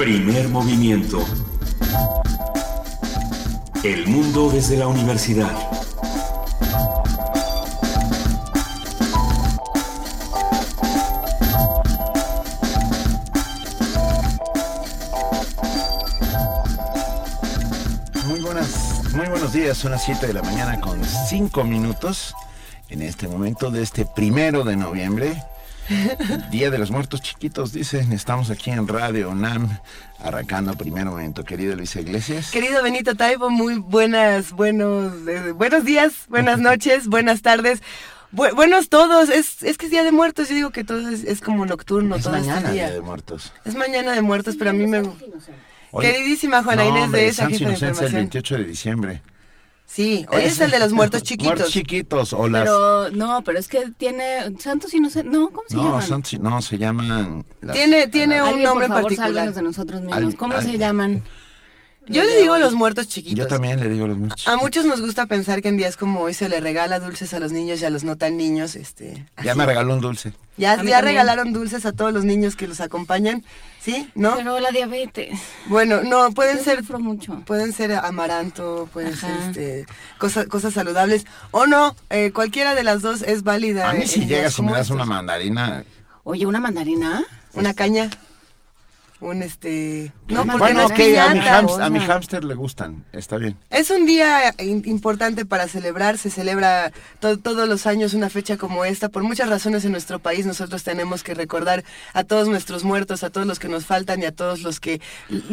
Primer movimiento. El mundo desde la universidad. Muy buenas, muy buenos días, son las 7 de la mañana con 5 minutos en este momento de este primero de noviembre. Día de los Muertos Chiquitos, dicen. Estamos aquí en Radio NAM, arrancando primer momento. Querido Luis Iglesias. Querido Benito Taibo, muy buenas, buenos, eh, buenos días, buenas noches, buenas tardes. Bu- buenos todos, es, es que es Día de Muertos, yo digo que todo es, es como nocturno, es todo este mañana, día. Día de Muertos. Es mañana de muertos, pero a mí me... Queridísima Juana no, Inés hombre, de esa Santos jefa de Inocentes el información. 28 de diciembre. Sí, hoy es el de los muertos chiquitos. Muertos chiquitos, o las... Pero no, pero es que tiene Santos Inocentes. No, ¿cómo se no, llaman? Santos- no, se llaman... las- Tiene, tiene un Alguien, nombre por favor, particular. de nosotros mismos. Al- ¿Cómo al- se llaman? Yo le digo los muertos chiquitos. Yo también le digo los muertos A chiquitos. muchos nos gusta pensar que en días como hoy se le regala dulces a los niños y a los no tan niños, este... Ya así. me regaló un dulce. Ya, A ya regalaron dulces a todos los niños que los acompañan, ¿sí? ¿No? Pero la diabetes. Bueno, no, pueden Yo ser sufro mucho. pueden ser amaranto, pueden Ajá. ser este cosas cosas saludables o no, eh, cualquiera de las dos es válida. A mí en si llegas y me das una mandarina... Oye, ¿una mandarina? una caña, un este, no, Una porque bueno, no ok, a mi, piñata. a mi cosa. hámster le gustan, está bien. Es un día in- importante para celebrar, se celebra to- todos los años una fecha como esta. Por muchas razones en nuestro país nosotros tenemos que recordar a todos nuestros muertos, a todos los que nos faltan y a todos los que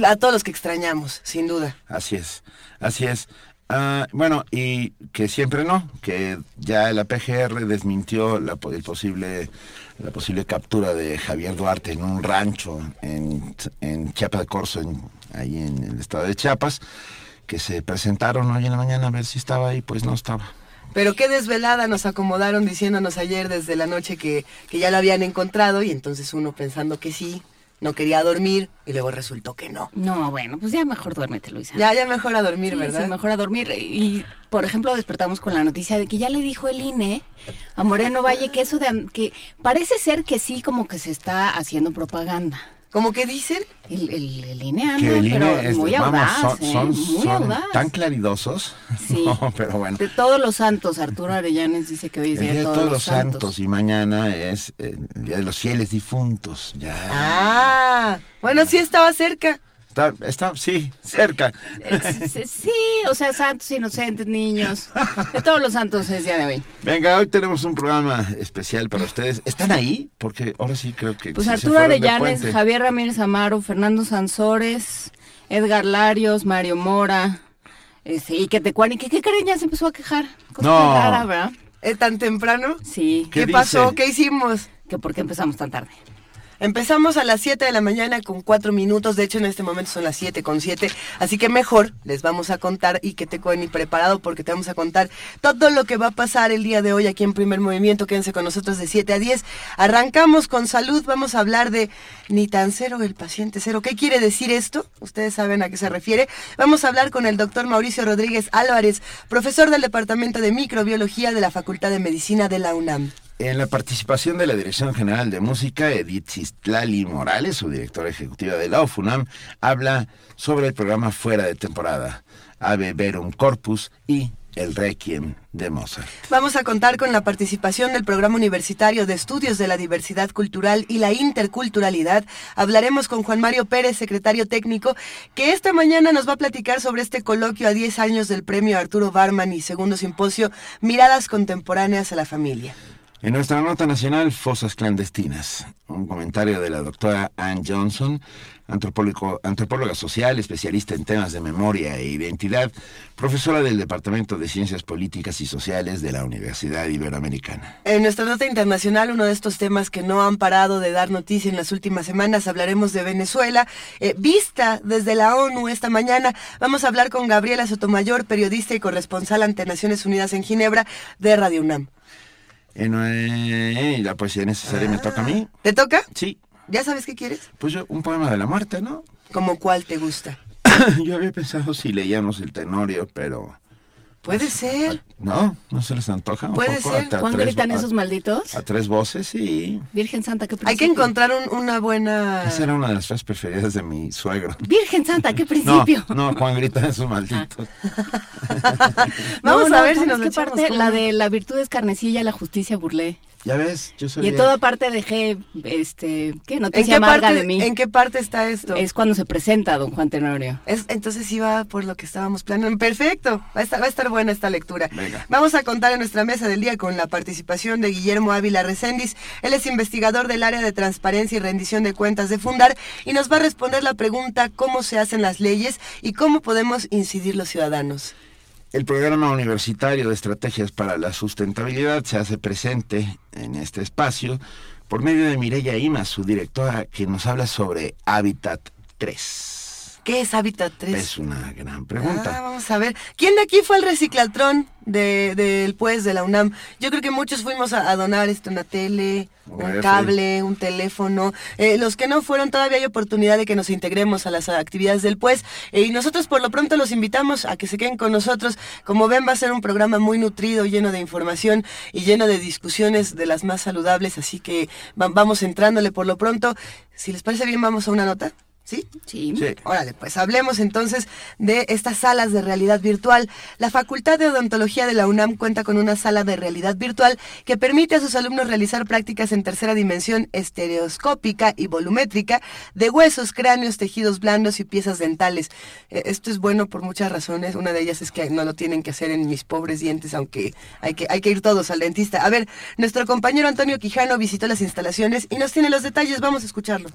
a todos los que extrañamos, sin duda. Así es, así es. Ah, bueno, y que siempre no, que ya la PGR desmintió la, el posible, la posible captura de Javier Duarte en un rancho en, en Chiapas de Corzo, en- ahí en el estado de Chiapas, que se presentaron hoy en la mañana a ver si estaba ahí, pues no estaba. Pero qué desvelada nos acomodaron diciéndonos ayer desde la noche que, que ya lo habían encontrado y entonces uno pensando que sí, no quería dormir y luego resultó que no. No, bueno, pues ya mejor duérmete, Luisa. Ya, ya mejor a dormir, Sí, ¿verdad? sí, mejor a dormir. Y, por ejemplo, despertamos con la noticia de que ya le dijo el INE a Moreno Valle que eso de... que parece ser que sí como que se está haciendo propaganda. Como que dicen, El, el, el INE anda, Que el pero INE es- muy vamos, audaz, son, ¿eh? son- muy son audaz. tan claridosos. Sí. No, pero bueno. De todos los santos, Arturo Arellanes dice que hoy es día de de todos, los santos. y mañana es el día de los fieles difuntos. Ya. ah, bueno, sí estaba cerca. Está, está, sí, cerca. Eh, Sí, sí, o sea, santos inocentes, niños. De todos los santos es día de hoy. Venga, hoy tenemos un programa especial para ustedes. ¿Están ahí? Porque ahora sí creo que Pues sí Arturo Arellanes. Javier Ramírez Amaro, Fernando Sansores, Edgar Larios, Mario Mora, este, y que Tecuani, que qué creen, ya se empezó a quejar. Cosa No. rara, ¿verdad? ¿Eh, ¿Tan temprano? Sí, ¿Qué ¿Qué, pasó? ¿Qué hicimos? que por qué empezamos tan tarde. Empezamos a las 7 de la mañana con 4 minutos, de hecho en este momento son las 7 con 7, así que mejor les vamos a contar y que te ni preparado porque te vamos a contar todo lo que va a pasar el día de hoy aquí en Primer Movimiento, quédense con nosotros de 7 a 10. Arrancamos con salud, vamos a hablar de ni tan cero el paciente cero. ¿Qué quiere decir esto? Ustedes saben a qué se refiere. Vamos a hablar con el doctor Mauricio Rodríguez Álvarez, profesor del Departamento de Microbiología de la Facultad de Medicina de la UNAM. En la participación de la Dirección General de Música, Edith Cistlali Morales, su directora ejecutiva de la OFUNAM, habla sobre el programa Fuera de Temporada, Ave Verum Corpus y el Requiem de Mozart. Vamos a contar con la participación del Programa Universitario de Estudios de la Diversidad Cultural y la Interculturalidad. Hablaremos con Juan Mario Pérez, secretario técnico, que esta mañana nos va a platicar sobre este coloquio a 10 años del premio Arturo Barman y segundo simposio Miradas Contemporáneas a la Familia. En nuestra nota nacional, Fosas Clandestinas, un comentario de la doctora Ann Johnson, antropóloga social, especialista en temas de memoria e identidad, profesora del Departamento de Ciencias Políticas y Sociales de la Universidad Iberoamericana. En nuestra nota internacional, uno de estos temas que no han parado de dar noticia en las últimas semanas, hablaremos de Venezuela, eh, vista desde la ONU esta mañana. Vamos a hablar con Gabriela Sotomayor, periodista y corresponsal ante Naciones Unidas en Ginebra de Radio UNAM. En, eh, la poesía necesaria me toca a mí. ¿Te toca? Sí, ¿Ya sabes qué quieres? pues yo, un poema de la muerte, ¿no? ¿Como cuál te gusta? yo había pensado si leíamos el Tenorio, pero Puede ser. ¿No? ¿No se les antoja? un Puede poco? ser. A- a ¿Cuán tres gritan esos malditos? A tres voces y... Virgen Santa, qué Hay que principio. encontrar un- una buena... Esa era una de las frases preferidas de mi suegro. Virgen Santa, qué No, principio. no, Juan grita esos malditos. Vamos No, a no, ver si ¿sabes nos qué parte? La de la virtud es carnecilla, la justicia burlé. Ya ves, yo soy Y en bien- toda parte dejé, este, ¿qué? ¿En Noticia qué, amarga parte, de mí. ¿En qué parte está esto? Es cuando se presenta don Juan Tenorio. Es- entonces iba por lo que estábamos planeando. Perfecto, va a, estar, va a estar buena esta lectura. Venga. Vamos a contar en nuestra mesa del día con la participación de Guillermo Ávila Recendis. Él es investigador del área de transparencia y rendición de cuentas de Fundar y nos va a responder la pregunta cómo se hacen las leyes y cómo podemos incidir los ciudadanos. El programa universitario de estrategias para la sustentabilidad se hace presente en este espacio por medio de Mireya Ima, su directora, que nos habla sobre Hábitat 3. ¿Qué es Hábitat 3? Es una gran Ah, pregunta. vamos a ver. ¿Quién de aquí fue al reciclatrón de- del pues de la UNAM? Yo creo que muchos fuimos a, a donar esto, una tele, Un cable, un teléfono. Eh, los que no fueron, todavía hay oportunidad de que nos integremos a las actividades del pues. Eh, y nosotros por lo pronto los invitamos a que se queden con nosotros. Como ven, va a ser un programa muy nutrido, lleno de información y lleno de discusiones de las más saludables. Así que va- vamos entrándole por lo pronto. Si les parece bien, vamos a una nota. ¿Sí? Sí. Sí. Órale, pues hablemos entonces de estas salas de realidad virtual. La Facultad de Odontología de la UNAM cuenta con una sala de realidad virtual que permite a sus alumnos realizar prácticas en tercera dimensión estereoscópica y volumétrica de huesos, cráneos, tejidos blandos y piezas dentales. Eh, Esto es bueno por muchas razones. Una de ellas es que no lo tienen que hacer en mis pobres dientes, aunque hay que, hay que ir todos al dentista. A ver, nuestro compañero Antonio Quijano visitó las instalaciones y nos tiene los detalles. Vamos a escucharlo.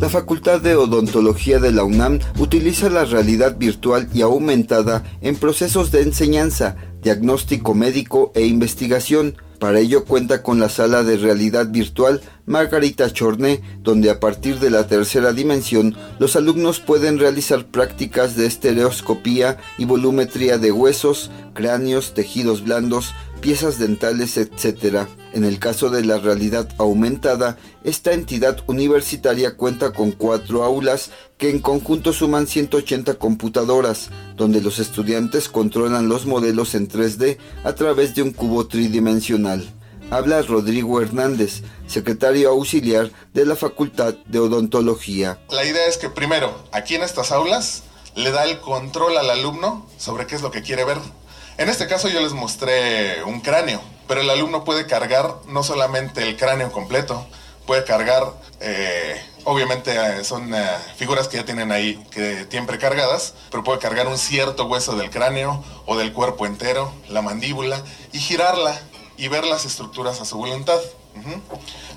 La Facultad de Odontología de la UNAM utiliza la realidad virtual y aumentada en procesos de enseñanza, diagnóstico médico e investigación. Para ello cuenta con la sala de realidad virtual Margarita Chorné, donde a partir de la tercera dimensión los alumnos pueden realizar prácticas de estereoscopía y volumetría de huesos, cráneos, tejidos blandos, piezas dentales, etc. En el caso de la realidad aumentada, esta entidad universitaria cuenta con cuatro aulas que en conjunto suman 180 computadoras, donde los estudiantes controlan los modelos en 3D a través de un cubo tridimensional. Habla Rodrigo Hernández, secretario auxiliar de la Facultad de Odontología. La idea es que primero, aquí en estas aulas, le da el control al alumno sobre qué es lo que quiere ver. En este caso yo les mostré un cráneo, pero el alumno puede cargar no solamente el cráneo completo, puede cargar, eh, obviamente eh, son eh, figuras que ya tienen ahí, que tienen precargadas, pero puede cargar un cierto hueso del cráneo o del cuerpo entero, la mandíbula, y girarla y ver las estructuras a su voluntad.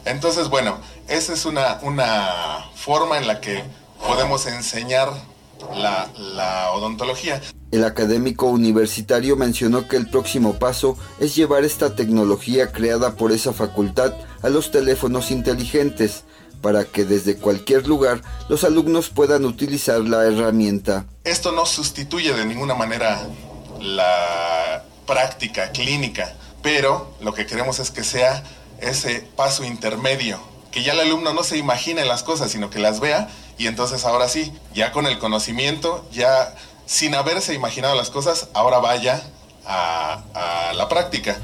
Entonces, bueno, esa es una, una forma en la que podemos enseñar la, la odontología. El académico universitario mencionó que el próximo paso es llevar esta tecnología creada por esa facultad a los teléfonos inteligentes, para que desde cualquier lugar los alumnos puedan utilizar la herramienta. Esto no sustituye de ninguna manera la práctica clínica, pero lo que queremos es que sea ese paso intermedio, que ya el alumno no se imagine las cosas, sino que las vea y entonces ahora sí, ya con el conocimiento, ya sin haberse imaginado las cosas, ahora vaya a, a la práctica.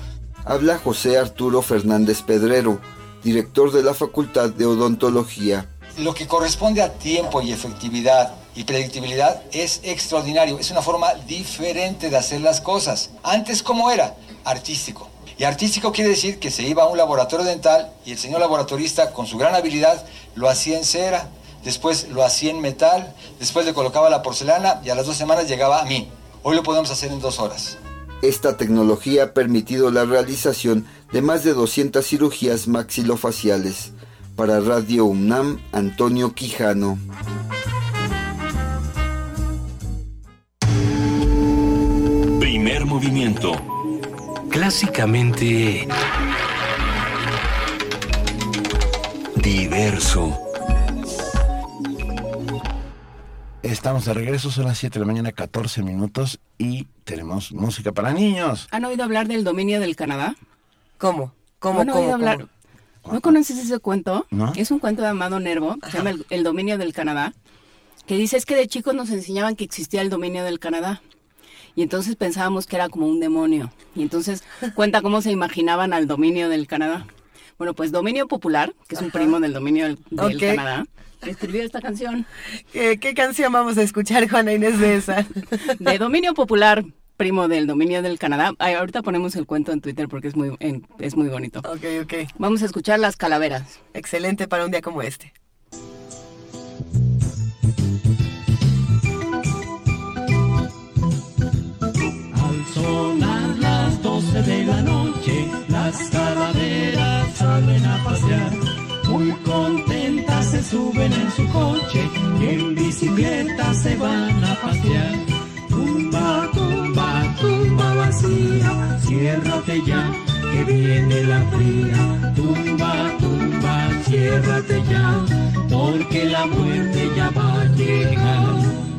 Habla José Arturo Fernández Pedrero, director de la Facultad de Odontología. Lo que corresponde a tiempo y efectividad y predictibilidad es extraordinario. Es una forma diferente de hacer las cosas. Antes, ¿cómo era? Artístico. Y artístico quiere decir que se iba a un laboratorio dental y el señor laboratorista, con su gran habilidad, lo hacía en cera, después lo hacía en metal, después le colocaba la porcelana y a las dos semanas llegaba a mí. Hoy lo podemos hacer en dos horas. Esta tecnología ha permitido la realización de más de 200 cirugías maxilofaciales. Para Radio UNAM, Antonio Quijano. Primer movimiento. Clásicamente... Diverso. Estamos de regreso, son las 7 de la mañana, 14 minutos y tenemos música para niños. ¿Han oído hablar del dominio del Canadá? ¿Cómo? ¿Cómo? ¿No han ¿Cómo? oído hablar? cómo? ¿No conoces ese cuento? No. Es un cuento de Amado Nervo, se llama el, El dominio del Canadá. que dice es que de chicos nos enseñaban que existía el dominio del Canadá. Y entonces pensábamos que era como un demonio. Y entonces cuenta cómo se imaginaban al dominio del Canadá. Bueno, pues Dominio Popular, que es un primo del dominio del, del Ok. Canadá, escribió esta canción. ¿Qué, qué canción vamos a escuchar, Juana Inés de esa? De Dominio Popular, primo del dominio del Canadá. Ay, ahorita ponemos el cuento en Twitter porque es muy, en- es muy bonito. ok, ok. Vamos a escuchar las calaveras. Excelente para un día como este. Al sonar las doce de la noche, las calaveras salen a pasear. Muy contentas se suben en su y en bicicleta se van a pasear. Tumba, tumba, tumba vacía, ciérrate ya, que viene la fría. Tumba, tumba, ciérrate ya, porque la muerte ya va a llegar.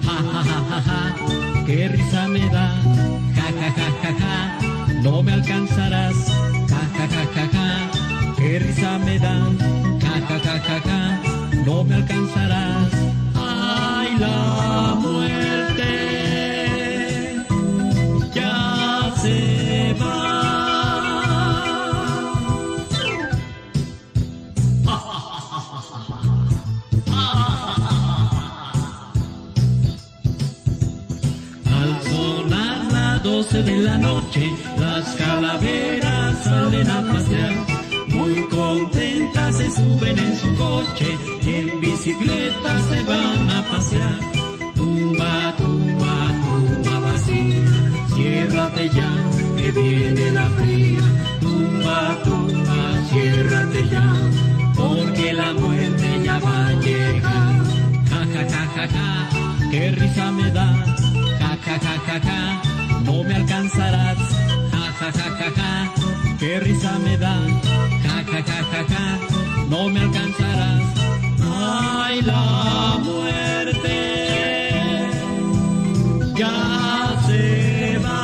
Ja, ja, ja, ja, ja, qué risa me da. Ja, ja, ja, ja, ja, no me alcanzarás. Ja, ja, ja, ja, ja, qué risa me da. Ja, ja, ja, ja, ja, no me alcanzarás. Ay, la muerte ya se va. Al sonar las doce de la noche, las calaveras salen a pasear. Muy contentas se suben en su coche y en bicicleta se van a pasear. Tumba, tumba, tumba vacía, ciérrate ya, que viene la fría. Tumba, tumba, ciérrate ya, porque la muerte ya va a llegar. Ja, ja, ja, ja, ja, qué risa me da. Ja, ja, ja, ja, ja, no me alcanzarás. Ja, ja, ja, ja, ja, qué risa me da. Ja, ja, ja, ja, ja, no me alcanzarás. La muerte se va.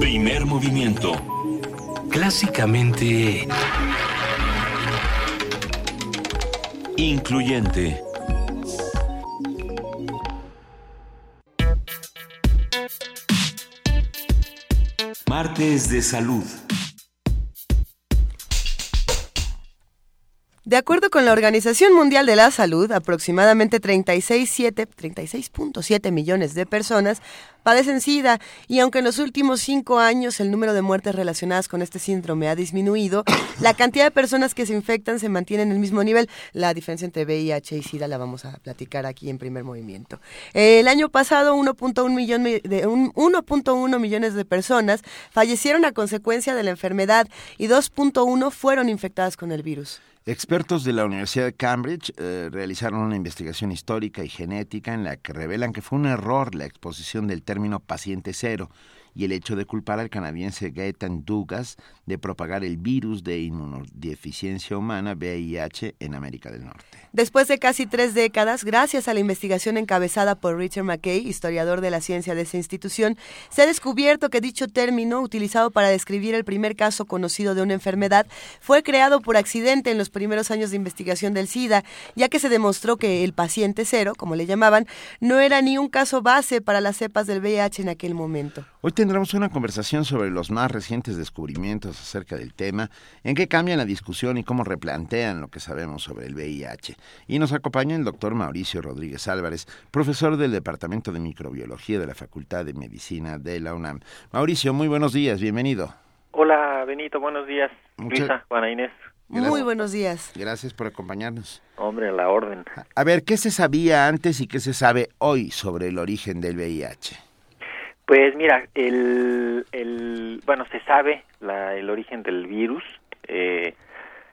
Primer movimiento. Clásicamente Incluyente. Martes de salud. De acuerdo con la Organización Mundial de la Salud, aproximadamente 36,7 36.7 millones de personas padecen SIDA y aunque en los últimos cinco años el número de muertes relacionadas con este síndrome ha disminuido, la cantidad de personas que se infectan se mantiene en el mismo nivel. La diferencia entre VIH y SIDA la vamos a platicar aquí en primer movimiento. El año pasado 1.1 millón de un 1.1 millones de personas fallecieron a consecuencia de la enfermedad y 2.1 fueron infectadas con el virus. Expertos de la Universidad de Cambridge eh, realizaron una investigación histórica y genética en la que revelan que fue un error la exposición del término paciente cero y el hecho de culpar al canadiense Gaetan Dugas de propagar el virus de inmunodeficiencia humana VIH en América del Norte. Después de casi tres décadas, gracias a la investigación encabezada por Richard McKay, historiador de la ciencia de esa institución, se ha descubierto que dicho término, utilizado para describir el primer caso conocido de una enfermedad, fue creado por accidente en los primeros años de investigación del SIDA, ya que se demostró que el paciente cero, como le llamaban, no era ni un caso base para las cepas del VIH en aquel momento. Hoy tendremos una conversación sobre los más recientes descubrimientos acerca del tema, en qué cambian la discusión y cómo replantean lo que sabemos sobre el VIH. Y nos acompaña el doctor Mauricio Rodríguez Álvarez, profesor del Departamento de Microbiología de la Facultad de Medicina de la UNAM. Mauricio, muy buenos días, bienvenido. Hola Benito, buenos días. Muchas- Luisa, Juana Inés. Muy buenos días. Gracias por acompañarnos. Hombre, a la orden. A ver, ¿qué se sabía antes y qué se sabe hoy sobre el origen del VIH? Pues mira, el, el bueno, se sabe la, el origen del virus. eh,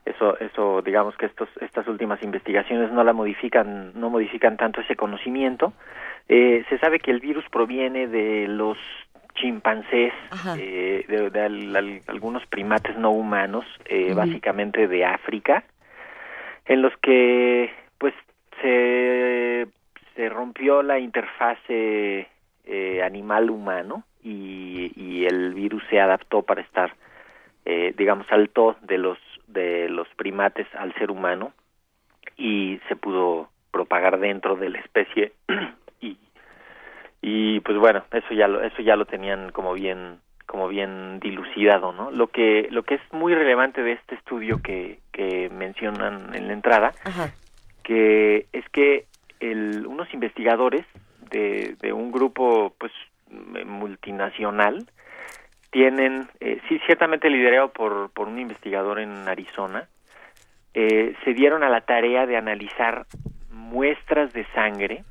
eso, eso, digamos que estos, estas últimas investigaciones no la modifican, no modifican tanto ese conocimiento. Eh, se sabe que el virus proviene de los chimpancés, eh, de, de al- al- algunos primates no humanos, eh, básicamente de África, en los que pues se, se rompió la interfase eh, animal humano y, y el virus se adaptó para estar, eh, digamos, saltó de los de los primates al ser humano y se pudo propagar dentro de la especie y y pues bueno eso ya lo eso ya lo tenían como bien como bien dilucidado no lo que lo que es muy relevante de este estudio que que mencionan en la entrada Ajá. que es que el, unos investigadores de, de un grupo pues multinacional tienen eh, sí ciertamente liderado por por un investigador en Arizona eh, se dieron a la tarea de analizar muestras de sangre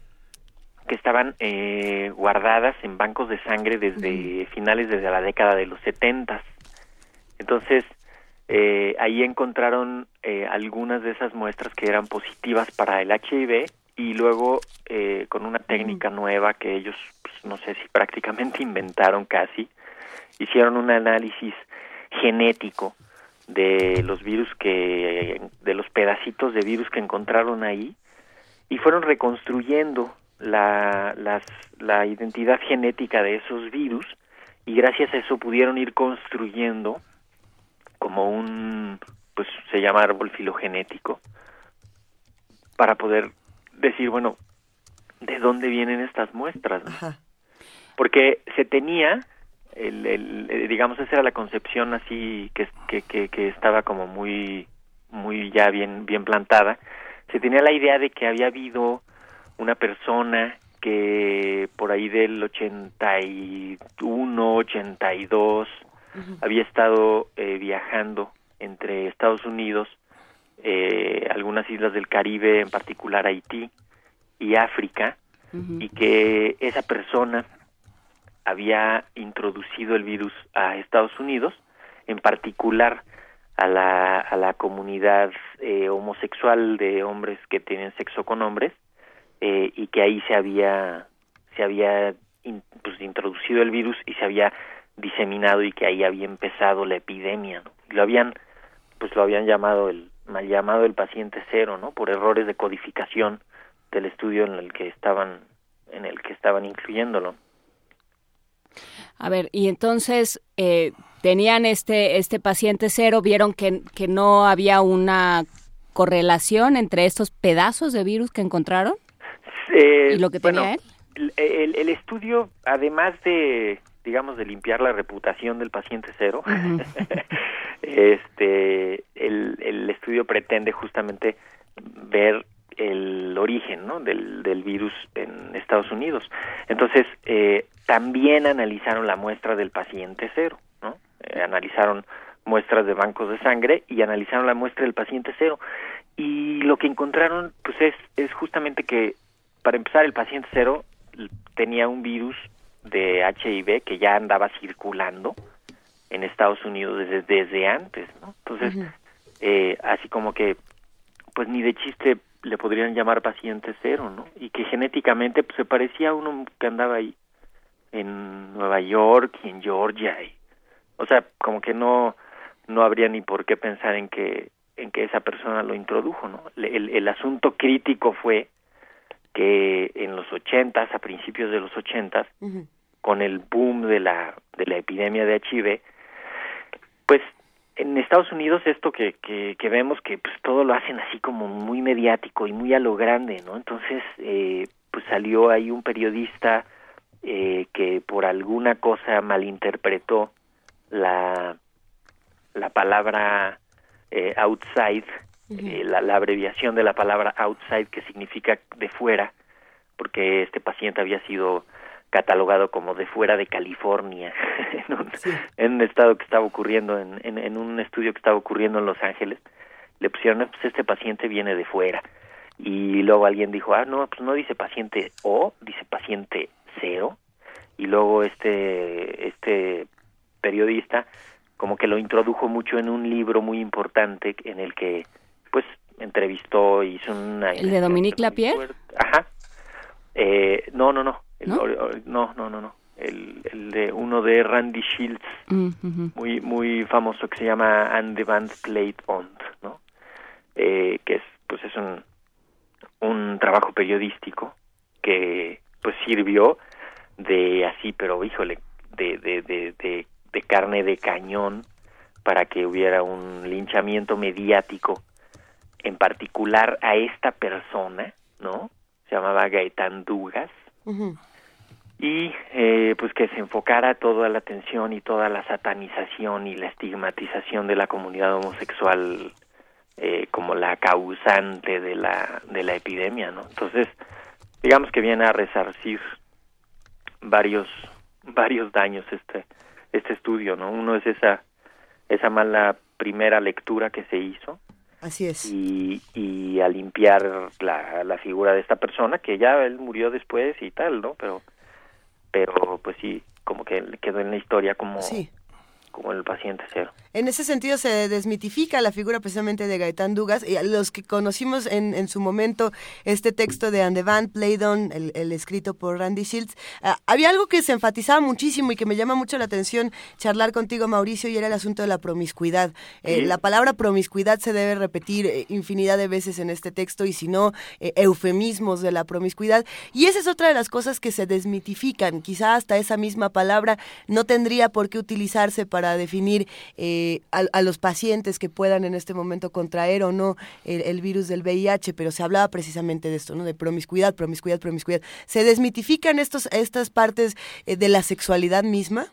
que estaban eh, guardadas en bancos de sangre desde finales desde la década de los setentas. Entonces, eh, ahí encontraron eh, algunas de esas muestras que eran positivas para el HIV y luego eh, con una técnica nueva que ellos, pues, no sé si prácticamente inventaron casi, hicieron un análisis genético de los virus que, de los pedacitos de virus que encontraron ahí y fueron reconstruyendo la, las, la identidad genética de esos virus y gracias a eso pudieron ir construyendo como un, pues se llama árbol filogenético, para poder decir, bueno, ¿de dónde vienen estas muestras? no? Porque se tenía, el, el, eh, digamos, esa era la concepción así que, que, que, que estaba como muy, muy ya bien, bien plantada, se tenía la idea de que había habido una persona que por ahí del 81, 82 había estado eh, viajando entre Estados Unidos, eh, algunas islas del Caribe, en particular Haití y África, y que esa persona había introducido el virus a Estados Unidos, en particular a la, a la comunidad eh, homosexual de hombres que tienen sexo con hombres, eh, y que ahí se había se había pues, introducido el virus y se había diseminado y que ahí había empezado la epidemia lo habían pues lo habían llamado el mal llamado el paciente cero no por errores de codificación del estudio en el que estaban en el que estaban incluyéndolo A ver, y entonces eh, tenían este este paciente cero, vieron que, que no había una correlación entre estos pedazos de virus que encontraron Eh, y lo que bueno, tenía él. el, el- el estudio, además de, digamos, de limpiar la reputación del paciente cero, este, el, el estudio pretende justamente ver el origen ¿no? del, del virus en Estados Unidos. Entonces, eh, también analizaron la muestra del paciente cero, ¿no? Eh, analizaron muestras de bancos de sangre y analizaron la muestra del paciente cero. Y lo que encontraron, pues, es, es justamente que, para empezar, el paciente cero tenía un virus de HIV que ya andaba circulando en Estados Unidos desde, desde antes, ¿no? Entonces, eh, así como que, pues ni de chiste le podrían llamar paciente cero, ¿no? Y que genéticamente pues, se parecía a uno que andaba ahí en Nueva York y en Georgia. Y, o sea, como que no, no habría ni por qué pensar en que, en que esa persona lo introdujo, ¿no? Le- El, el asunto crítico fue que en los ochentas, a principios de los ochentas, Ujú. con el boom de la, de la epidemia de HIV, pues en Estados Unidos esto que, que, que vemos que pues todo lo hacen así como muy mediático y muy a lo grande, ¿no? Entonces, eh, pues salió ahí un periodista eh, que por alguna cosa malinterpretó la, la palabra eh, outside, eh, la, la abreviación de la palabra outside que significa de fuera, porque este paciente había sido catalogado como de fuera de California en, un, en un estado que estaba ocurriendo en, en, en un estudio que estaba ocurriendo en Los Ángeles le pusieron "No, pues este paciente viene de fuera y luego alguien dijo ah no pues no dice paciente O dice paciente cero y luego este este periodista como que lo introdujo mucho en un libro muy importante en el que pues entrevistó hizo una ¿El de Dominique Lapierre? Ajá. Eh, no, no, no. El ¿No? no, no, no, no. El, el de uno de Randy Shields, Mm, muy muy famoso que se llama And the Band Played On, ¿no? Eh, que es pues es un un trabajo periodístico que pues sirvió de así, pero híjole, de, de, de, de, de carne de cañón para que hubiera un linchamiento mediático, en particular a esta persona, ¿no? Se llamaba Gaetán Dugas, y eh, pues que se enfocara toda la atención y toda la satanización y la estigmatización de la comunidad homosexual eh, como la causante de la de la epidemia no entonces digamos que viene a resarcir varios varios daños este este estudio no uno es esa esa mala primera lectura que se hizo Así es. y, y a limpiar la, la figura de esta persona que ya él murió después y tal, ¿no? Pero, pero pues sí, como que quedó en la historia como, Sí. Como el paciente cero. En ese sentido se desmitifica la figura precisamente de Gaetán Dugas y a los que conocimos en, en su momento este texto de And the Band Played On, el, el escrito por Randy Shields, ah, había algo que se enfatizaba muchísimo y que me llama mucho la atención charlar contigo Mauricio y era el asunto de la promiscuidad. Eh, Sí. La palabra promiscuidad se debe repetir eh, infinidad de veces en este texto y si no, eh, eufemismos de la promiscuidad. Y esa es otra de las cosas que se desmitifican. Quizá hasta esa misma palabra no tendría por qué utilizarse para definir eh, a, a los pacientes que puedan en este momento contraer o no el, el virus del VIH, pero se hablaba precisamente de esto, ¿no? De promiscuidad, promiscuidad, promiscuidad. ¿Se desmitifican estos, estas partes eh, de la sexualidad misma?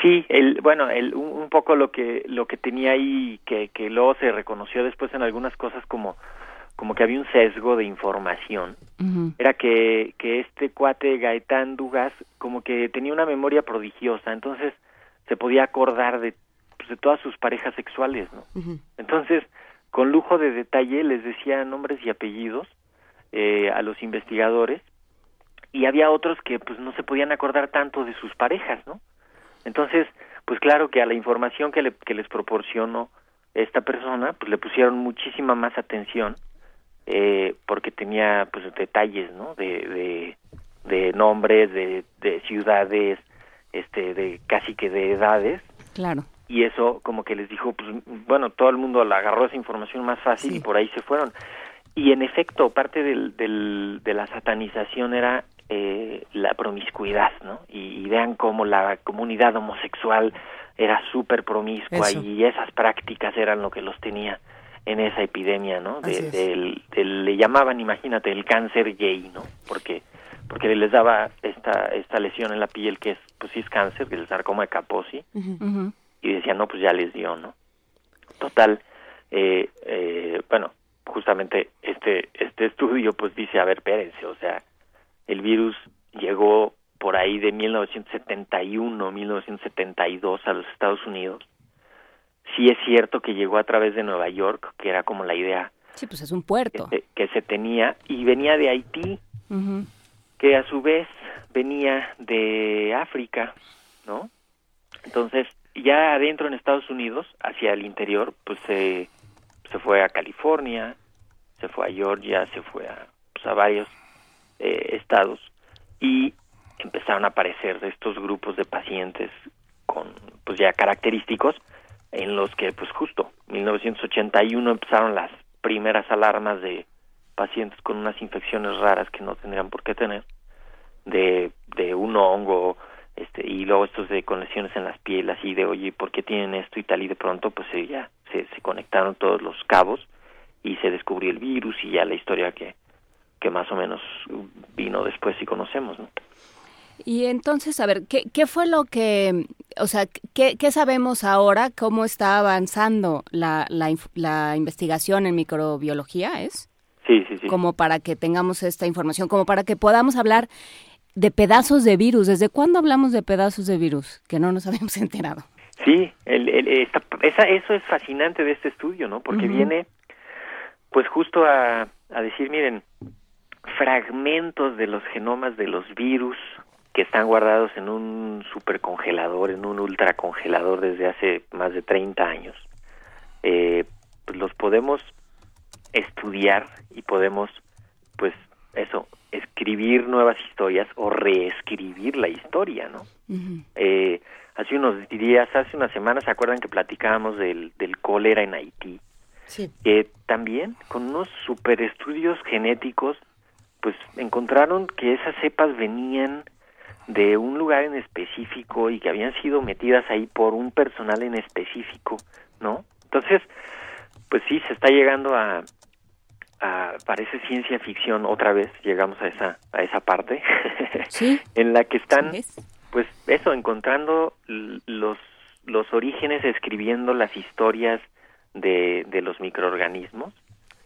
Sí, el, bueno, el, un, un poco lo que lo que tenía ahí que, que luego se reconoció después en algunas cosas como como que había un sesgo de información era que, que este cuate Gaetán Dugas como que tenía una memoria prodigiosa, entonces se podía acordar de, pues, de todas sus parejas sexuales, ¿no? Entonces, con lujo de detalle les decía nombres y apellidos eh, a los investigadores y había otros que pues no se podían acordar tanto de sus parejas, ¿no? Entonces, pues claro que a la información que, le, que les proporcionó esta persona, pues le pusieron muchísima más atención eh, porque tenía pues detalles, ¿no? De, de, de nombres, de, de ciudades, este, de casi que de edades Claro. y eso como que les dijo, pues bueno, todo el mundo la agarró esa información más fácil y por ahí se fueron. Y en efecto, parte del, del, de la satanización era eh, la promiscuidad, ¿no? Y, y vean cómo la comunidad homosexual era súper promiscua Eso. y esas prácticas eran lo que los tenía en esa epidemia, ¿no? De- Así es. del, del- le llamaban, imagínate, el cáncer gay, ¿no? Porque porque les daba esta esta lesión en la piel que es pues sí es cáncer, que es el sarcoma de Kaposi y decían, no, pues ya les dio, ¿no? Total, eh, eh, bueno, justamente este, este estudio pues dice, a ver, espérense, o sea, el virus llegó por ahí de 1971, 1972 a los Estados Unidos. Sí es cierto que llegó a través de Nueva York, que era como la idea Sí, pues es un puerto. que, que se tenía, y venía de Haití, Ujú. Que a su vez venía de África, ¿no? Entonces, ya adentro en Estados Unidos, hacia el interior, pues se, se fue a California, se fue a Georgia, se fue a, pues, a varios eh, estados y empezaron a aparecer estos grupos de pacientes con, pues ya característicos en los que, pues justo, 1981 empezaron las primeras alarmas de pacientes con unas infecciones raras que no tendrían por qué tener de, de un hongo este y luego estos de con lesiones en las pieles y de oye por qué tienen esto y tal y de pronto pues ya se, se conectaron todos los cabos y se descubrió el virus y ya la historia que que más o menos vino después y conocemos ¿no? Y entonces, a ver, ¿qué, qué fue lo que, o sea, qué, qué sabemos ahora? ¿Cómo está avanzando la, la, la investigación en microbiología? ¿Es? Sí sí sí Como para que tengamos esta información, como para que podamos hablar de pedazos de virus. ¿Desde cuándo hablamos de pedazos de virus? Que no nos habíamos enterado. Sí, el, el- esta- esa, eso es fascinante de este estudio, ¿no? Porque viene, pues justo a, a decir, miren, fragmentos de los genomas de los virus que están guardados en un supercongelador, en un ultracongelador desde hace más de 30 años, eh, pues los podemos estudiar y podemos, pues eso, escribir nuevas historias o reescribir la historia, ¿no? Eh, hace unos días, hace unas semanas, ¿se acuerdan que platicábamos del, del cólera en Haití? Sí. Que también con unos super estudios genéticos, pues encontraron que esas cepas venían de un lugar en específico y que habían sido metidas ahí por un personal en específico, ¿no? Entonces, pues sí, se está llegando a, a parece ciencia ficción otra vez, llegamos a esa, a esa parte, Sí. en la que están, pues eso, encontrando los, los orígenes, escribiendo las historias de, de los microorganismos,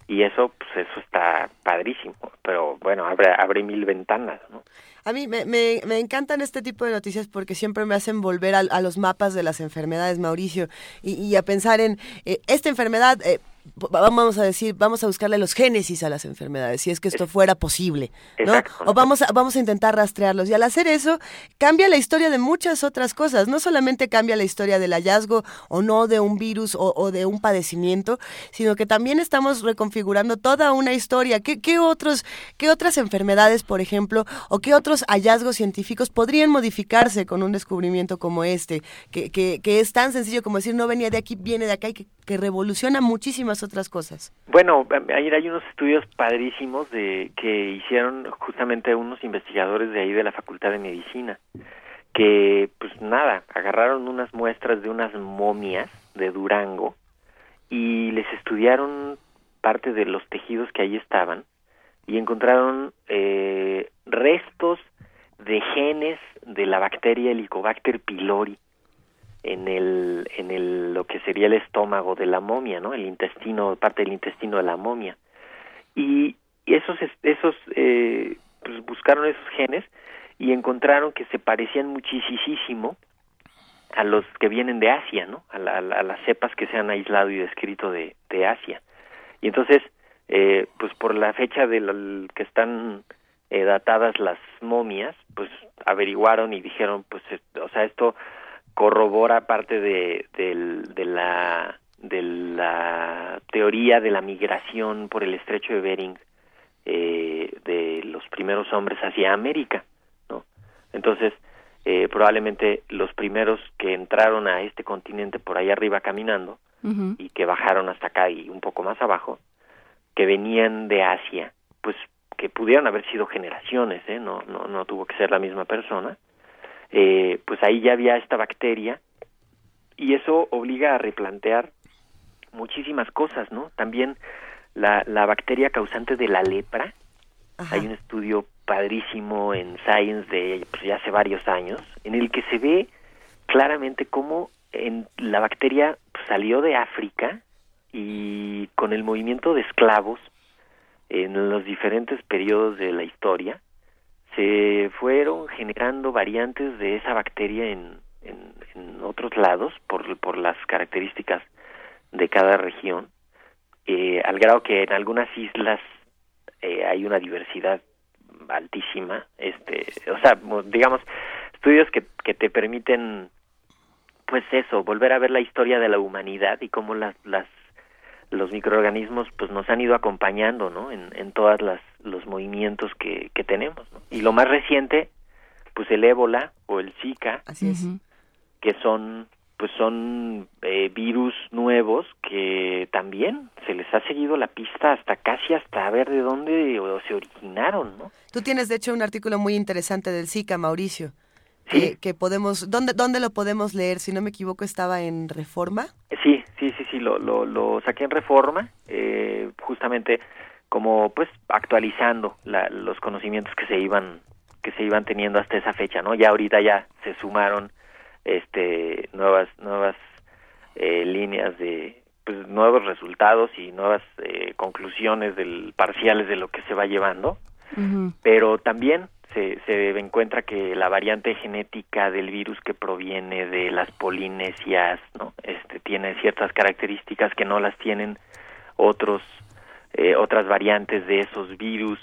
y eso, pues eso está padrísimo, pero bueno, abre, abre mil ventanas, ¿no? A mí me, me, me encantan este tipo de noticias porque siempre me hacen volver a, a los mapas de las enfermedades, Mauricio, y, y a pensar en eh, esta enfermedad. eh, vamos a decir, vamos a buscarle los génesis a las enfermedades, si es que esto fuera posible, ¿no? Exacto. O vamos a, vamos a intentar rastrearlos. Y al hacer eso, cambia la historia de muchas otras cosas. No solamente cambia la historia del hallazgo o no de un virus o, o de un padecimiento, sino que también estamos reconfigurando toda una historia. ¿Qué, qué otros, qué otras enfermedades, por ejemplo, o qué otros hallazgos científicos podrían modificarse con un descubrimiento como este, que, que, que es tan sencillo como decir no venía de aquí, viene de acá y que, que revoluciona muchísimas otras cosas? Bueno, ayer hay unos estudios padrísimos de que hicieron justamente unos investigadores de ahí de la Facultad de Medicina, que pues nada, agarraron unas muestras de unas momias de Durango y les estudiaron parte de los tejidos que ahí estaban y encontraron eh, restos de genes de la bacteria Helicobacter pylori en el en el lo que sería el estómago de la momia, ¿no? El intestino, parte del intestino de la momia. Y, esos es- esos eh, pues buscaron esos genes y encontraron que se parecían muchísimo a los que vienen de Asia, ¿no? A la- a las cepas que se han aislado y descrito de, de Asia. Y entonces, eh, pues por la fecha de la- que están eh, datadas las momias, pues averiguaron y dijeron, pues, eh, o sea, esto corrobora parte de, la de la teoría de la migración por el estrecho de Bering eh, de los primeros hombres hacia América, ¿no? Entonces, eh, probablemente los primeros que entraron a este continente por ahí arriba caminando y que bajaron hasta acá y un poco más abajo, que venían de Asia, pues que pudieron haber sido generaciones, ¿eh? no, no, no tuvo que ser la misma persona, eh, pues ahí ya había esta bacteria y eso obliga a replantear muchísimas cosas, ¿no? También la, la bacteria causante de la lepra, Ajá. hay un estudio padrísimo en Science de pues, ya hace varios años, en el que se ve claramente cómo en, la bacteria pues, salió de África y con el movimiento de esclavos en los diferentes periodos de la historia se fueron generando variantes de esa bacteria en, en, otros lados por, por las características de cada región, eh, al grado que en algunas islas eh, hay una diversidad altísima, este, o sea, mo- digamos, estudios que, que te permiten, pues eso, volver a ver la historia de la humanidad y cómo las, las los microorganismos pues nos han ido acompañando, ¿no? En todas las los movimientos que, que tenemos, ¿no? Y lo más reciente, pues el ébola o el Zika, Así es. Que son pues son eh, virus nuevos que también se les ha seguido la pista hasta casi hasta ver de dónde o- se originaron, ¿no? Tú tienes, de hecho, un artículo muy interesante del Zika, Mauricio. Sí. Que, que podemos, ¿dónde, ¿Dónde lo podemos leer? Si no me equivoco, estaba en Reforma. Sí, sí, sí, sí, lo, lo, lo saqué en Reforma, eh, justamente como pues actualizando la, los conocimientos que se iban que se iban teniendo hasta esa fecha, ¿no? Ya ahorita ya se sumaron este nuevas nuevas eh, líneas de pues nuevos resultados y nuevas eh, conclusiones del parciales de lo que se va llevando pero también se, se encuentra que la variante genética del virus que proviene de las polinesias, ¿no? Este tiene ciertas características que no las tienen otros eh, otras variantes de esos virus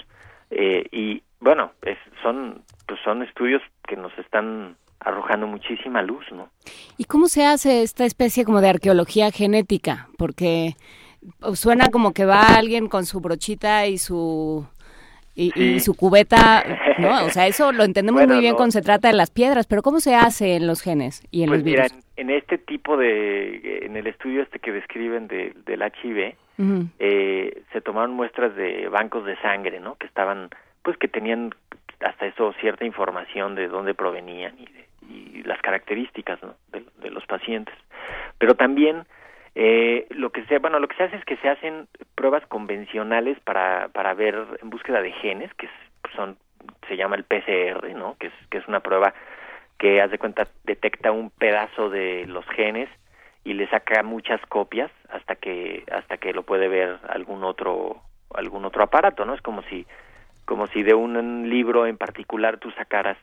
eh, y bueno, es, son pues son estudios que nos están arrojando muchísima luz, ¿no? ¿Y cómo se hace esta especie como de arqueología genética? Porque suena como que va alguien con su brochita y su y, su cubeta, ¿no? O sea, eso lo entendemos Bueno, muy bien no. cuando se trata de las piedras, pero ¿cómo se hace en los genes y en Pues los mira, virus? en, en este tipo de en el estudio este que describen de, del HIV, Eh, se tomaron muestras de bancos de sangre, ¿no? Que estaban, pues que tenían hasta eso cierta información de dónde provenían y, de- y las características ¿no? de, de los pacientes. Pero también eh, lo que se bueno lo que se hace es que se hacen pruebas convencionales para para ver en búsqueda de genes que es- son se llama el PCR, ¿no? Que es que es una prueba que haz de cuenta detecta un pedazo de los genes y le saca muchas copias hasta que hasta que lo puede ver algún otro algún otro aparato, ¿no? Es como si como si de un libro en particular tú sacaras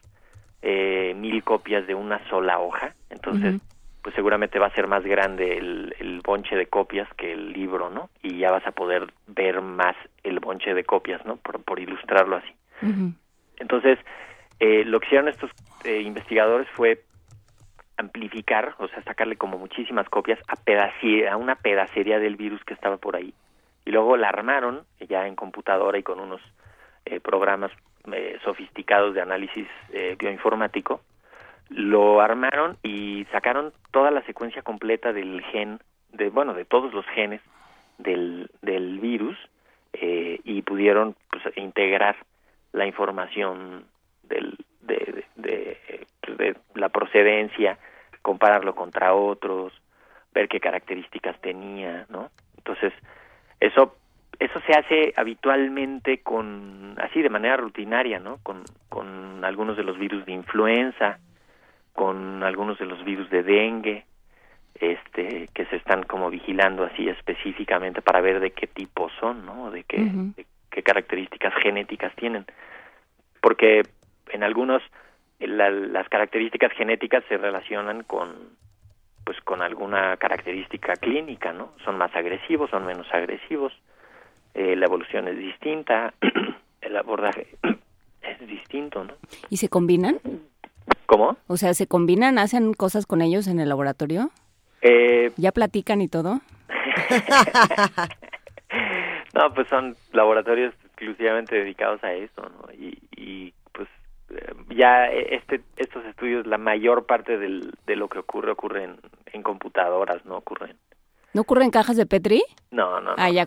eh, mil copias de una sola hoja, entonces pues seguramente va a ser más grande el, el bonche de copias que el libro, ¿no? Y ya vas a poder ver más el bonche de copias, ¿no? Por, por ilustrarlo así. Entonces, eh, lo que hicieron estos eh, investigadores fue amplificar, o sea, sacarle como muchísimas copias a, a una pedacería del virus que estaba por ahí. Y luego la armaron ya en computadora y con unos eh, programas eh, sofisticados de análisis eh, bioinformático. Lo armaron y sacaron toda la secuencia completa del gen, de bueno, de todos los genes del, del virus eh, y pudieron pues, integrar la información del, de, de, de- de la procedencia, compararlo contra otros, ver qué características tenía, ¿no? Entonces, eso eso se hace habitualmente con así de manera rutinaria, ¿no? Con, con algunos de los virus de influenza, con algunos de los virus de dengue, este que se están como vigilando así específicamente para ver de qué tipo son, ¿no? De qué, de qué características genéticas tienen. Porque en algunos la- las características genéticas se relacionan con pues con alguna característica clínica, ¿no? Son más agresivos, son menos agresivos, eh, la evolución es distinta, el abordaje es distinto, ¿no? ¿Y se combinan? ¿Cómo? O sea, ¿se combinan? ¿Hacen cosas con ellos en el laboratorio? Eh, ¿Ya platican y todo? no, pues son laboratorios exclusivamente dedicados a eso, ¿no? Y, y ya este estos estudios, la mayor parte del, de lo que ocurre ocurre en, en computadoras, no ocurre en... ¿No ocurre en cajas de Petri? No, no, no. Ah, ya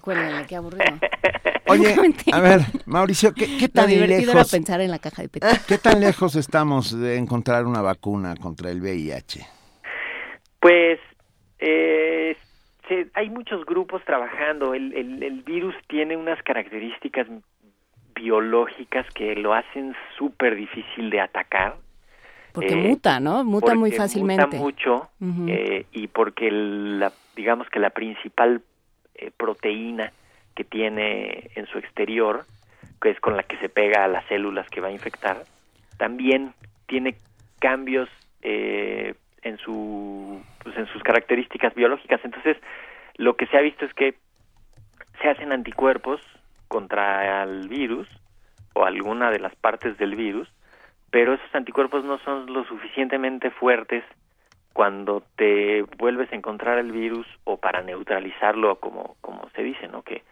qué aburrido. Oye, a ver, Mauricio, ¿qué, qué Lo tan era lejos, pensar en la caja de Petri. qué tan lejos estamos de encontrar una vacuna contra el VIH? Pues eh, se- hay muchos grupos trabajando. El, el, el virus tiene unas características biológicas que lo hacen súper difícil de atacar. Porque Eh, muta, ¿no? Muta muy fácilmente. Muta mucho eh, y porque la, digamos que la principal eh, proteína que tiene en su exterior, que es con la que se pega a las células que va a infectar, también tiene cambios eh, en su pues, en sus características biológicas. Entonces, lo que se ha visto es que se hacen anticuerpos contra el virus o alguna de las partes del virus, pero esos anticuerpos no son lo suficientemente fuertes cuando te vuelves a encontrar el virus o para neutralizarlo como como se dice, ¿no? Que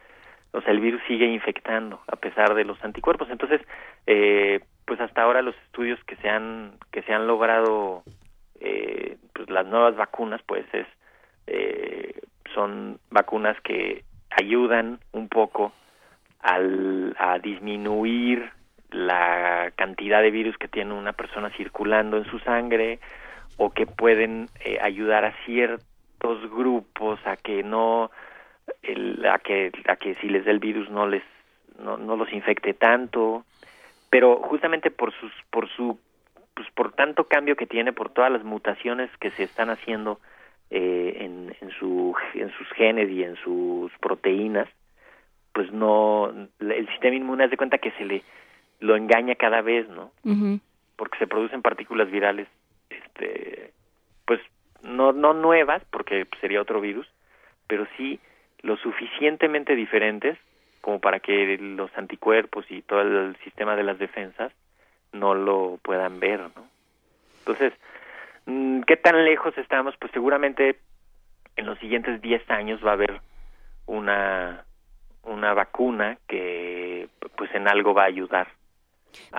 o sea, el virus sigue infectando a pesar de los anticuerpos. Entonces, eh, pues hasta ahora los estudios que se han que se han logrado eh, pues las nuevas vacunas pues es eh, son vacunas que ayudan un poco al, a disminuir la cantidad de virus que tiene una persona circulando en su sangre o que pueden eh, ayudar a ciertos grupos a que no el- a que a que si les da el virus no les no, no los infecte tanto. Pero justamente por sus por su pues por tanto cambio que tiene por todas las mutaciones que se están haciendo eh, en, en su en sus genes y en sus proteínas pues no el sistema inmune hace cuenta que se le lo engaña cada vez no porque se producen partículas virales este pues no no nuevas porque sería otro virus pero sí lo suficientemente diferentes como para que los anticuerpos y todo el sistema de las defensas no lo puedan ver no entonces mm, qué tan lejos estamos pues seguramente en los siguientes 10 años va a haber una una vacuna que pues en algo va a ayudar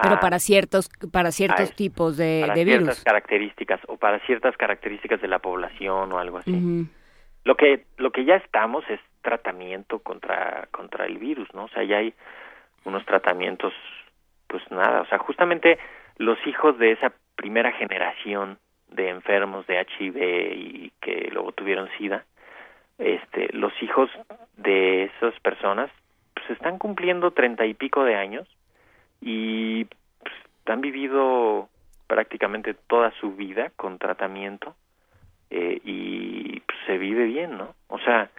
Pero a- para ciertos para ciertos a- tipos de, para de ciertas virus. características o para ciertas características de la población o algo así. Lo que lo que ya estamos es tratamiento contra contra el virus, ¿no? O sea, ya hay unos tratamientos pues nada, o sea, justamente los hijos de esa primera generación de enfermos de HIV y que luego tuvieron SIDA, este, los hijos de esas personas pues están cumpliendo treinta y pico de años y pues, han vivido prácticamente toda su vida con tratamiento eh, y pues, se vive bien, ¿no? O sea,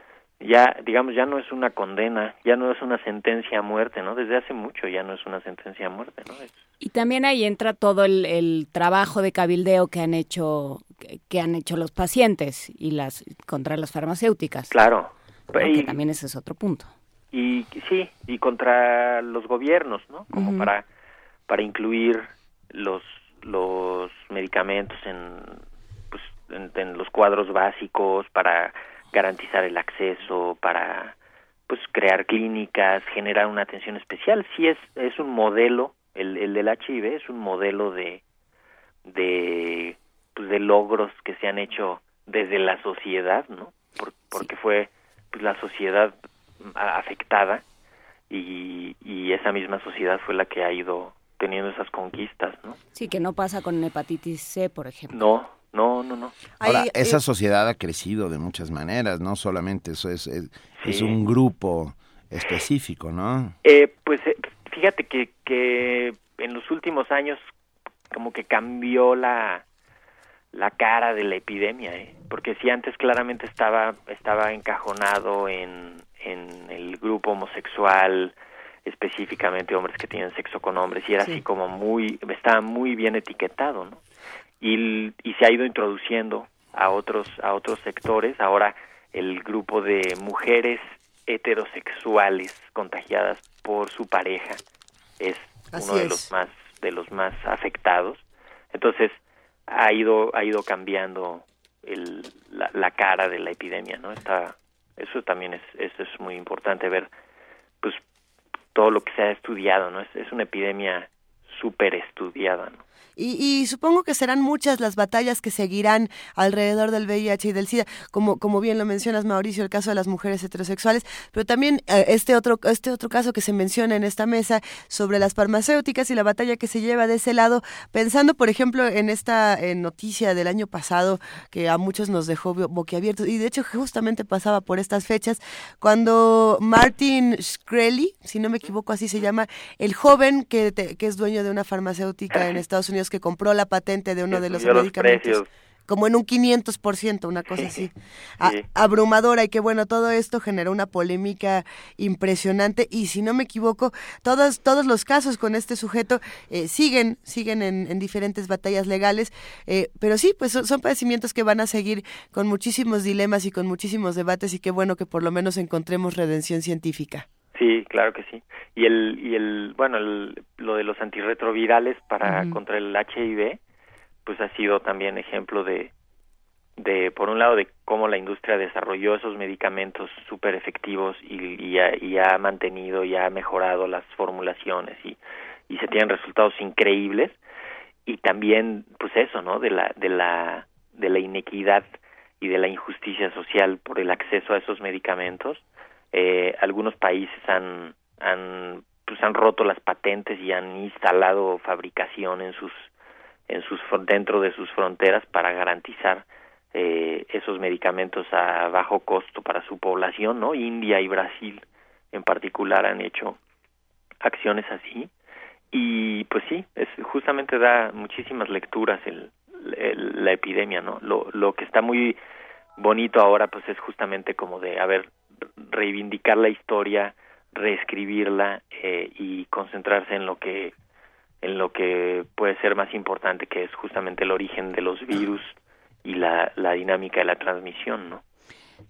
ya, digamos, ya no es una condena, ya no es una sentencia a muerte, ¿no? Desde hace mucho ya no es una sentencia a muerte, ¿no? Es- Y también ahí entra todo el, el trabajo de cabildeo que han hecho que, que han hecho los pacientes y las contra las farmacéuticas. claro. ¿No? Y- también ese es otro punto. y sí y contra los gobiernos no como para para incluir los los medicamentos en pues en, en los cuadros básicos para garantizar el acceso para pues crear clínicas generar una atención especial sí es es un modelo el, el del HIV es un modelo de de pues de logros que se han hecho desde la sociedad no Por- porque fue pues, la sociedad a- afectada y, y esa misma sociedad fue la que ha ido teniendo esas conquistas, ¿no? Sí, que no pasa con hepatitis C, por ejemplo. No, no, no, no. Ahora, Ahí, esa eh, sociedad ha crecido de muchas maneras, no solamente eso es, es, un grupo específico, ¿no? Eh, pues eh, fíjate que, que en los últimos años como que cambió la la cara de la epidemia, ¿eh? porque si antes claramente estaba estaba encajonado en, en el grupo homosexual, específicamente hombres que tienen sexo con hombres, y era Sí. así como muy, estaba muy bien etiquetado, ¿no? Y, y se ha ido introduciendo a otros, a otros sectores, ahora el grupo de mujeres heterosexuales contagiadas por su pareja es Así uno de es. los más de los más afectados entonces ha ido ha ido cambiando el, la, la cara de la epidemia no está eso también es eso es muy importante ver pues todo lo que se ha estudiado no es, una epidemia súper estudiada no Y, y supongo que serán muchas las batallas que seguirán alrededor del VIH y del SIDA, como, como bien lo mencionas, Mauricio, el caso de las mujeres heterosexuales, pero también eh, este otro, este otro caso que se menciona en esta mesa sobre las farmacéuticas y la batalla que se lleva de ese lado, pensando, por ejemplo, en esta eh, noticia del año pasado que a muchos nos dejó bo- boquiabiertos, y de hecho justamente pasaba por estas fechas, cuando Martin Shkreli, si no me equivoco así se llama, el joven que, te- que es dueño de una farmacéutica en Estados Unidos que compró la patente de uno de los medicamentos. Como en un 500%, una cosa así. A- abrumadora y que bueno, todo esto generó una polémica impresionante y si no me equivoco, todos, todos los casos con este sujeto eh, siguen, siguen en, en diferentes batallas legales, eh, pero sí, pues son, son padecimientos que van a seguir con muchísimos dilemas y con muchísimos debates y qué bueno que por lo menos encontremos redención científica. Sí, claro que sí. Y el y el bueno, el, lo de los antirretrovirales para Ujú. contra el HIV pues ha sido también ejemplo de de por un lado de cómo la industria desarrolló esos medicamentos súper efectivos y, y, ha, y ha mantenido y ha mejorado las formulaciones y, y se tienen resultados increíbles y también pues eso no de la de la de la inequidad y de la injusticia social por el acceso a esos medicamentos eh, algunos países han han pues han roto las patentes y han instalado fabricación en sus en sus dentro de sus fronteras para garantizar eh, esos medicamentos a bajo costo para su población, ¿no? India y Brasil en particular han hecho acciones así y pues sí, es justamente da muchísimas lecturas el, el- la epidemia, ¿no? Lo, lo que está muy bonito ahora pues es justamente como de, a ver, reivindicar la historia, reescribirla eh, y concentrarse en lo que en lo que puede ser más importante que es justamente el origen de los virus y la, la dinámica de la transmisión, ¿no?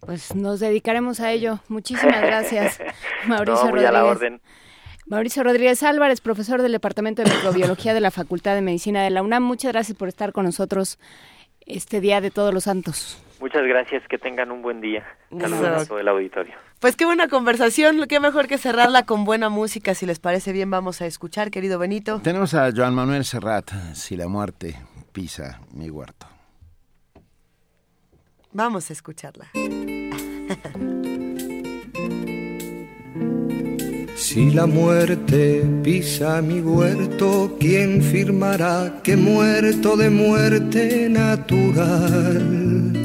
Pues nos dedicaremos a ello. Muchísimas gracias, Mauricio no, muy a la Rodríguez. orden. Mauricio Rodríguez Álvarez, profesor del Departamento de Microbiología de la Facultad de Medicina de la UNAM. Muchas gracias por estar con nosotros este día de Todos los Santos. Muchas gracias, que tengan un buen día. Saludos a Gracias. todo el auditorio. Pues qué buena conversación, qué mejor que cerrarla con buena música, si les parece bien vamos a escuchar, querido Benito. Tenemos a Joan Manuel Serrat, Si la muerte pisa mi huerto. Vamos a escucharla. Si la muerte pisa mi huerto, ¿quién firmará que muerto de muerte natural?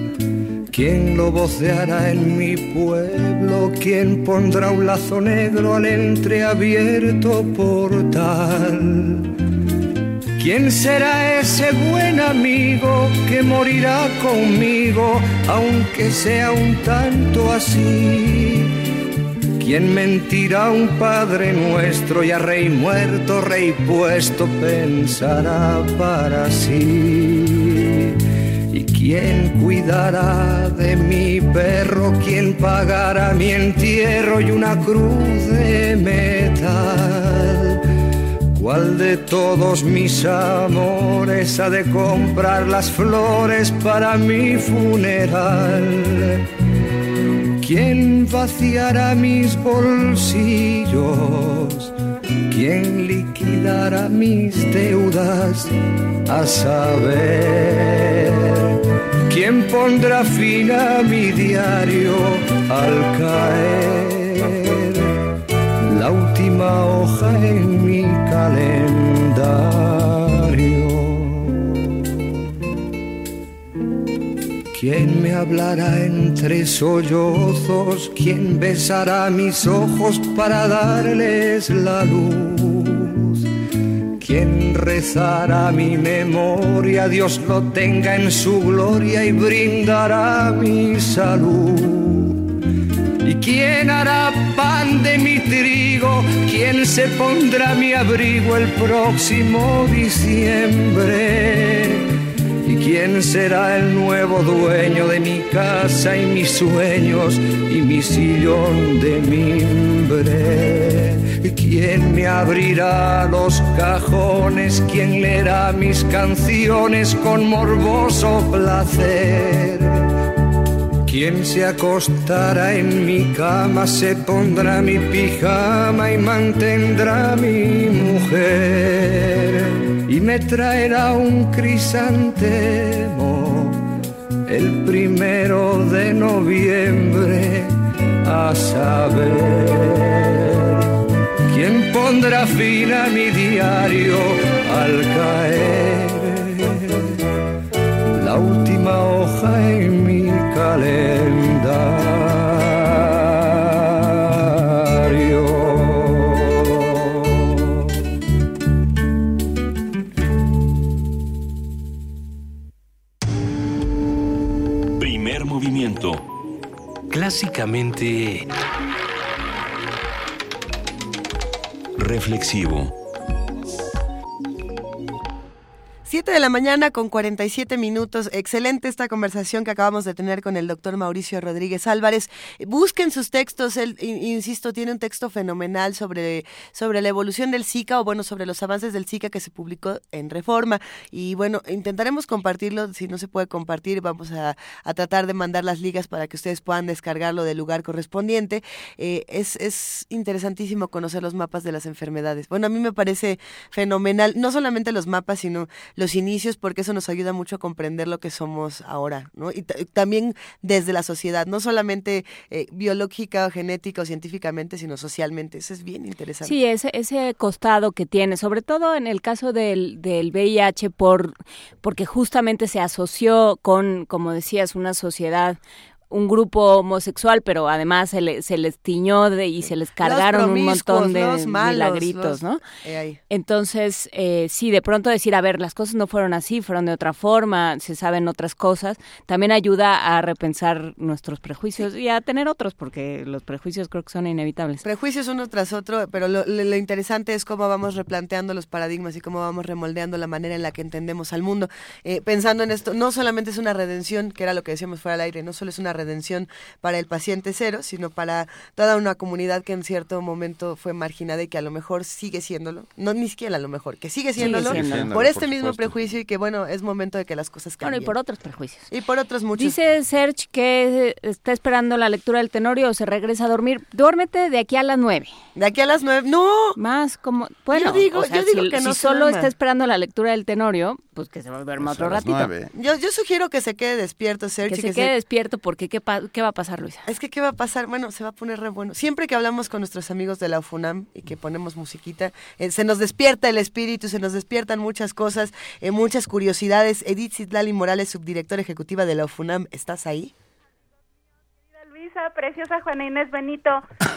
¿Quién lo voceará en mi pueblo? ¿Quién pondrá un lazo negro al entreabierto portal? ¿Quién será ese buen amigo que morirá conmigo, aunque sea un tanto así? ¿Quién mentirá a un Padre nuestro y a Rey muerto, Rey puesto, pensará para sí? ¿Y quién cuidará de mi perro? ¿Quién pagará mi entierro y una cruz de metal? ¿Cuál de todos mis amores ha de comprar las flores para mi funeral? ¿Quién vaciará mis bolsillos? ¿Quién liquidará mis deudas? A saber, ¿quién pondrá fin a mi diario al caer? La última hoja en mi calendario. ¿Quién me hablará entre sollozos? ¿Quién besará mis ojos para darles la luz? ¿Quién rezará mi memoria? Dios lo tenga en su gloria y brindará mi salud. ¿Y quién hará pan de mi trigo? ¿Quién se pondrá mi abrigo el próximo diciembre? ¿Y quién será el nuevo dueño de mi casa y mis sueños y mi sillón de mimbre? ¿Y quién me abrirá los cajones? ¿Quién leerá mis canciones con morboso placer? ¿Quién se acostará en mi cama, se pondrá mi pijama y mantendrá mi mujer? Y me traerá un crisantemo el primero de noviembre a saber. ¿Quién pondrá fin a mi diario al caer? La última hoja en mi calendario. Primer movimiento. Clásicamente Reflexivo. 7 de la mañana con 47 minutos. Excelente esta conversación que acabamos de tener con el doctor Mauricio Rodríguez Álvarez. Busquen sus textos. Él, in- insisto, tiene un texto fenomenal sobre, sobre la evolución del Zika o, bueno, sobre los avances del Zika que se publicó en Reforma. Y, bueno, intentaremos compartirlo. Si no se puede compartir, vamos a, a tratar de mandar las ligas para que ustedes puedan descargarlo del lugar correspondiente. Eh, es, es interesantísimo conocer los mapas de las enfermedades. Bueno, a mí me parece fenomenal, no solamente los mapas, sino los inicios, porque eso nos ayuda mucho a comprender lo que somos ahora, ¿no? Y ta- también desde la sociedad, no solamente eh, biológica, genética o científicamente, sino socialmente. Eso es bien interesante. Sí, ese, ese costado que tiene, sobre todo en el caso del, del VIH, por, porque justamente se asoció con, como decías, una sociedad un grupo homosexual, pero además se, le- se les tiñó de, y se les cargaron un montón de los malos, milagritos, los- ¿no? Eh. Entonces, eh, sí, de pronto decir, a ver, las cosas no fueron así, fueron de otra forma, se saben otras cosas, también ayuda a repensar nuestros prejuicios y a tener otros, porque los prejuicios creo que son inevitables. Prejuicios uno tras otro, pero lo, lo- lo interesante es cómo vamos replanteando los paradigmas y cómo vamos remoldeando la manera en la que entendemos al mundo. Eh, pensando en esto, no solamente es una redención, que era lo que decíamos fuera del aire, no solo es una redención para el paciente cero, sino para toda una comunidad que en cierto momento fue marginada y que a lo mejor sigue siéndolo, no ni siquiera a lo mejor, que sigue siéndolo, siéndolo. por este por mismo prejuicio y que bueno, es momento de que las cosas Bueno, cambien. y por otros prejuicios. Y por otros muchos. Dice Serge que está esperando la lectura del Tenorio o se regresa a dormir. Duérmete de aquí a las nueve. De aquí a las nueve, no. Más como, bueno, Yo digo- o sea, yo digo si, que no si solo duerma. está esperando la lectura del Tenorio, pues que se duerma Pues a otro las ratito. yo sugiero que se quede despierto, Sergio. Que se quede despierto porque ¿qué, qué va a pasar, Luisa? Es que, ¿qué va a pasar? Bueno, se va a poner re bueno. Siempre que hablamos con nuestros amigos de la UFUNAM y que ponemos musiquita, eh, se nos despierta el espíritu, se nos despiertan muchas cosas, eh, muchas curiosidades. Edith Citlali Morales, subdirectora ejecutiva de la UFUNAM, ¿estás ahí? Preciosa Juana Inés Benito,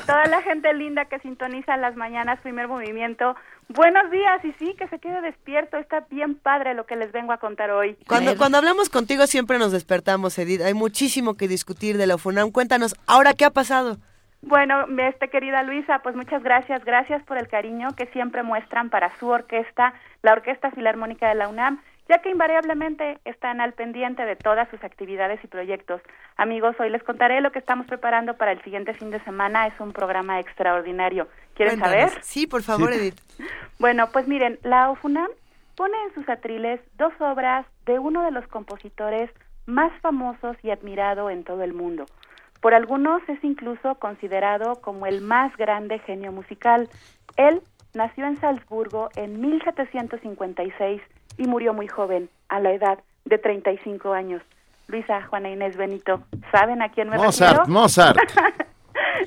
toda la gente linda que sintoniza las mañanas, primer movimiento. Buenos días y sí, que se quede despierto, está bien padre lo que les vengo a contar hoy. Cuando, cuando hablamos contigo siempre nos despertamos, Edith. Hay muchísimo que discutir de la UFUNAM. Cuéntanos, ¿ahora qué ha pasado? Bueno, este querida Luisa, pues muchas gracias, gracias por el cariño que siempre muestran para su orquesta, la Orquesta Filarmónica de la UNAM, ya que invariablemente están al pendiente de todas sus actividades y proyectos. Amigos, hoy les contaré lo que estamos preparando para el siguiente fin de semana, es un programa extraordinario. ¿Quieren Cuéntanos. saber? Sí, por favor, Edith. Bueno, pues miren, la UFUNAM pone en sus atriles dos obras de uno de los compositores más famosos y admirado en todo el mundo. Por algunos es incluso considerado como el más grande genio musical. Él nació en Salzburgo en 1756 y murió muy joven, a la edad de 35 años. Luisa, Juana Inés Benito, ¿saben a quién me Mozart, refiero? Mozart.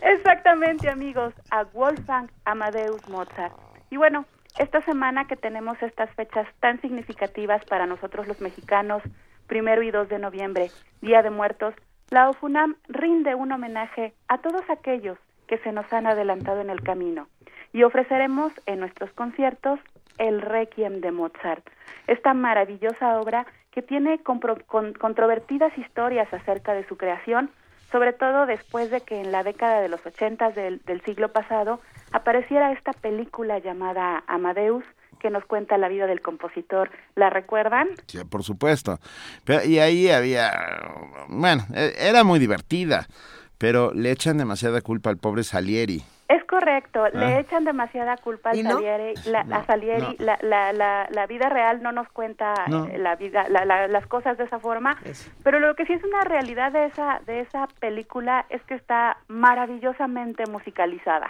Exactamente, amigos, a Wolfgang Amadeus Mozart. Y bueno, esta semana que tenemos estas fechas tan significativas para nosotros los mexicanos, primero y 2 de noviembre, Día de Muertos, la OFUNAM rinde un homenaje a todos aquellos que se nos han adelantado en el camino y ofreceremos en nuestros conciertos el Requiem de Mozart, esta maravillosa obra que tiene con- controvertidas historias acerca de su creación, sobre todo después de que en la década de los ochentas del, del siglo pasado apareciera esta película llamada Amadeus que nos cuenta la vida del compositor. ¿La recuerdan? Sí, por supuesto. Y ahí había, bueno, e- era muy divertida, pero le echan demasiada culpa al pobre Salieri. Es correcto, le Ah. echan demasiada culpa al ¿Y no? Salieri, la, No, a Salieri, no. la, la, la, la vida real no nos cuenta No. eh, la vida, la- la- las cosas de esa forma, pero lo que sí es una realidad de esa, de esa película es que está maravillosamente musicalizada.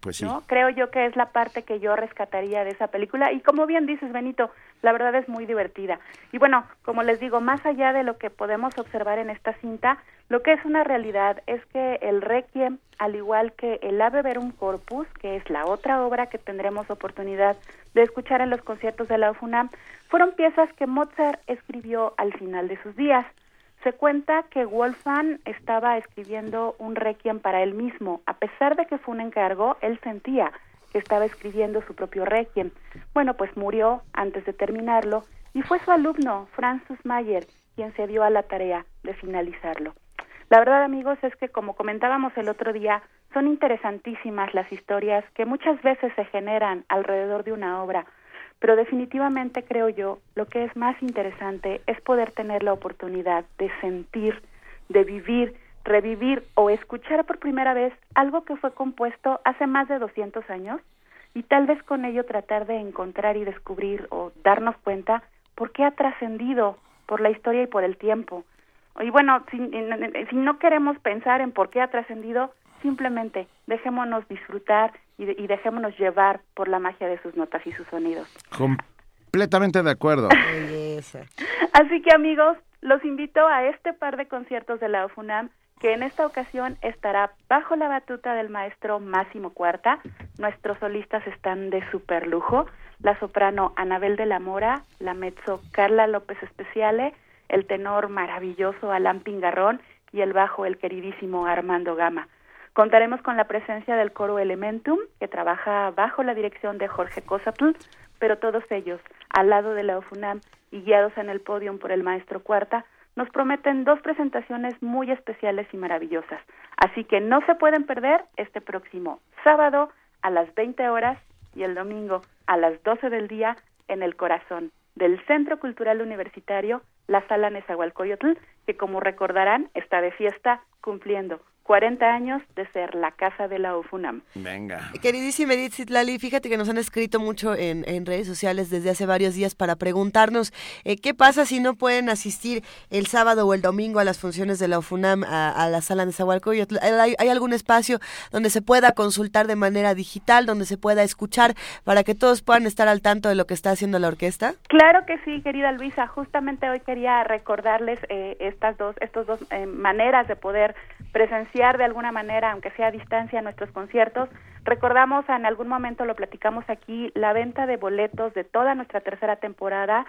Pues. ¿no? Creo yo que es la parte que yo rescataría de esa película y como bien dices Benito, la verdad es muy divertida. Y bueno, como les digo, más allá de lo que podemos observar en esta cinta, lo que es una realidad es que el Requiem, al igual que el Ave Verum Corpus, que es la otra obra que tendremos oportunidad de escuchar en los conciertos de la UFUNAM, fueron piezas que Mozart escribió al final de sus días. Se cuenta que Wolfgang estaba escribiendo un requiem para él mismo. A pesar de que fue un encargo, él sentía que estaba escribiendo su propio requiem. Bueno, pues murió antes de terminarlo y fue su alumno, Francis Mayer, quien se dio a la tarea de finalizarlo. La verdad, amigos, es que como comentábamos el otro día, son interesantísimas las historias que muchas veces se generan alrededor de una obra, pero definitivamente creo yo, lo que es más interesante es poder tener la oportunidad de sentir, de vivir, revivir o escuchar por primera vez algo que fue compuesto hace más de 200 años y tal vez con ello tratar de encontrar y descubrir o darnos cuenta por qué ha trascendido por la historia y por el tiempo. Y bueno, si, si no queremos pensar en por qué ha trascendido, simplemente dejémonos disfrutar y, de- y dejémonos llevar por la magia de sus notas y sus sonidos. Completamente de acuerdo. Así que amigos, los invito a este par de conciertos de la UFUNAM que en esta ocasión estará bajo la batuta del maestro Máximo Cuarta. Nuestros solistas están de super lujo. La soprano Anabel de la Mora, la mezzo Carla López Especiale, el tenor maravilloso Alan Pingarrón y el bajo el queridísimo Armando Gama. Contaremos con la presencia del coro Elementum, que trabaja bajo la dirección de Jorge Cosatl, pero todos ellos, al lado de la UFUNAM y guiados en el podio por el maestro Cuarta, nos prometen dos presentaciones muy especiales y maravillosas. Así que no se pueden perder este próximo sábado a las 20 horas y el domingo a las 12 del día en el corazón del Centro Cultural Universitario, la Sala Nezahualcóyotl, que como recordarán está de fiesta cumpliendo 40 años de ser la casa de la UFUNAM. Venga. Queridísima Edith Zitlali, fíjate que nos han escrito mucho en, en redes sociales desde hace varios días para preguntarnos eh, qué pasa si no pueden asistir el sábado o el domingo a las funciones de la UFUNAM a, a la sala de Zahualcóyotl. ¿Hay, ¿Hay algún espacio donde se pueda consultar de manera digital, donde se pueda escuchar para que todos puedan estar al tanto de lo que está haciendo la orquesta? Claro que sí, querida Luisa. Justamente hoy quería recordarles eh, estas dos, estos dos eh, maneras de poder presenciar de alguna manera, aunque sea a distancia, nuestros conciertos. Recordamos, en algún momento lo platicamos aquí, la venta de boletos de toda nuestra tercera temporada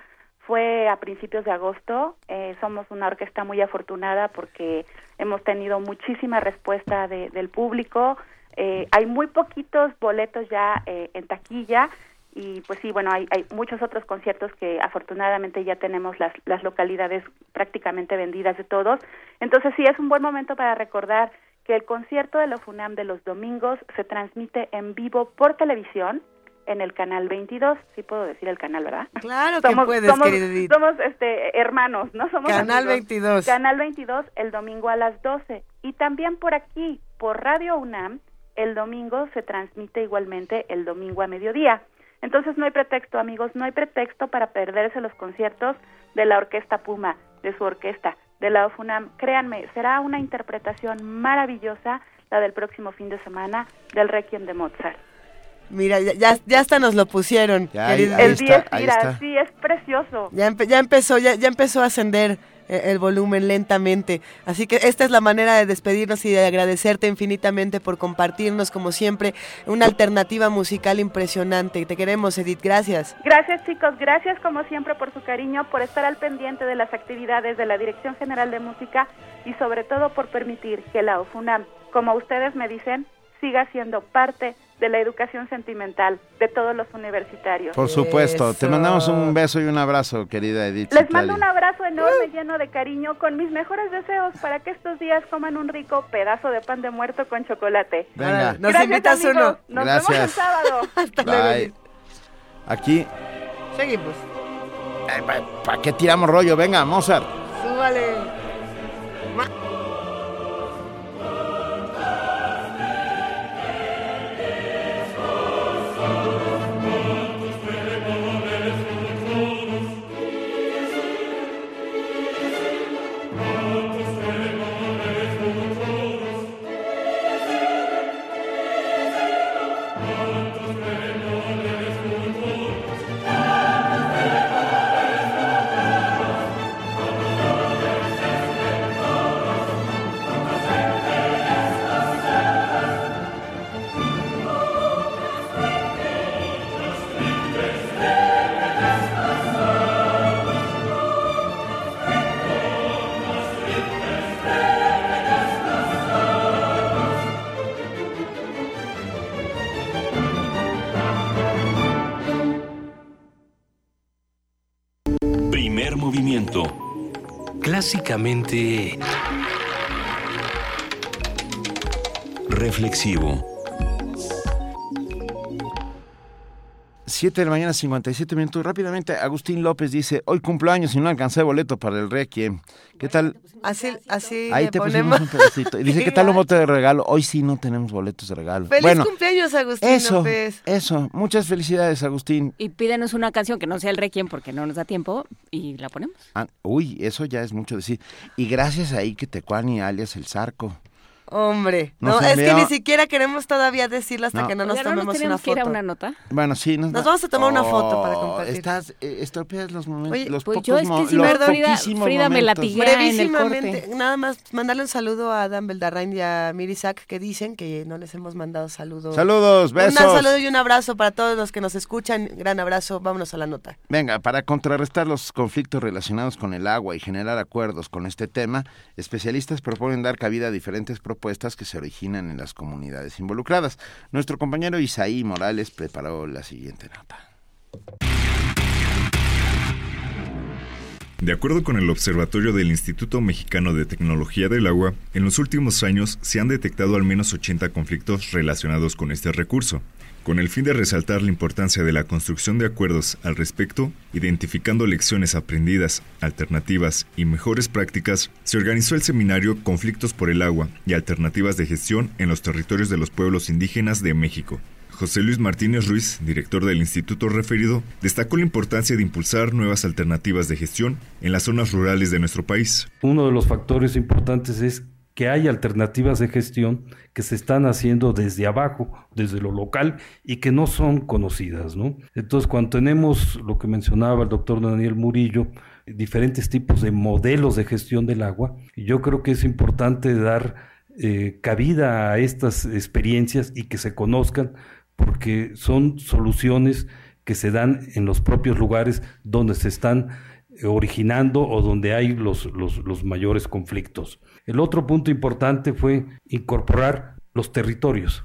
fue a principios de agosto. Eh, somos una orquesta muy afortunada porque hemos tenido muchísima respuesta de, del público. Eh, hay muy poquitos boletos ya eh, en taquilla y pues sí, bueno, hay, hay muchos otros conciertos que afortunadamente ya tenemos las, las localidades prácticamente vendidas de todos. Entonces sí, es un buen momento para recordar que el concierto de la FUNAM de los domingos se transmite en vivo por televisión en el canal 22, sí puedo decir el canal, ¿verdad? Claro que puedes, somos, somos este, hermanos, ¿no? Somos Canal amigos. 22. Canal 22 el domingo a las 12 y también por aquí, por Radio UNAM, el domingo se transmite igualmente el domingo a mediodía. Entonces no hay pretexto, amigos, no hay pretexto para perderse los conciertos de la Orquesta Puma, de su orquesta, de la OFUNAM. Créanme, será una interpretación maravillosa la del próximo fin de semana del Requiem de Mozart. Mira, ya, ya, ya hasta nos lo pusieron. Ya, ahí- querida. ahí el está, 10 ahí mira, está. sí, es precioso. Ya, empe- ya empezó, ya, ya empezó a ascender el volumen lentamente. Así que esta es la manera de despedirnos y de agradecerte infinitamente por compartirnos, como siempre, una alternativa musical impresionante. Te queremos, Edith. Gracias. Gracias chicos, gracias como siempre por su cariño, por estar al pendiente de las actividades de la Dirección General de Música y sobre todo por permitir que la OFUNAM, como ustedes me dicen, siga siendo parte de la educación sentimental de todos los universitarios. Por supuesto. Te mandamos un beso y un abrazo, querida Edith. Les mando un abrazo enorme lleno de cariño con mis mejores deseos para que estos días coman un rico pedazo de pan de muerto con chocolate. Venga. Nos Gracias, invitas amigos. uno. Nos vemos el Gracias. sábado. Hasta luego. Aquí, Seguimos. ¿para qué tiramos rollo? Venga, Mozart. Súbale. Clásicamente Reflexivo. 7 de la mañana, 57 minutos. Rápidamente, Agustín López dice, hoy cumpleaños y no alcancé boleto para el Requiem. ¿Qué tal? Así, así Ahí te ponemos. pusimos un pedacito. Y dice, ¿qué tal un bote de regalo? Hoy sí no tenemos boletos de regalo. Feliz bueno, cumpleaños, Agustín eso, López. eso. Muchas felicidades, Agustín. Y pídenos una canción que no sea el Requiem porque no nos da tiempo y la ponemos. Ah, uy, eso ya es mucho decir. Y gracias a Ike Tecuani, alias El Zarco. Hombre, no, es que ni siquiera queremos todavía decirlo hasta No. que no nos Oiga, ¿no tomemos nos una tenemos que ir a foto. una nota? Bueno, sí. Nos, Nos va- vamos a tomar una foto para Oh, compartir. Estás, eh, estropeas los momentos, Oye, los pues pocos yo es que los me- Frida- Frida me en el Brevísimamente, corte. nada más mandarle un saludo a Adam Beldarrain y a Mirisak que dicen que no les hemos mandado saludos. Saludos, Un besos. saludo y un abrazo para todos los que nos escuchan. Gran abrazo, vámonos a la nota. Venga, para contrarrestar los conflictos relacionados con el agua y generar acuerdos con este tema, especialistas proponen dar cabida a diferentes propuestas que se originan en las comunidades involucradas. Nuestro compañero Isaí Morales preparó la siguiente nota. De acuerdo con el observatorio del Instituto Mexicano de Tecnología del Agua, en los últimos años se han detectado al menos 80 conflictos relacionados con este recurso. Con el fin de resaltar la importancia de la construcción de acuerdos al respecto, identificando lecciones aprendidas, alternativas y mejores prácticas, se organizó el seminario Conflictos por el agua y alternativas de gestión en los territorios de los pueblos indígenas de México. José Luis Martínez Ruiz, director del instituto referido, destacó la importancia de impulsar nuevas alternativas de gestión en las zonas rurales de nuestro país. Uno de los factores importantes es que hay alternativas de gestión que se están haciendo desde abajo, desde lo local y que no son conocidas, ¿no? Entonces, cuando tenemos lo que mencionaba el doctor Daniel Murillo, diferentes tipos de modelos de gestión del agua, yo creo que es importante dar eh, cabida a estas experiencias y que se conozcan porque son soluciones que se dan en los propios lugares donde se están originando o donde hay los, los, mayores conflictos. El otro punto importante fue incorporar los territorios.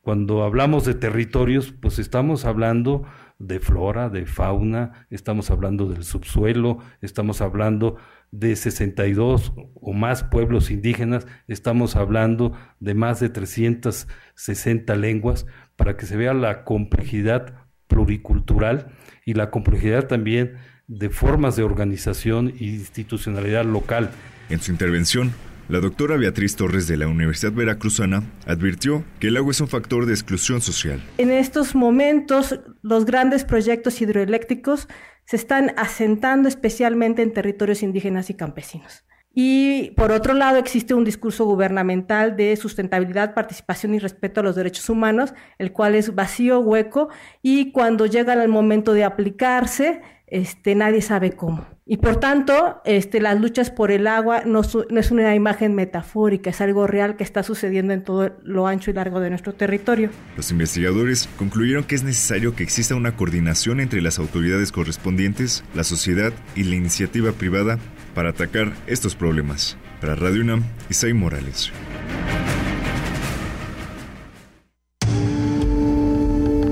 Cuando hablamos de territorios, pues estamos hablando de flora, de fauna, estamos hablando del subsuelo, estamos hablando de 62 o más pueblos indígenas, estamos hablando de más de 360 lenguas, para que se vea la complejidad pluricultural y la complejidad también de formas de organización e institucionalidad local. En su intervención, la doctora Beatriz Torres de la Universidad Veracruzana advirtió que el agua es un factor de exclusión social. En estos momentos, los grandes proyectos hidroeléctricos se están asentando especialmente en territorios indígenas y campesinos. Y por otro lado, existe un discurso gubernamental de sustentabilidad, participación y respeto a los derechos humanos, el cual es vacío, hueco, y cuando llega el momento de aplicarse, este, nadie sabe cómo. Y por tanto, este, las luchas por el agua no, no, es una imagen metafórica, es algo real que está sucediendo en todo lo ancho y largo de nuestro territorio. Los investigadores concluyeron que es necesario que exista una coordinación entre las autoridades correspondientes, la sociedad y la iniciativa privada para atacar estos problemas. Para Radio UNAM, Isai Morales.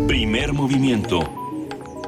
Primer movimiento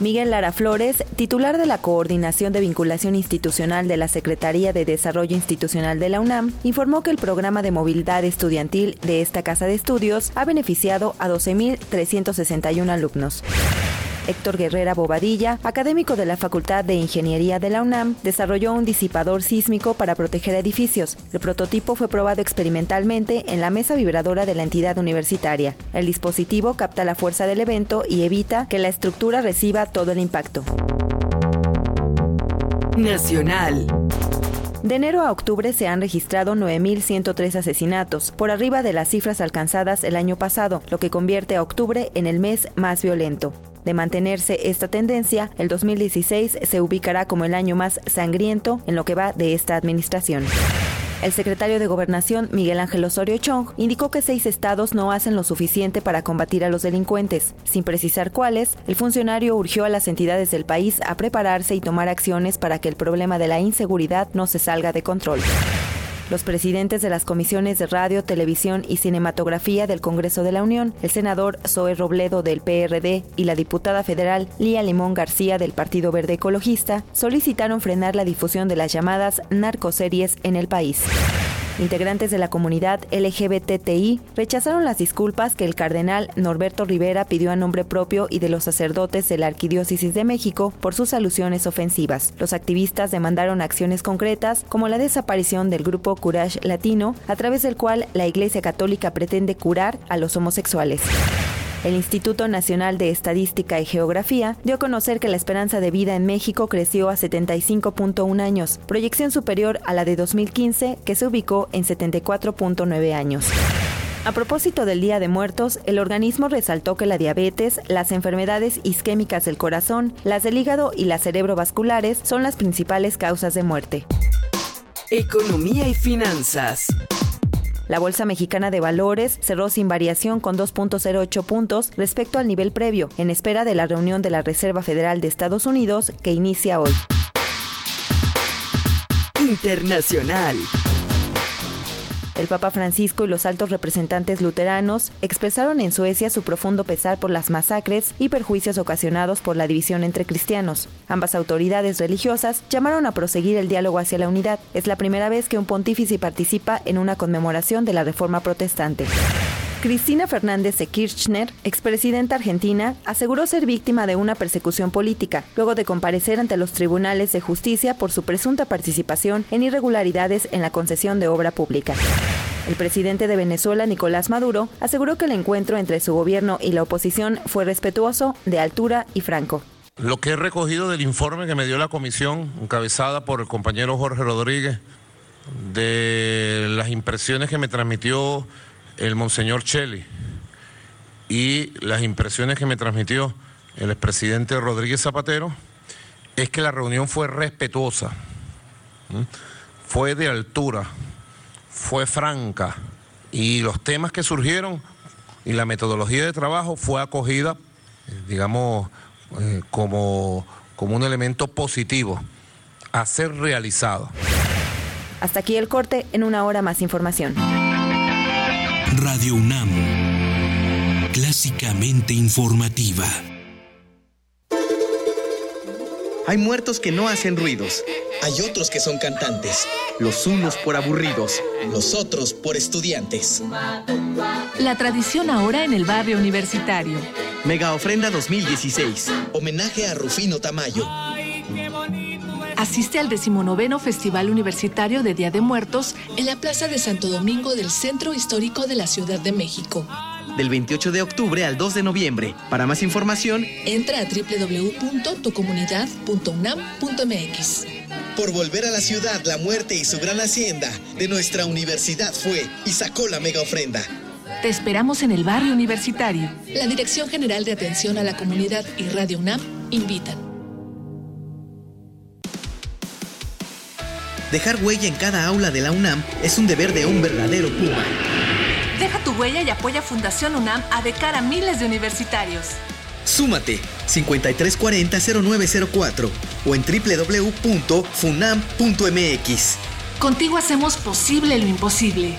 Miguel Lara Flores, titular de la Coordinación de Vinculación Institucional de la Secretaría de Desarrollo Institucional de la UNAM, informó que el programa de movilidad estudiantil de esta casa de estudios ha beneficiado a 12.361 alumnos. Héctor Guerrera Bobadilla, académico de la Facultad de Ingeniería de la UNAM, desarrolló un disipador sísmico para proteger edificios. El prototipo fue probado experimentalmente en la mesa vibradora de la entidad universitaria. El dispositivo capta la fuerza del evento y evita que la estructura reciba todo el impacto. Nacional. De enero a octubre se han registrado 9.103 asesinatos, por arriba de las cifras alcanzadas el año pasado, lo que convierte a octubre en el mes más violento. De mantenerse esta tendencia, el 2016 se ubicará como el año más sangriento en lo que va de esta administración. El secretario de Gobernación, Miguel Ángel Osorio Chong, indicó que seis estados no hacen lo suficiente para combatir a los delincuentes. Sin precisar cuáles, el funcionario urgió a las entidades del país a prepararse y tomar acciones para que el problema de la inseguridad no se salga de control. Los presidentes de las comisiones de radio, televisión y cinematografía del Congreso de la Unión, el senador Zoe Robledo del PRD y la diputada federal Lía Limón García del Partido Verde Ecologista, solicitaron frenar la difusión de las llamadas narcoseries en el país. Integrantes de la comunidad LGBTI rechazaron las disculpas que el cardenal Norberto Rivera pidió a nombre propio y de los sacerdotes de la Arquidiócesis de México por sus alusiones ofensivas. Los activistas demandaron acciones concretas como la desaparición del grupo Courage Latino, a través del cual la Iglesia Católica pretende curar a los homosexuales. El Instituto Nacional de Estadística y Geografía dio a conocer que la esperanza de vida en México creció a 75.1 años, proyección superior a la de 2015 que se ubicó en 74.9 años. A propósito del Día de Muertos, el organismo resaltó que la diabetes, las enfermedades isquémicas del corazón, las del hígado y las cerebrovasculares son las principales causas de muerte. Economía y finanzas. La Bolsa Mexicana de Valores cerró sin variación con 2.08 puntos respecto al nivel previo, en espera de la reunión de la Reserva Federal de Estados Unidos que inicia hoy. Internacional. El Papa Francisco y los altos representantes luteranos expresaron en Suecia su profundo pesar por las masacres y perjuicios ocasionados por la división entre cristianos. Ambas autoridades religiosas llamaron a proseguir el diálogo hacia la unidad. Es la primera vez que un pontífice participa en una conmemoración de la Reforma Protestante. Cristina Fernández de Kirchner, expresidenta argentina, aseguró ser víctima de una persecución política, luego de comparecer ante los tribunales de justicia por su presunta participación en irregularidades en la concesión de obra pública. El presidente de Venezuela, Nicolás Maduro, aseguró que el encuentro entre su gobierno y la oposición fue respetuoso, de altura y franco. Lo que he recogido del informe que me dio la comisión, encabezada por el compañero Jorge Rodríguez, de las impresiones que me transmitió el Monseñor Cheli y las impresiones que me transmitió el expresidente Rodríguez Zapatero es que la reunión fue respetuosa, fue de altura, fue franca y los temas que surgieron y la metodología de trabajo fue acogida, digamos, eh, como, como un elemento positivo a ser realizado. Hasta aquí el corte, en una hora más información. Radio UNAM, clásicamente informativa. Hay muertos que no hacen ruidos. Hay otros que son cantantes. Los unos por aburridos. Los otros por estudiantes. La tradición ahora en el barrio universitario. Mega Ofrenda 2016. Homenaje a Rufino Tamayo. Asiste al decimonoveno Festival Universitario de Día de Muertos en la Plaza de Santo Domingo del Centro Histórico de la Ciudad de México. Del 28 de octubre al 2 de noviembre. Para más información, entra a www.tucomunidad.unam.mx. Por volver a la ciudad, la muerte y su gran hacienda de nuestra universidad fue y sacó la mega ofrenda. Te esperamos en el barrio universitario. La Dirección General de Atención a la Comunidad y Radio UNAM invitan. Dejar huella en cada aula de la UNAM es un deber de un verdadero Puma. Deja tu huella y apoya Fundación UNAM a de cara a miles de universitarios. Súmate 5340-0904 o en www.funam.mx. Contigo hacemos posible lo imposible.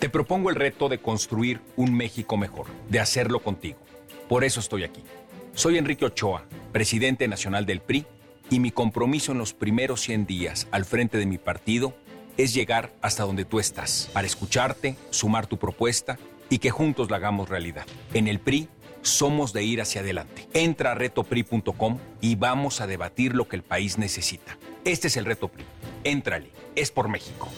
Te propongo el reto de construir un México mejor, de hacerlo contigo. Por eso estoy aquí. Soy Enrique Ochoa, presidente nacional del PRI y mi compromiso en los primeros 100 días al frente de mi partido es llegar hasta donde tú estás, para escucharte, sumar tu propuesta y que juntos la hagamos realidad. En el PRI somos de ir hacia adelante. Entra a retopri.com y vamos a debatir lo que el país necesita. Este es el reto PRI. Éntrale, es por México.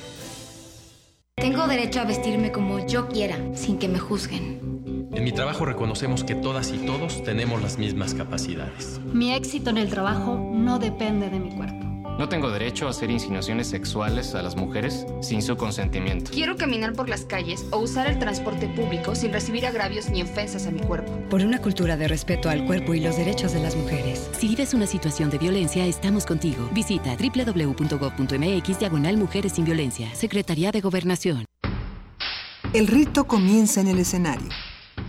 Tengo derecho a vestirme como yo quiera, sin que me juzguen. En mi trabajo reconocemos que todas y todos tenemos las mismas capacidades. Mi éxito en el trabajo no depende de mi cuerpo. No tengo derecho a hacer insinuaciones sexuales a las mujeres sin su consentimiento. Quiero caminar por las calles o usar el transporte público sin recibir agravios ni ofensas a mi cuerpo. Por una cultura de respeto al cuerpo y los derechos de las mujeres. Si vives una situación de violencia, estamos contigo. Visita www.gov.mx diagonal Mujeres sin Violencia. Secretaría de Gobernación. El rito comienza en el escenario.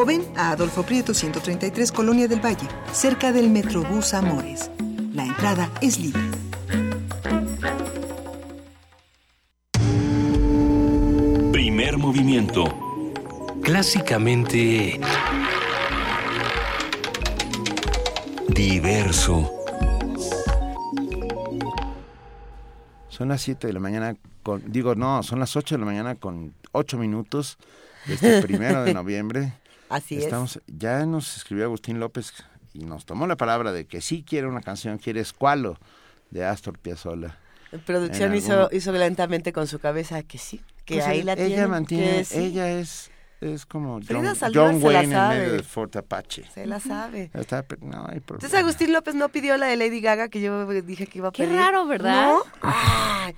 o ven a Adolfo Prieto 133 Colonia del Valle, cerca del Metrobús Amores. La entrada es libre. Primer movimiento. Clásicamente... Diverso. Son las 7 de la mañana con... Digo, no, son las 8 de la mañana con 8 minutos de este primero de noviembre. Así Estamos, es. Ya nos escribió Agustín López y nos tomó la palabra de que sí quiere una canción, quiere Escualo de Astor Piazzolla. Producción hizo, alguno- hizo lentamente con su cabeza que sí. que Pues ahí el- la ella tienen, mantiene, que sí. ella es, es como John, John Wayne en medio de Fort Apache. Se la sabe. Está- no hay problema. Entonces Agustín López no pidió la de Lady Gaga que yo dije que iba a Qué pedir. raro, ¿verdad? ¿No? Ay,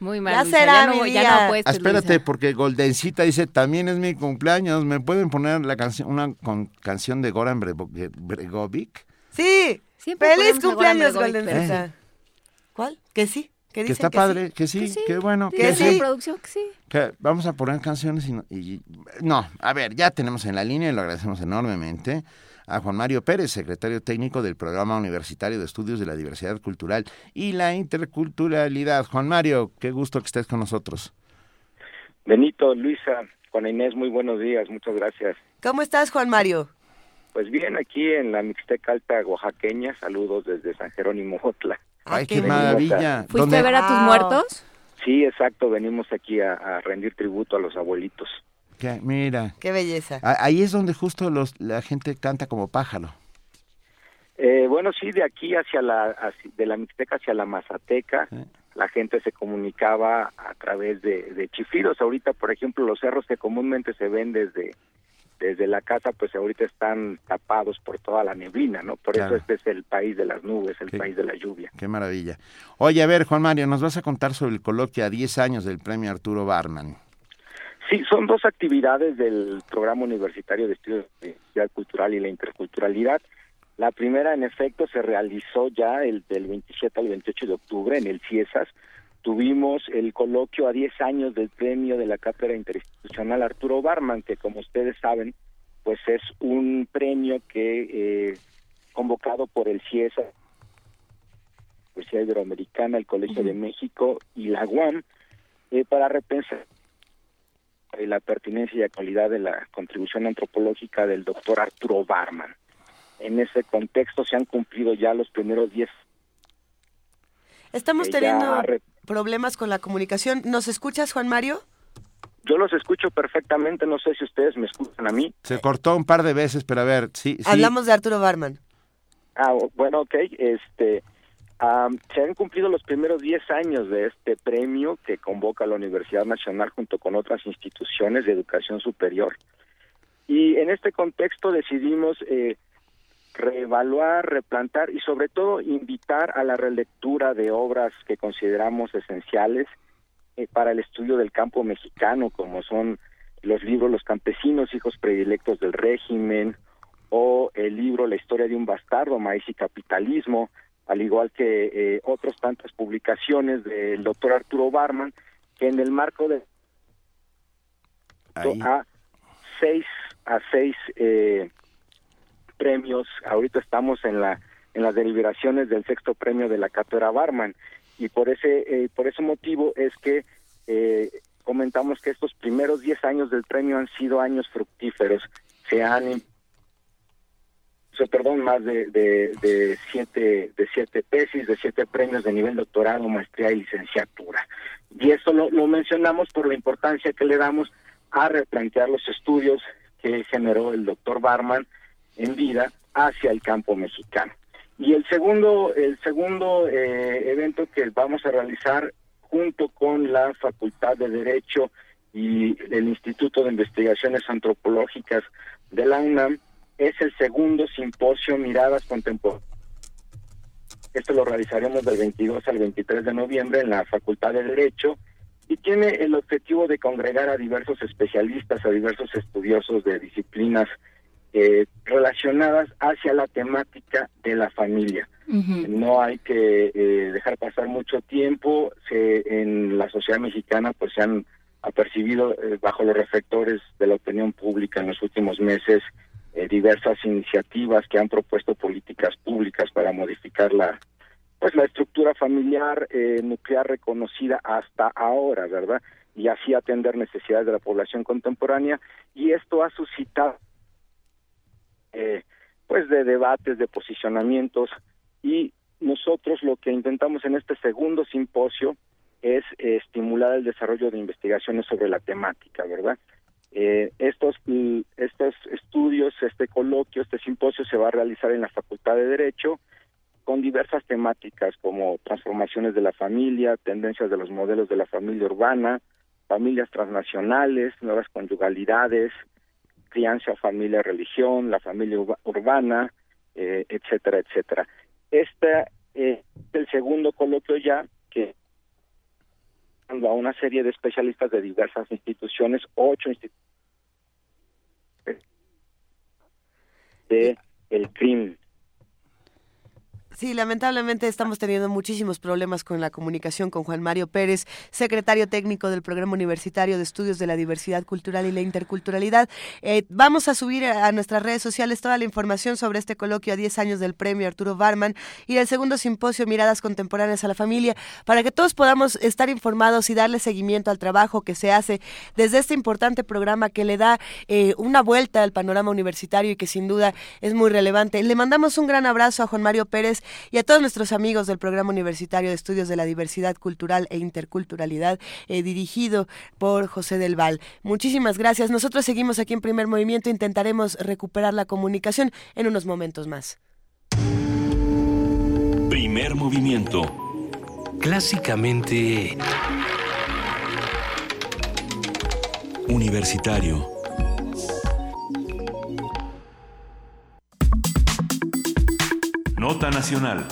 Muy mal. Ya Luisa, será ya no, mi ya no apuestes, Ah, espérate, Luisa. porque Goldencita dice, también es mi cumpleaños, ¿me pueden poner la canción, una con- canción de Goran Brego- Bregovic? Sí. Siempre Feliz cumpleaños, Goldencita. Eh. ¿Cuál? Que sí. Que, Que está que padre, sí. que sí, que bueno, Que que sí. sí. producción que sí. Que vamos a poner canciones y no, y- no, a ver, ya tenemos en la línea y lo agradecemos enormemente a Juan Mario Pérez, secretario técnico del Programa Universitario de Estudios de la Diversidad Cultural y la Interculturalidad. Juan Mario, qué gusto que estés con nosotros. Benito, Luisa, Juana Inés, muy buenos días, muchas gracias. ¿Cómo estás, Juan Mario? Pues bien, aquí en la Mixteca Alta Oaxaqueña, saludos desde San Jerónimo Jotla. Ay, qué Venimos maravilla. ¿Fuiste a ver a tus muertos? Sí, exacto, venimos aquí a, a rendir tributo a los abuelitos. Que- mira, Qué belleza. ahí es donde justo los, la gente canta como pájaro. Eh, bueno, sí, de aquí hacia la, hacia- de la Mixteca hacia la Mazateca, la gente se comunicaba a través de, de chiflidos. Ahorita, por ejemplo, los cerros que comúnmente se ven desde, desde la casa, pues ahorita están tapados por toda la neblina, ¿no? Por Claro. eso este es el país de las nubes, el país de la lluvia. Qué maravilla. Oye, a ver, Juan Mario, nos vas a contar sobre el coloquio a 10 años del premio Arturo Barman. Sí, son dos actividades del Programa Universitario de Estudios de Cultural y la Interculturalidad. La primera, en efecto, se realizó ya el del 27 al 28 de octubre en el CIESAS. Tuvimos el coloquio a 10 años del premio de la Cátedra Interinstitucional Arturo Barman, que como ustedes saben, pues es un premio que eh, convocado por el CIESAS, Universidad Iberoamericana, el Colegio de México y la UAM, eh, para repensar la pertinencia y la calidad de la contribución antropológica del doctor Arturo Barman. En ese contexto se han cumplido ya los primeros 10 Estamos Eh, ya teniendo re- problemas con la comunicación. ¿Nos escuchas, Juan Mario? Yo los escucho perfectamente, no sé si ustedes me escuchan a mí. Se cortó un par de veces, pero a ver, sí, sí. Hablamos de Arturo Barman. Ah, bueno, ok. Este, se han cumplido los primeros 10 años de este premio que convoca la Universidad Nacional junto con otras instituciones de educación superior. Y en este contexto decidimos eh, reevaluar, replantar y sobre todo invitar a la relectura de obras que consideramos esenciales eh, para el estudio del campo mexicano, como son los libros Los campesinos, hijos predilectos del régimen, o el libro La historia de un bastardo, Maíz y Capitalismo, al igual que eh, otras tantas publicaciones del doctor Arturo Barman, que en el marco de Ahí. a seis a seis eh, premios, ahorita estamos en la en las deliberaciones del sexto premio de la cátedra Barman y por ese eh, por ese motivo es que eh, comentamos que estos primeros 10 años del premio han sido años fructíferos se han perdón más de, de, de siete de siete tesis de siete premios de nivel doctorado maestría y licenciatura y eso lo, lo mencionamos por la importancia que le damos a replantear los estudios que generó el doctor Barman en vida hacia el campo mexicano. Y el segundo, el segundo eh, evento que vamos a realizar junto con la Facultad de Derecho y el Instituto de Investigaciones Antropológicas de la UNAM es el segundo simposio Miradas Contemporáneas. Esto lo realizaremos del 22 al 23 de noviembre en la Facultad de Derecho y tiene el objetivo de congregar a diversos especialistas, a diversos estudiosos de disciplinas eh, relacionadas hacia la temática de la familia. No hay que eh, dejar pasar mucho tiempo. Se, en la sociedad mexicana pues se han apercibido eh, bajo los reflectores de la opinión pública en los últimos meses eh, diversas iniciativas que han propuesto políticas públicas para modificar la pues la estructura familiar eh, nuclear reconocida hasta ahora, ¿verdad? Y así atender necesidades de la población contemporánea y esto ha suscitado eh, pues de debates, de posicionamientos y nosotros lo que intentamos en este segundo simposio es eh, estimular el desarrollo de investigaciones sobre la temática, ¿verdad? Eh, estos estudios, este coloquio, este simposio se va a realizar en la Facultad de Derecho con diversas temáticas como transformaciones de la familia, tendencias de los modelos de la familia urbana, familias transnacionales, nuevas conyugalidades, crianza, familia, religión, la familia urbana, eh, etcétera, etcétera. Este es el segundo coloquio ya que a una serie de especialistas de diversas instituciones, ocho instituciones de el crimen Sí, lamentablemente estamos teniendo muchísimos problemas con la comunicación con Juan Mario Pérez, secretario técnico del Programa Universitario de Estudios de la Diversidad Cultural y la Interculturalidad. Eh, vamos a subir a nuestras redes sociales toda la información sobre este coloquio a 10 años del premio Arturo Barman y del segundo simposio Miradas Contemporáneas a la Familia, para que todos podamos estar informados y darle seguimiento al trabajo que se hace desde este importante programa que le da eh, una vuelta al panorama universitario y que sin duda es muy relevante. Le mandamos un gran abrazo a Juan Mario Pérez y a todos nuestros amigos del Programa Universitario de Estudios de la Diversidad Cultural e Interculturalidad, eh, dirigido por José del Val. Muchísimas gracias. Nosotros seguimos aquí en Primer Movimiento, intentaremos recuperar la comunicación en unos momentos más. Primer Movimiento. Clásicamente... Universitario. Nota Nacional.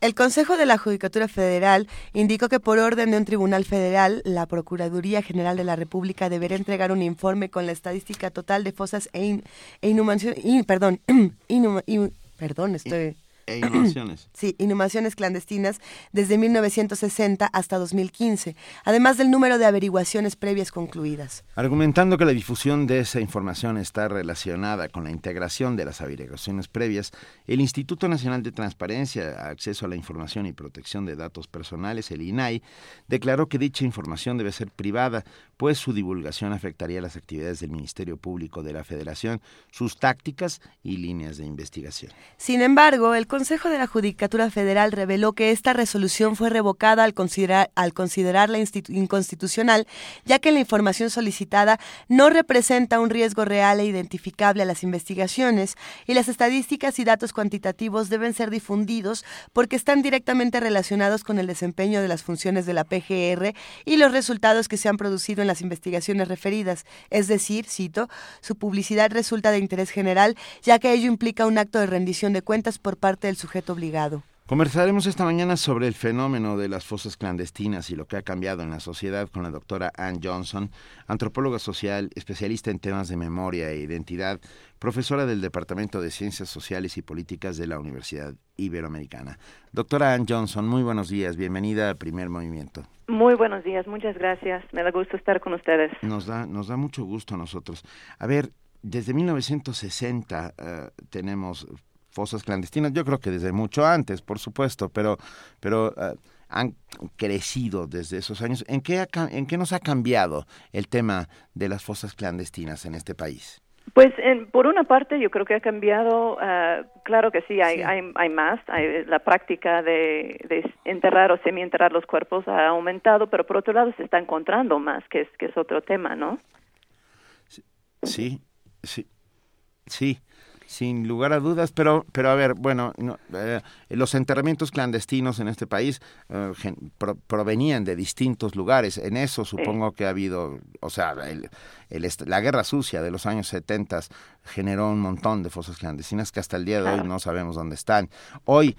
El Consejo de la Judicatura Federal indicó que por orden de un tribunal federal, la Procuraduría General de la República deberá entregar un informe con la estadística total de fosas e, e inhumaciones. perdón, perdón, estoy e inhumaciones. sí, inhumaciones clandestinas desde 1960 hasta 2015, además del número de averiguaciones previas concluidas. Argumentando que la difusión de esa información está relacionada con la integración de las averiguaciones previas, el Instituto Nacional de Transparencia, Acceso a la Información y Protección de Datos Personales, el INAI, declaró que dicha información debe ser privada, pues su divulgación afectaría las actividades del Ministerio Público de la Federación, sus tácticas y líneas de investigación. Sin embargo, el Consejo de la Judicatura Federal reveló que esta resolución fue revocada al, considerar, al considerarla inconstitucional, ya que la información solicitada no representa un riesgo real e identificable a las investigaciones y las estadísticas y datos cuantitativos deben ser difundidos porque están directamente relacionados con el desempeño de las funciones de la PGR y los resultados que se han producido en las investigaciones referidas. Es decir, cito, su publicidad resulta de interés general, ya que ello implica un acto de rendición de cuentas por parte el sujeto obligado. Conversaremos esta mañana sobre el fenómeno de las fosas clandestinas y lo que ha cambiado en la sociedad con la doctora Ann Johnson, antropóloga social, especialista en temas de memoria e identidad, profesora del Departamento de Ciencias Sociales y Políticas de la Universidad Iberoamericana. Doctora Ann Johnson, muy buenos días, bienvenida a Primer Movimiento. Muy buenos días, muchas gracias, me da gusto estar con ustedes. Nos da, nos da mucho gusto a nosotros. A ver, desde 1960 uh, tenemos fosas clandestinas, yo creo que desde mucho antes, por supuesto, pero, pero uh, han crecido desde esos años. ¿En qué, ha, ¿En qué nos ha cambiado el tema de las fosas clandestinas en este país? Pues en, por una parte yo creo que ha cambiado, uh, claro que sí, hay, sí. hay, hay más, hay, la práctica de, de, enterrar o semienterrar los cuerpos ha aumentado, pero por otro lado se está encontrando más, que es, que es otro tema, ¿no? Sí, sí, sí sin lugar a dudas, pero, pero a ver, bueno, no, eh, los enterramientos clandestinos en este país eh, gen, pro, provenían de distintos lugares. En eso supongo que ha habido, o sea, el, el, la guerra sucia de los años 70 generó un montón de fosas clandestinas que hasta el día de hoy no sabemos dónde están. Hoy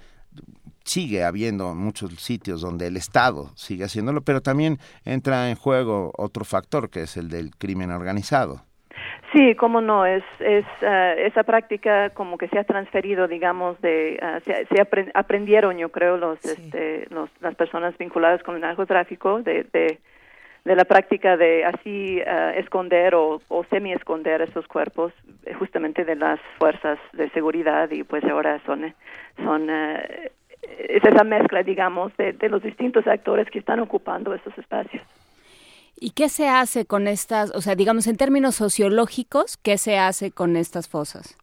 sigue habiendo muchos sitios donde el Estado sigue haciéndolo, pero también entra en juego otro factor que es el del crimen organizado. Sí, cómo no, es, es uh, esa práctica como que se ha transferido, digamos, de, uh, se, se apre aprendieron, yo creo, los, sí. este, los, las personas vinculadas con el narcotráfico de, de, de la práctica de así uh, esconder o, o semi-esconder esos cuerpos justamente de las fuerzas de seguridad y pues ahora son, son es esa mezcla, digamos, de, de los distintos actores que están ocupando esos espacios. ¿Y qué se hace con estas, o sea, digamos en términos sociológicos, qué se hace con estas fosas?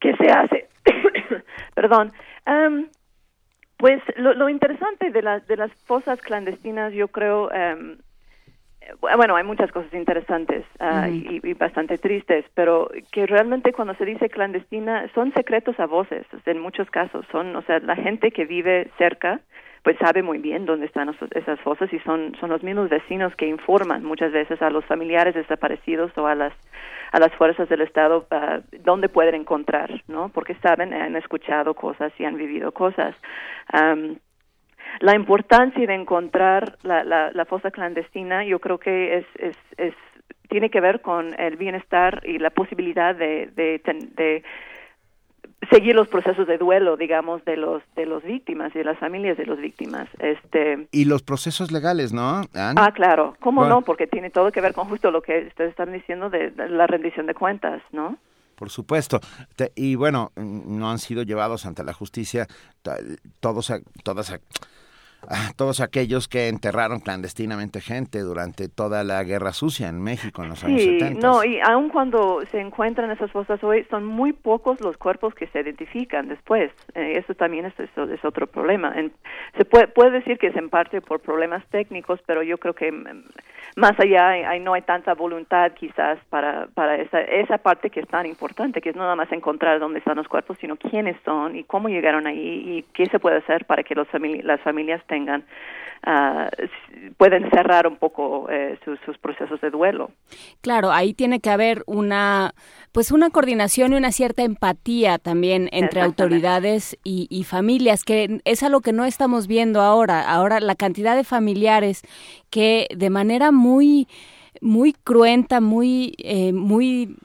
¿Qué se hace? Perdón. Um, pues lo, lo, interesante de, la, de las fosas clandestinas, yo creo, um, bueno, hay muchas cosas interesantes uh, uh -huh. y, y, bastante tristes, pero que realmente cuando se dice clandestina son secretos a voces, en muchos casos son, o sea, la gente que vive cerca pues sabe muy bien dónde están esas fosas y son son los mismos vecinos que informan muchas veces a los familiares desaparecidos o a las a las fuerzas del Estado uh, dónde pueden encontrar, ¿no? Porque saben, han escuchado cosas y han vivido cosas. Um, la importancia de encontrar la, la, la, fosa clandestina, yo creo que es, es, es tiene que ver con el bienestar y la posibilidad de, de, de seguir los procesos de duelo, digamos, de los de los víctimas y de las familias de los víctimas. Este y los procesos legales, ¿no? Ah, claro. ¿Cómo no? Porque tiene todo que ver con justo lo que ustedes están diciendo de, la rendición de cuentas, ¿no? Por supuesto. y bueno, no han sido llevados ante la justicia todos todas a todos aquellos que enterraron clandestinamente gente durante toda la guerra sucia en México en los años 70. No, y aun cuando se encuentran esas fosas hoy, son muy pocos los cuerpos que se identifican después. Eh, eso también es, es, otro problema. se puede, puede decir que es en parte por problemas técnicos, pero yo creo que mm, más allá no hay tanta voluntad quizás para, para esa, esa parte que es tan importante, que es no nada más encontrar dónde están los cuerpos, sino quiénes son y cómo llegaron ahí y qué se puede hacer para que los las familias tengan Uh, pueden cerrar un poco eh, sus, procesos de duelo. Claro, ahí tiene que haber una, pues una coordinación y una cierta empatía también entre autoridades y, y, familias, que es algo que no estamos viendo ahora. Ahora la cantidad de familiares que de manera muy muy cruenta, muy eh, muy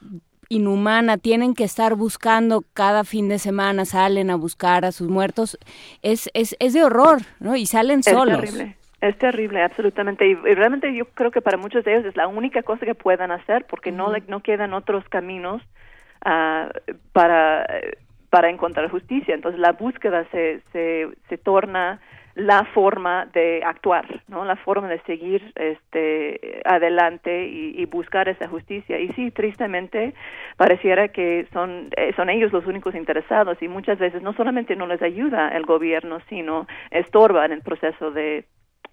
inhumana, tienen que estar buscando cada fin de semana, salen a buscar a sus muertos, es, es, es de horror, ¿no? Y salen es solos. Terrible. Es terrible, absolutamente. Y, realmente yo creo que para muchos de ellos es la única cosa que puedan hacer porque no, no quedan otros caminos uh, para, para encontrar justicia. Entonces la búsqueda se, se, se torna la forma de actuar, ¿no? La forma de seguir este adelante y, buscar esa justicia. Y sí, tristemente pareciera que son eh, son ellos los únicos interesados y muchas veces no solamente no les ayuda el gobierno, sino estorba en el proceso de,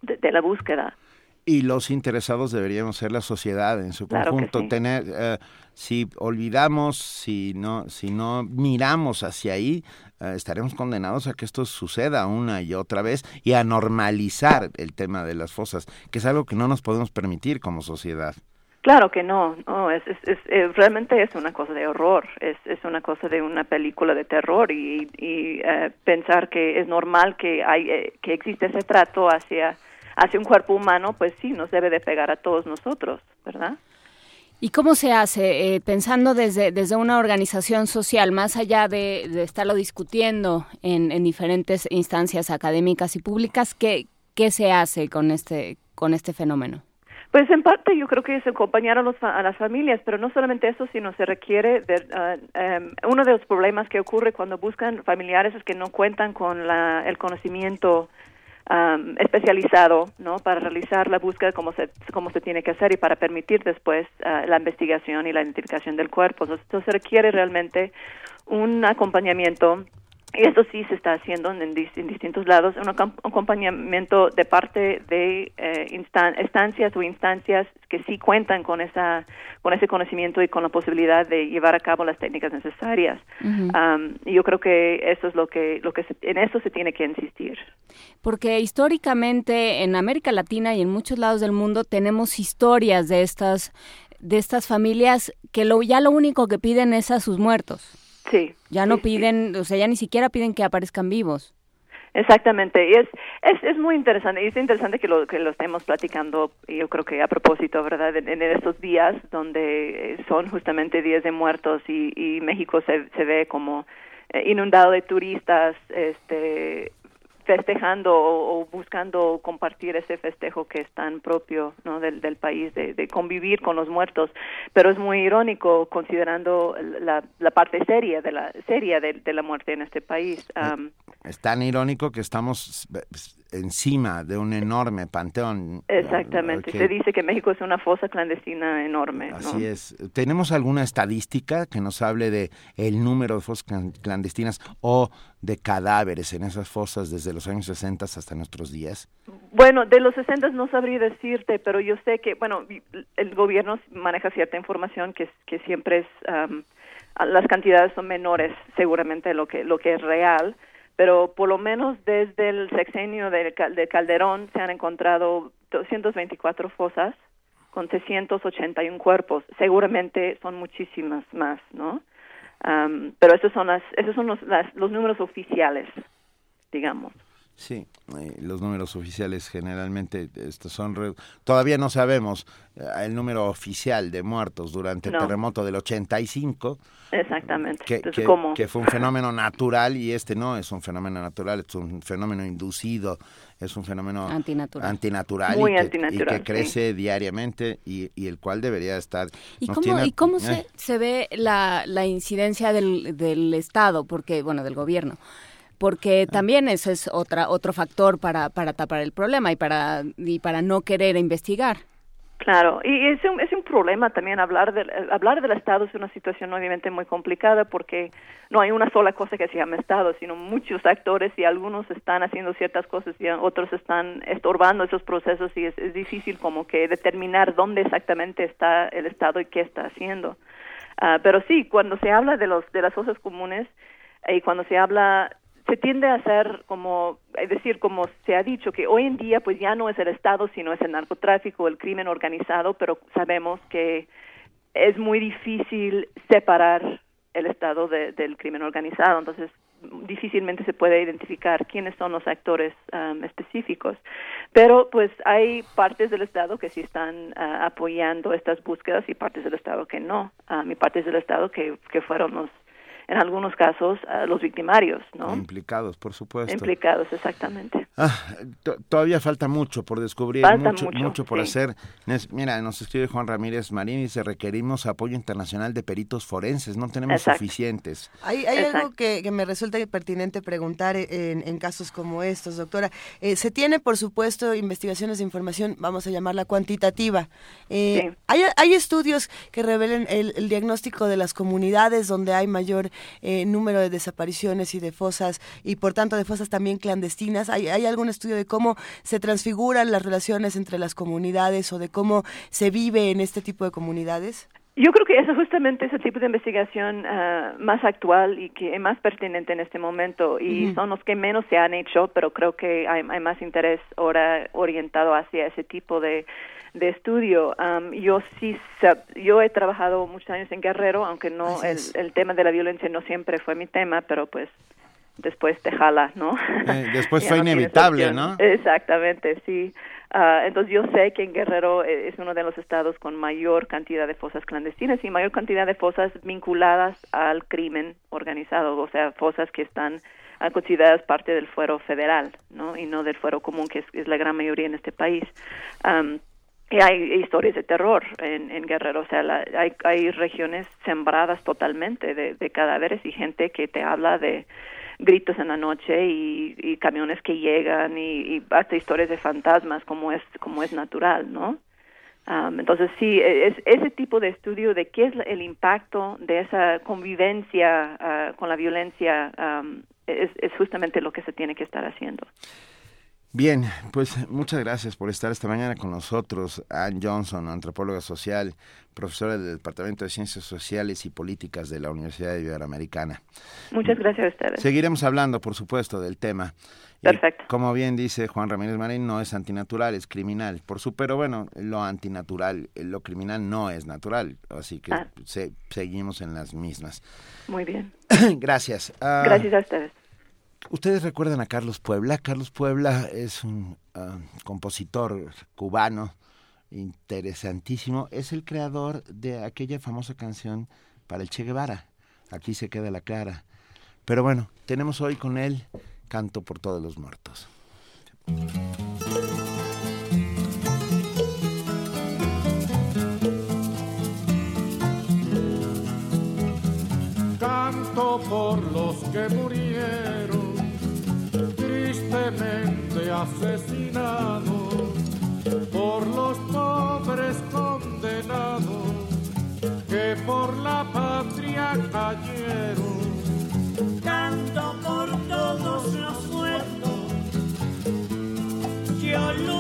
de, la búsqueda y los interesados deberíamos ser la sociedad en su conjunto tener eh, si olvidamos si no si no miramos hacia ahí estaremos condenados a que esto suceda una y otra vez y a normalizar el tema de las fosas, que es algo que no nos podemos permitir como sociedad. Claro que no, no es, es, eh, realmente es una cosa de horror, es, es una cosa de una película de terror y, y eh, pensar que es normal que hay que existe ese trato hacia hacia un cuerpo humano, pues sí, nos debe de pegar a todos nosotros, ¿verdad? ¿Y cómo se hace? Eh, pensando desde, desde una organización social, más allá de, estarlo discutiendo en, en, diferentes instancias académicas y públicas, ¿qué, ¿qué se hace con este, con este fenómeno? Pues en parte yo creo que es acompañar a, los, a las familias, pero no solamente eso, sino se requiere de, em, uno de los problemas que ocurre cuando buscan familiares es que no cuentan con la, el conocimiento um, especializado ¿no? para realizar la búsqueda como se, como se tiene que hacer y para permitir después uh, la investigación y la identificación del cuerpo. Entonces, requiere realmente un acompañamiento y esto sí se está haciendo en, distintos lados, un acompañamiento de parte de eh, estancias o instancias que sí cuentan con esa con ese conocimiento y con la posibilidad de llevar a cabo las técnicas necesarias. y yo creo que eso es lo que lo que en eso se tiene que insistir. Porque históricamente en América Latina y en muchos lados del mundo tenemos historias de estas de estas familias que lo, ya lo único que piden es a sus muertos. Sí. Ya no piden, o sea, ya ni siquiera piden que aparezcan vivos. Exactamente, y es, es, es muy interesante, y es interesante que lo, que lo estemos platicando, yo creo que a propósito, ¿verdad?, en, en estos días donde son justamente días de muertos y, y México se, se ve como eh, inundado de turistas, este, festejando o, buscando compartir ese festejo que es tan propio ¿no? del, del país, de, de, convivir con los muertos. Pero es muy irónico considerando la, la parte seria de la seria de, de, la muerte en este país. Um, es tan irónico que estamos encima de un enorme panteón. Exactamente. Se dice que México es una fosa clandestina enorme. Así es. ¿Tenemos alguna estadística que nos hable de el número de fosas clandestinas o de cadáveres en esas fosas desde los años 60 hasta nuestros días? Bueno, de los 60 no sabría decirte, pero yo sé que, bueno, el gobierno maneja cierta información que, que siempre es, las cantidades son menores seguramente lo que, lo que es real pero por lo menos desde el sexenio de, de Calderón se han encontrado 224 fosas con 681 cuerpos. Seguramente son muchísimas más, ¿no? Pero esos son, las, esos son los, los números oficiales, digamos. Sí, eh, los números oficiales generalmente estos son todavía no sabemos eh, el número oficial de muertos durante el terremoto del 85. Exactamente. Que, que, fue un fenómeno natural y este no es un fenómeno natural, es un fenómeno inducido, es un fenómeno antinatural, antinatural, Muy y, que, antinatural, y que crece diariamente y, y, el cual debería estar. ¿Y cómo, ¿y cómo se, se ve la, la incidencia del, del Estado, porque bueno, del gobierno? Porque también eso es otra otro factor para, para tapar el problema y para y para no querer investigar. Claro, y es un, es un problema también hablar del, hablar del Estado es una situación obviamente muy complicada porque no hay una sola cosa que se llama Estado, sino muchos actores y algunos están haciendo ciertas cosas y otros están estorbando esos procesos y es, es difícil como que determinar dónde exactamente está el Estado y qué está haciendo. Uh, pero sí, cuando se habla de los de las cosas comunes y cuando se habla se tiende a hacer como, es decir, como se ha dicho, que hoy en día pues ya no es el Estado, sino es el narcotráfico, el crimen organizado, pero sabemos que es muy difícil separar el Estado del crimen organizado, entonces difícilmente se puede identificar quiénes son los actores um, específicos. Pero pues hay partes del Estado que sí están uh, apoyando estas búsquedas y partes del Estado que no, um, y partes del Estado que, que fueron los en algunos casos a los victimarios, ¿no? Implicados, por supuesto. Implicados, exactamente. Ah, todavía falta mucho por descubrir, mucho, mucho, por hacer. Mira, nos escribe Juan Ramírez Marín y dice, requerimos apoyo internacional de peritos forenses, no tenemos suficientes. Hay, hay algo que, me resulta pertinente preguntar en, casos como estos, doctora. Eh, se tiene, por supuesto, investigaciones de información, vamos a llamarla cuantitativa. Eh, hay, hay, estudios que revelen el, el diagnóstico de las comunidades donde hay mayor eh, número de desapariciones y de fosas y por tanto de fosas también clandestinas. ¿Hay, ¿Hay algún estudio de cómo se transfiguran las relaciones entre las comunidades o de cómo se vive en este tipo de comunidades? Yo creo que eso justamente es el tipo de investigación ah, más actual y que es más pertinente en este momento y son los que menos se han hecho, pero creo que hay, hay más interés ahora orientado hacia ese tipo de, de estudio. yo sí, yo he trabajado muchos años en Guerrero, aunque no el, el, tema de la violencia no siempre fue mi tema, pero pues después te jala, ¿no? Eh, después fue inevitable, ¿no? Exactamente, sí. Ah, entonces yo sé que en Guerrero eh, es uno de los estados con mayor cantidad de fosas clandestinas y mayor cantidad de fosas vinculadas al crimen organizado, o sea, fosas que están ah, consideradas parte del fuero federal, ¿no? Y no del fuero común, que es, la gran mayoría en este país. Y hay historias de terror en, en Guerrero, o sea, hay, hay regiones sembradas totalmente de, de, cadáveres y gente que te habla de gritos en la noche y, camiones que llegan y, hasta historias de fantasmas como es como es natural, ¿no? Entonces sí, es ese tipo de estudio de qué es el impacto de esa convivencia uh, con la violencia es, es justamente lo que se tiene que estar haciendo. Bien, pues muchas gracias por estar esta mañana con nosotros. Ann Johnson, antropóloga social, profesora del Departamento de Ciencias Sociales y Políticas de la Universidad Iberoamericana. Muchas gracias a ustedes. Seguiremos hablando, por supuesto, del tema. Perfecto. como bien dice Juan Ramírez Marín, no es antinatural, es criminal. Por su, pero bueno, lo antinatural, lo criminal no es natural. Así que ah. seguimos en las mismas. Muy bien. gracias. Ah, gracias a ustedes. Ustedes recuerdan a Carlos Puebla. Carlos Puebla es un ah, compositor cubano interesantísimo. Es el creador de aquella famosa canción para el Che Guevara. Aquí se queda la cara. Pero bueno, tenemos hoy con él Canto por todos los muertos. Canto por los que murieron tristemente asesinado por los pobres condenados que por la patria cayeron. Canto por todos los muertos, yo lucho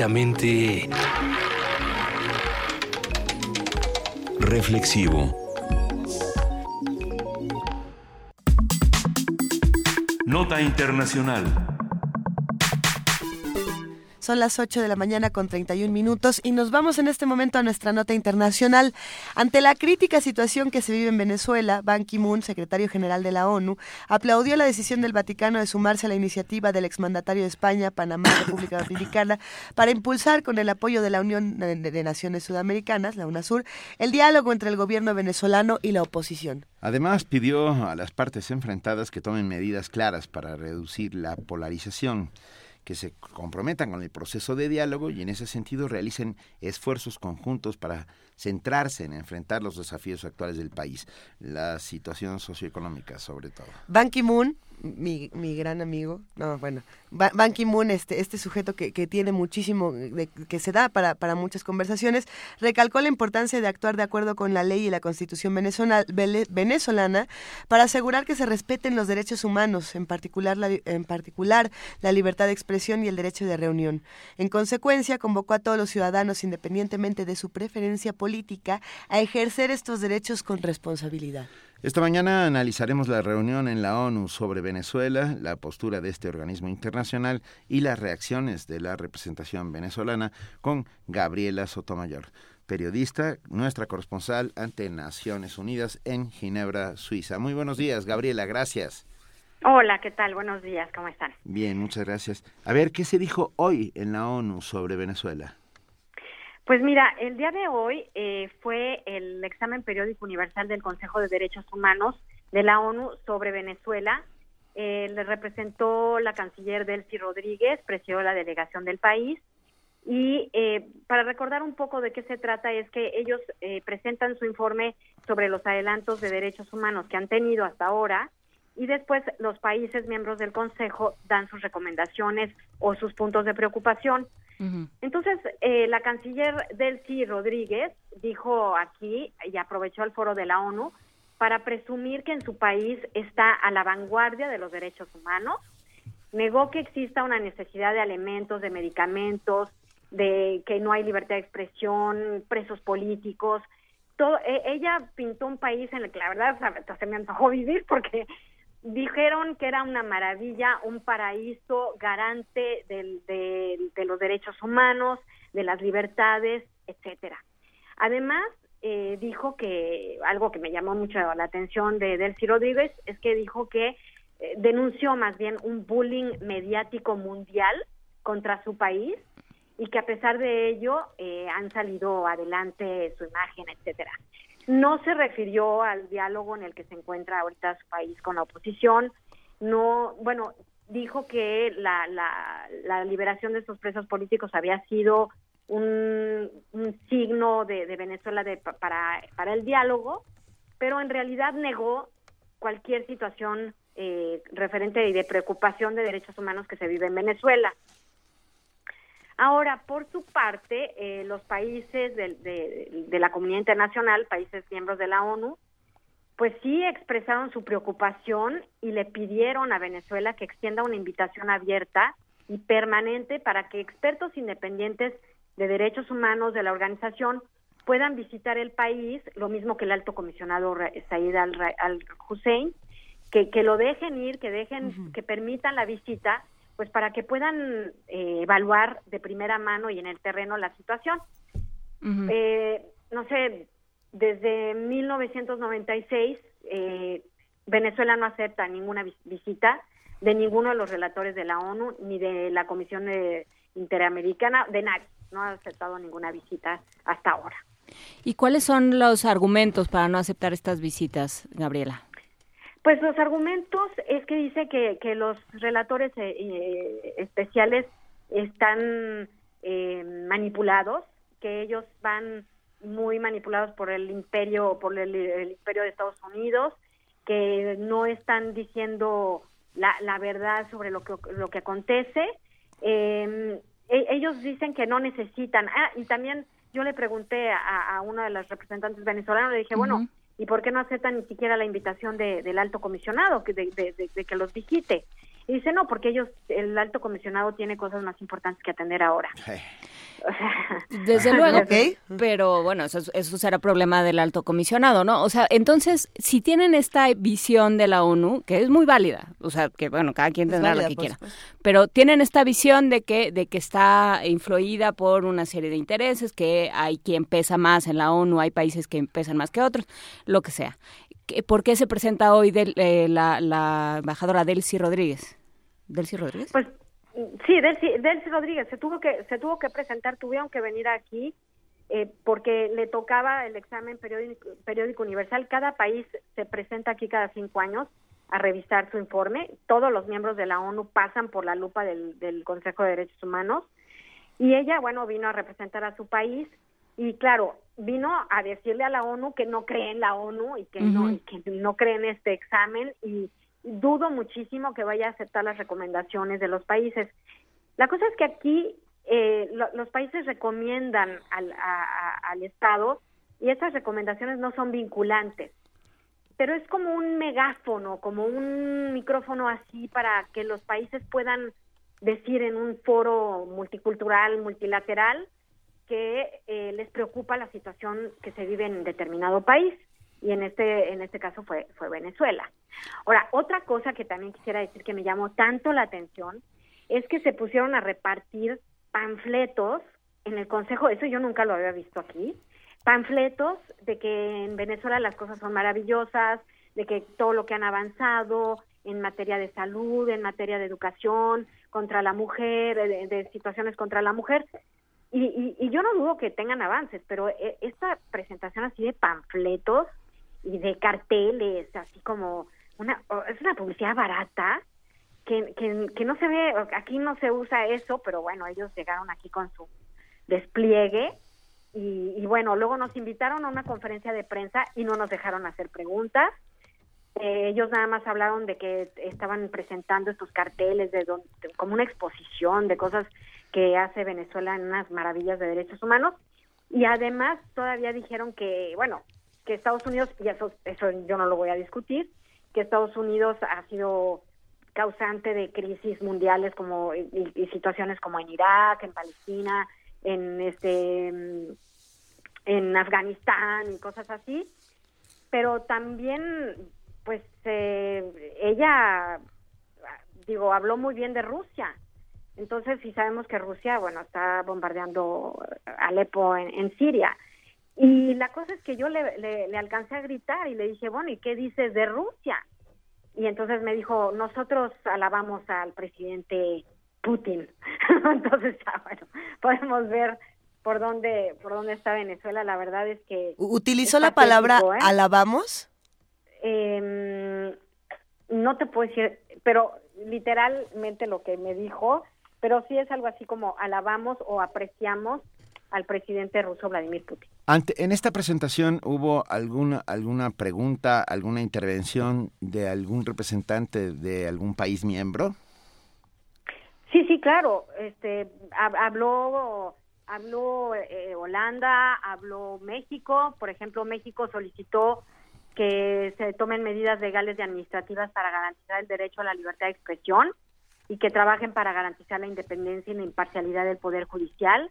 Clásicamente Reflexivo. Nota Internacional. Son las 8 de la mañana con 31 minutos y nos vamos en este momento a nuestra nota internacional. Ante la crítica situación que se vive en Venezuela, Ban Ki-moon, secretario general de la ONU, aplaudió la decisión del Vaticano de sumarse a la iniciativa del exmandatario de España, Panamá y República Dominicana para impulsar con el apoyo de la Unión de de Naciones Sudamericanas, la UNASUR, el diálogo entre el gobierno venezolano y la oposición. Además, pidió a las partes enfrentadas que tomen medidas claras para reducir la polarización, que se comprometan con el proceso de diálogo y en ese sentido realicen esfuerzos conjuntos para centrarse en enfrentar los desafíos actuales del país, la situación socioeconómica sobre todo. Ban Ki-moon, mi, mi gran amigo, no, bueno, Ba- Ban Ki-moon, este, este sujeto que, que tiene muchísimo, de- que se da para, para muchas conversaciones, recalcó la importancia de actuar de acuerdo con la ley y la constitución venezolana, venezolana para asegurar que se respeten los derechos humanos, en particular, la, en particular la libertad de expresión y el derecho de reunión. En consecuencia, convocó a todos los ciudadanos, independientemente de su preferencia política, a ejercer estos derechos con responsabilidad. Esta mañana analizaremos la reunión en la ONU sobre Venezuela, la postura de este organismo internacional y las reacciones de la representación venezolana con Gabriela Sotomayor, periodista, nuestra corresponsal ante Naciones Unidas en Ginebra, Suiza. Muy buenos días, Gabriela, gracias. Hola, ¿qué tal? Buenos días, ¿cómo están? Bien, muchas gracias. A ver, ¿qué se dijo hoy en la ONU sobre Venezuela? Pues mira, el día de hoy eh, fue el examen periódico universal del Consejo de Derechos Humanos de la ONU sobre Venezuela. Eh, le representó la canciller Delcy Rodríguez, presidió la delegación del país Y eh, para recordar un poco de qué se trata, es que ellos eh, presentan su informe sobre los adelantos de derechos humanos que han tenido hasta ahora y después los países miembros del Consejo dan sus recomendaciones o sus puntos de preocupación. Entonces, eh, la canciller Delcy Rodríguez dijo aquí y aprovechó el foro de la ONU para presumir que en su país está a la vanguardia de los derechos humanos. Negó que exista una necesidad de alimentos, de medicamentos, de que no hay libertad de expresión, presos políticos. Todo, e, ella pintó un país en el que la verdad se me antojó vivir porque dijeron que era una maravilla, un paraíso garante del, de los derechos humanos, de las libertades, etcétera. Además, eh, dijo que algo que me llamó mucho la atención de Delcy Rodríguez es que dijo que eh, denunció más bien un bullying mediático mundial contra su país y que a pesar de ello eh, han salido adelante su imagen, etcétera. No se refirió al diálogo en el que se encuentra ahorita su país con la oposición. No, bueno, dijo que la, la, la liberación de estos presos políticos había sido un, signo de, Venezuela de, para, para el diálogo, pero en realidad negó cualquier situación eh, referente y de preocupación de derechos humanos que se vive en Venezuela. Ahora, por su parte, eh, los países de, de, la comunidad internacional, países miembros de la ONU, pues sí expresaron su preocupación y le pidieron a Venezuela que extienda una invitación abierta y permanente para que expertos independientes de derechos humanos de la organización puedan visitar el país, lo mismo que el alto comisionado Said al-Hussein, que, que lo dejen ir, que dejen, que permitan la visita pues para que puedan eh, evaluar de primera mano y en el terreno la situación. eh, no sé, desde 1996 eh, Venezuela no acepta ninguna visita de ninguno de los relatores de la ONU ni de la Comisión Interamericana, de nadie. No ha aceptado ninguna visita hasta ahora. ¿Y cuáles son los argumentos para no aceptar estas visitas, Gabriela? Pues los argumentos es que dice que, que los relatores eh, eh, especiales están eh, manipulados, que ellos van muy manipulados por el imperio, por el, imperio de Estados Unidos, que no están diciendo la, la verdad sobre lo que, lo que acontece. Em, e, ellos dicen que no necesitan. Ah, y también yo le pregunté a, a una de las representantes venezolanas, le dije, bueno, ¿Y por qué no aceptan ni siquiera la invitación de, del alto comisionado que de, de, que los visite? Y dice, no, porque ellos, el alto comisionado tiene cosas más importantes que atender ahora. Desde luego, pero bueno, eso, eso, será problema del alto comisionado, ¿no? O sea, entonces, si tienen esta visión de la ONU, que es muy válida, o sea, que bueno, cada quien tendrá lo que quiera, pero tienen esta visión de que, de que está influida por una serie de intereses, que hay quien pesa más en la ONU, hay países que pesan más que otros, lo que sea. ¿Por qué se presenta hoy eh, la, la embajadora Delcy Rodríguez? ¿Delcy Rodríguez? Pues Sí, Delcy, Rodríguez se tuvo que se tuvo que presentar, tuvieron que venir aquí eh, porque le tocaba el examen periódico, periódico universal. Cada país se presenta aquí cada cinco años a revisar su informe. Todos los miembros de la ONU pasan por la lupa del, del Consejo de Derechos Humanos y ella, bueno, vino a representar a su país y claro, vino a decirle a la ONU que no cree en la ONU y que no y que no cree en este examen y dudo muchísimo que vaya a aceptar las recomendaciones de los países. La cosa es que aquí eh, los países recomiendan al, al Estado y esas recomendaciones no son vinculantes, pero es como un megáfono, como un micrófono así para que los países puedan decir en un foro multicultural, multilateral, que eh, les preocupa la situación que se vive en determinado país y en este en este caso fue fue Venezuela. Ahora, otra cosa que también quisiera decir que me llamó tanto la atención es que se pusieron a repartir panfletos en el Consejo, eso yo nunca lo había visto aquí, panfletos de que en Venezuela las cosas son maravillosas, de que todo lo que han avanzado en materia de salud, en materia de educación, contra la mujer, de, situaciones contra la mujer. Y, y, yo no dudo que tengan avances, pero eh, esta presentación así de panfletos y de carteles, así como una, es una publicidad barata que, que, no se ve, aquí no se usa eso, pero bueno, ellos llegaron aquí con su despliegue. Y, y bueno, luego nos invitaron a una conferencia de prensa y no nos dejaron hacer preguntas. Eh, ellos nada más hablaron de que estaban presentando estos carteles de, don- como una exposición de cosas que hace Venezuela en unas maravillas de derechos humanos y además todavía dijeron que bueno que Estados Unidos y eso eso yo no lo voy a discutir que Estados Unidos ha sido causante de crisis mundiales como y, situaciones como en Irak, en Palestina, en este en Afganistán y cosas así, pero también pues eh, ella digo habló muy bien de Rusia. Entonces, si sabemos que Rusia, bueno, está bombardeando Alepo en Siria. Y la cosa es que yo le, le, le alcancé a gritar y le dije, bueno, ¿y qué dices de Rusia? Y entonces me dijo, nosotros alabamos al presidente Putin. entonces, ya, bueno, podemos ver por dónde, por dónde está Venezuela. La verdad es que... ¿Utilizó la palabra ¿eh? alabamos? Eh, no te puedo decir, pero literalmente lo que me dijo, pero sí es algo así como alabamos o apreciamos al presidente ruso Vladimir Putin. Ante, en esta presentación hubo alguna alguna pregunta, alguna intervención de algún representante de algún país miembro. Sí, sí, claro. Este hab- habló habló eh, Holanda, habló México. Por ejemplo, México solicitó que se tomen medidas legales y administrativas para garantizar el derecho a la libertad de expresión y que trabajen para garantizar la independencia y la imparcialidad del poder judicial.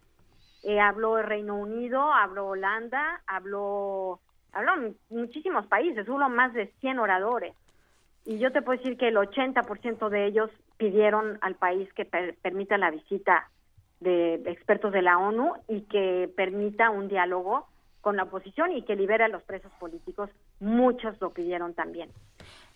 Eh, habló el Reino Unido, habló Holanda, habló habló muchísimos países, hubo más de 100 oradores. Y yo te puedo decir que el 80% de ellos pidieron al país que per- permita la visita de expertos de la ONU y que permita un diálogo con la oposición y que libere a los presos políticos. Muchos lo pidieron también.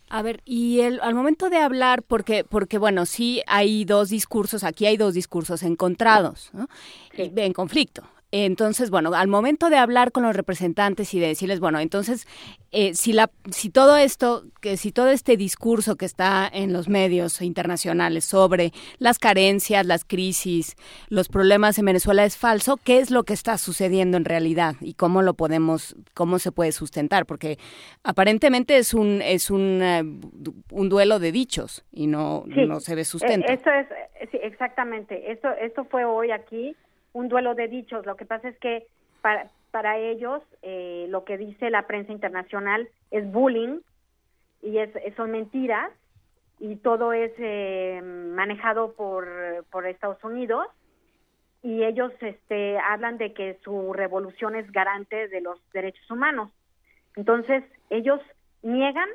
A ver, y el, al momento de hablar, porque, porque bueno, sí hay dos discursos, aquí hay dos discursos encontrados, ¿no? En conflicto. Entonces, bueno, al momento de hablar con los representantes y de decirles, bueno, entonces, eh, si, la, si todo esto, que si todo este discurso que está en los medios internacionales sobre las carencias, las crisis, los problemas en Venezuela es falso, ¿qué es lo que está sucediendo en realidad y cómo lo podemos, cómo se puede sustentar? Porque aparentemente es un, es un, eh, un duelo de dichos y no, Sí, no se ve eh, sustento. Esto es, eh, sí, exactamente. Esto, esto fue hoy aquí un duelo de dichos. Lo que pasa es que para, para ellos eh, lo que dice la prensa internacional es bullying y es, son mentiras y todo es eh, manejado por, por Estados Unidos y ellos este, hablan de que su revolución es garante de los derechos humanos. Entonces, ellos niegan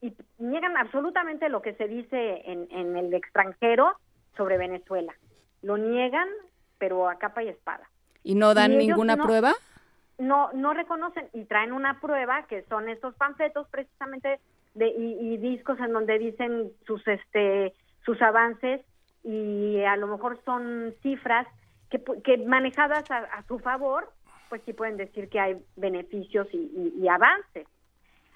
y niegan absolutamente lo que se dice en, en el extranjero sobre Venezuela. Lo niegan, pero a capa y espada. ¿Y no dan y ninguna no- prueba? No, no reconocen y traen una prueba que son estos panfletos precisamente de, y, y discos en donde dicen sus este sus avances y a lo mejor son cifras que, que manejadas a, a su favor, pues sí pueden decir que hay beneficios y, y- y avances.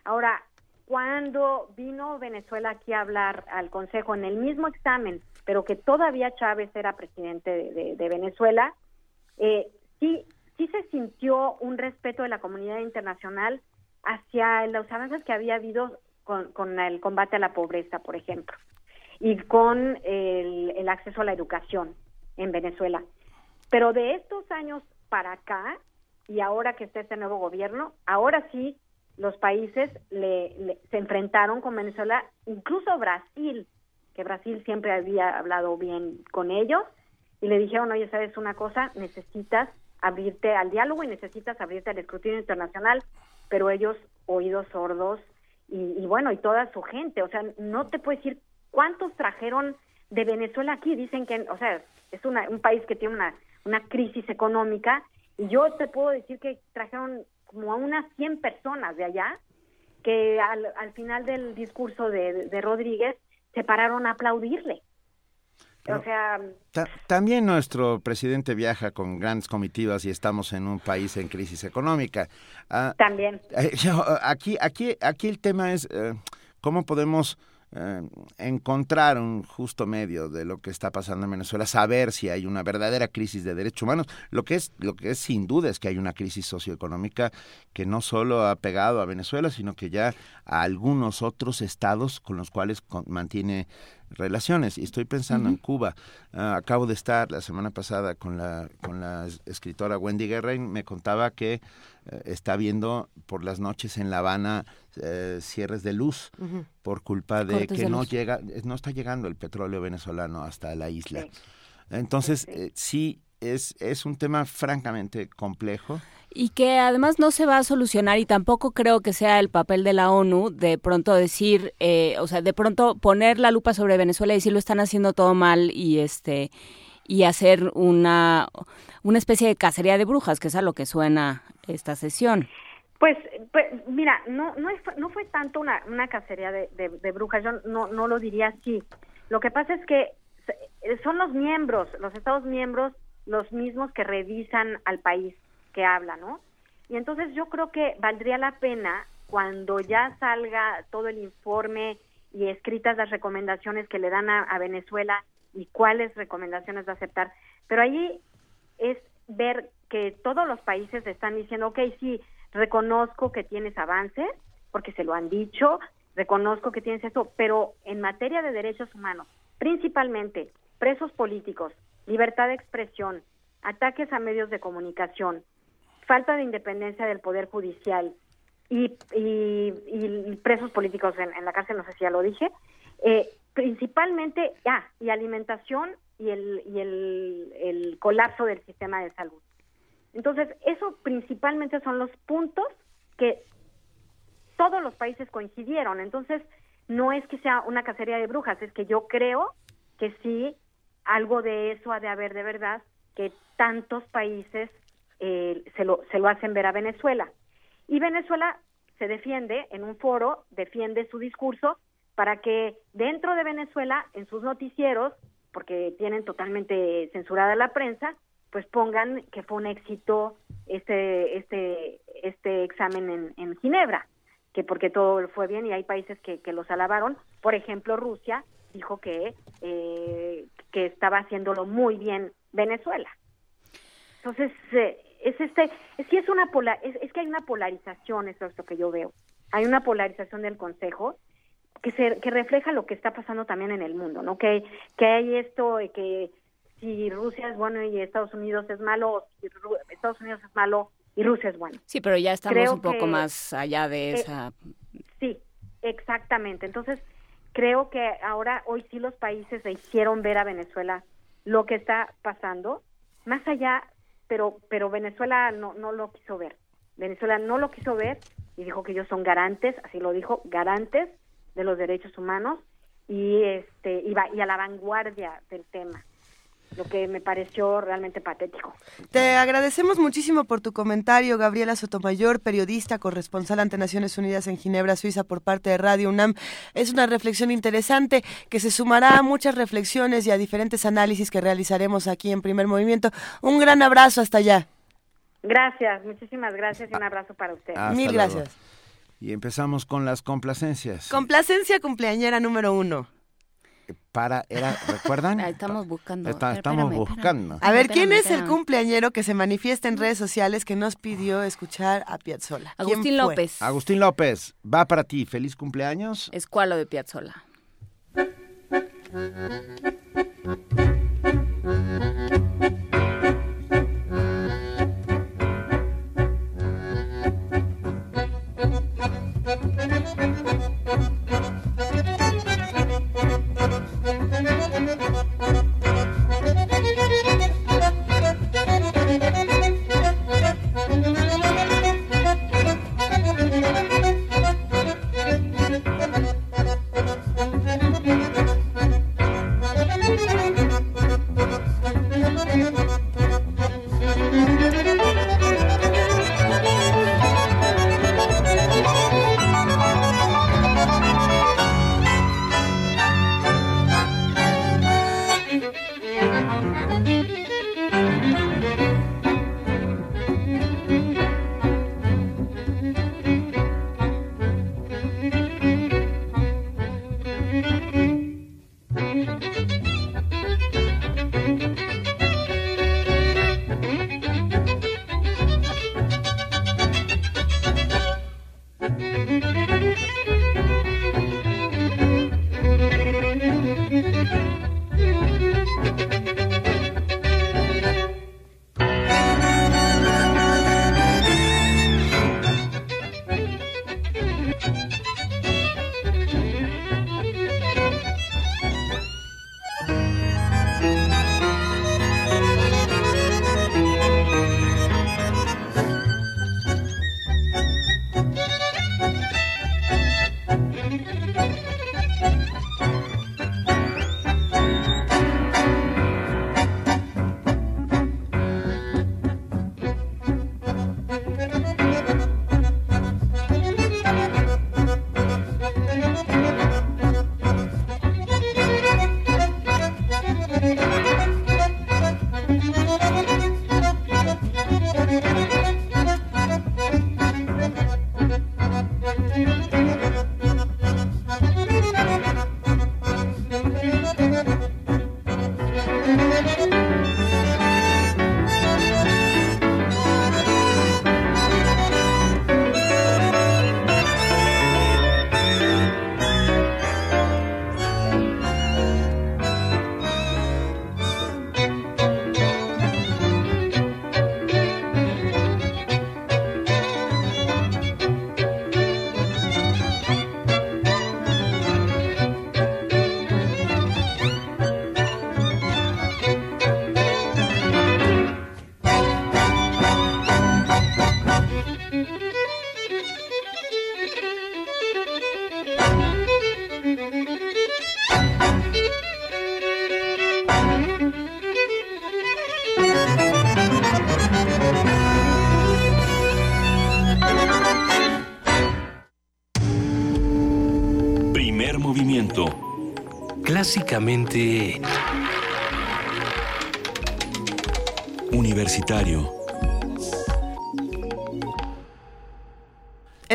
Ahora, cuando vino Venezuela aquí a hablar al Consejo en el mismo examen, pero que todavía Chávez era presidente de, Venezuela, eh, sí, sí se sintió un respeto de la comunidad internacional hacia los avances que había habido con, con el combate a la pobreza, por ejemplo, y con el, el acceso a la educación en Venezuela. Pero de estos años para acá, y ahora que está este nuevo gobierno, ahora sí los países le- se enfrentaron con Venezuela, incluso Brasil, que Brasil siempre había hablado bien con ellos, y le dijeron, oye, ¿sabes una cosa? Necesitas abrirte al diálogo y necesitas abrirte al escrutinio internacional, pero ellos, oídos sordos, y, y bueno, y toda su gente, o sea, no te puedo decir cuántos trajeron de Venezuela aquí, dicen que, o sea, es una- un país que tiene una, una crisis económica, y yo te puedo decir que trajeron como a unas 100 personas de allá, que al, al final del discurso de, de Rodríguez se pararon a aplaudirle. o sea, Ta- también nuestro presidente viaja con grandes comitivas y estamos en un país en crisis económica. Ah, también. eh, yo, aquí, aquí, aquí el tema es eh, cómo podemos eh, encontrar un justo medio de lo que está pasando en Venezuela, saber si hay una verdadera crisis de derechos humanos. Lo que es, lo que es sin duda es que hay una crisis socioeconómica que no solo ha pegado a Venezuela, sino que ya a algunos otros estados con los cuales mantiene relaciones. Y estoy pensando en Cuba. Ah, acabo de estar la semana pasada con la, con la escritora Wendy Guerrain. Me contaba que eh, está viendo por las noches en La Habana eh, cierres de luz por culpa de que no llega, no está llegando el petróleo venezolano hasta la isla. Entonces, eh, sí, es, es un tema francamente complejo y que además no se va a solucionar y tampoco creo que sea el papel de la ONU de pronto decir, eh, o sea, de pronto poner la lupa sobre Venezuela y decir lo están haciendo todo mal y este y hacer una una especie de cacería de brujas, que es a lo que suena esta sesión. Pues, pues mira, no no, no fue tanto una, una cacería de, de brujas, yo no, no lo diría así. Lo que pasa es que son los miembros, los Estados miembros, los mismos que revisan al país que habla, ¿no? Y entonces yo creo que valdría la pena cuando ya salga todo el informe y escritas las recomendaciones que le dan a, Venezuela y cuáles recomendaciones va a aceptar, pero ahí es ver que todos los países están diciendo, ok, sí, reconozco que tienes avances, porque se lo han dicho, reconozco que tienes eso, pero en materia de derechos humanos, principalmente presos políticos, libertad de expresión, ataques a medios de comunicación, falta de independencia del Poder Judicial y, presos políticos en, la cárcel, no sé si ya lo dije, eh, principalmente, ah, y alimentación y, el, y el, el colapso del sistema de salud. Entonces, eso principalmente son los puntos que todos los países coincidieron. Entonces, no es que sea una cacería de brujas, es que yo creo que sí, algo de eso ha de haber de verdad, que tantos países eh, se, lo, se lo hacen ver a Venezuela. Y Venezuela se defiende en un foro, defiende su discurso para que dentro de Venezuela, en sus noticieros, porque tienen totalmente censurada la prensa, pues pongan que fue un éxito este, este, este examen en, en Ginebra, que porque todo fue bien y hay países que, los alabaron. Por ejemplo, Rusia dijo que, eh, que estaba haciéndolo muy bien Venezuela. Entonces, eh, es este, es, es una polar, es, que hay una polarización, eso es lo que yo veo. Hay una polarización del Consejo que se, que refleja lo que está pasando también en el mundo, ¿no? Que, que hay esto de que si Rusia es bueno y Estados Unidos es malo, o si Estados Unidos es malo y Rusia es bueno. Sí, pero ya estamos un poco más allá de eh, esa. sí, exactamente. Entonces, creo que ahora, hoy sí los países le hicieron ver a Venezuela lo que está pasando, más allá pero, pero Venezuela no, no lo quiso ver. Venezuela no lo quiso ver y dijo que ellos son garantes, así lo dijo, garantes de los derechos humanos y este iba y a la vanguardia del tema lo que me pareció realmente patético. Te agradecemos muchísimo por tu comentario, Gabriela Sotomayor, periodista, corresponsal ante Naciones Unidas en Ginebra, Suiza, por parte de Radio UNAM. Es una reflexión interesante que se sumará a muchas reflexiones y a diferentes análisis que realizaremos aquí en Primer Movimiento. Un gran abrazo hasta allá. Gracias, muchísimas gracias y un abrazo para usted. Mil gracias. Y empezamos con las complacencias. Complacencia cumpleañera número uno para, era, ¿recuerdan? estamos buscando. estamos buscando. A ver, ¿quién es el cumpleañero que se manifiesta en redes sociales que nos pidió escuchar a Piazzolla? Agustín López. Agustín López, va para ti. Feliz cumpleaños. Escualo de Piazzolla. Clásicamente... Universitario.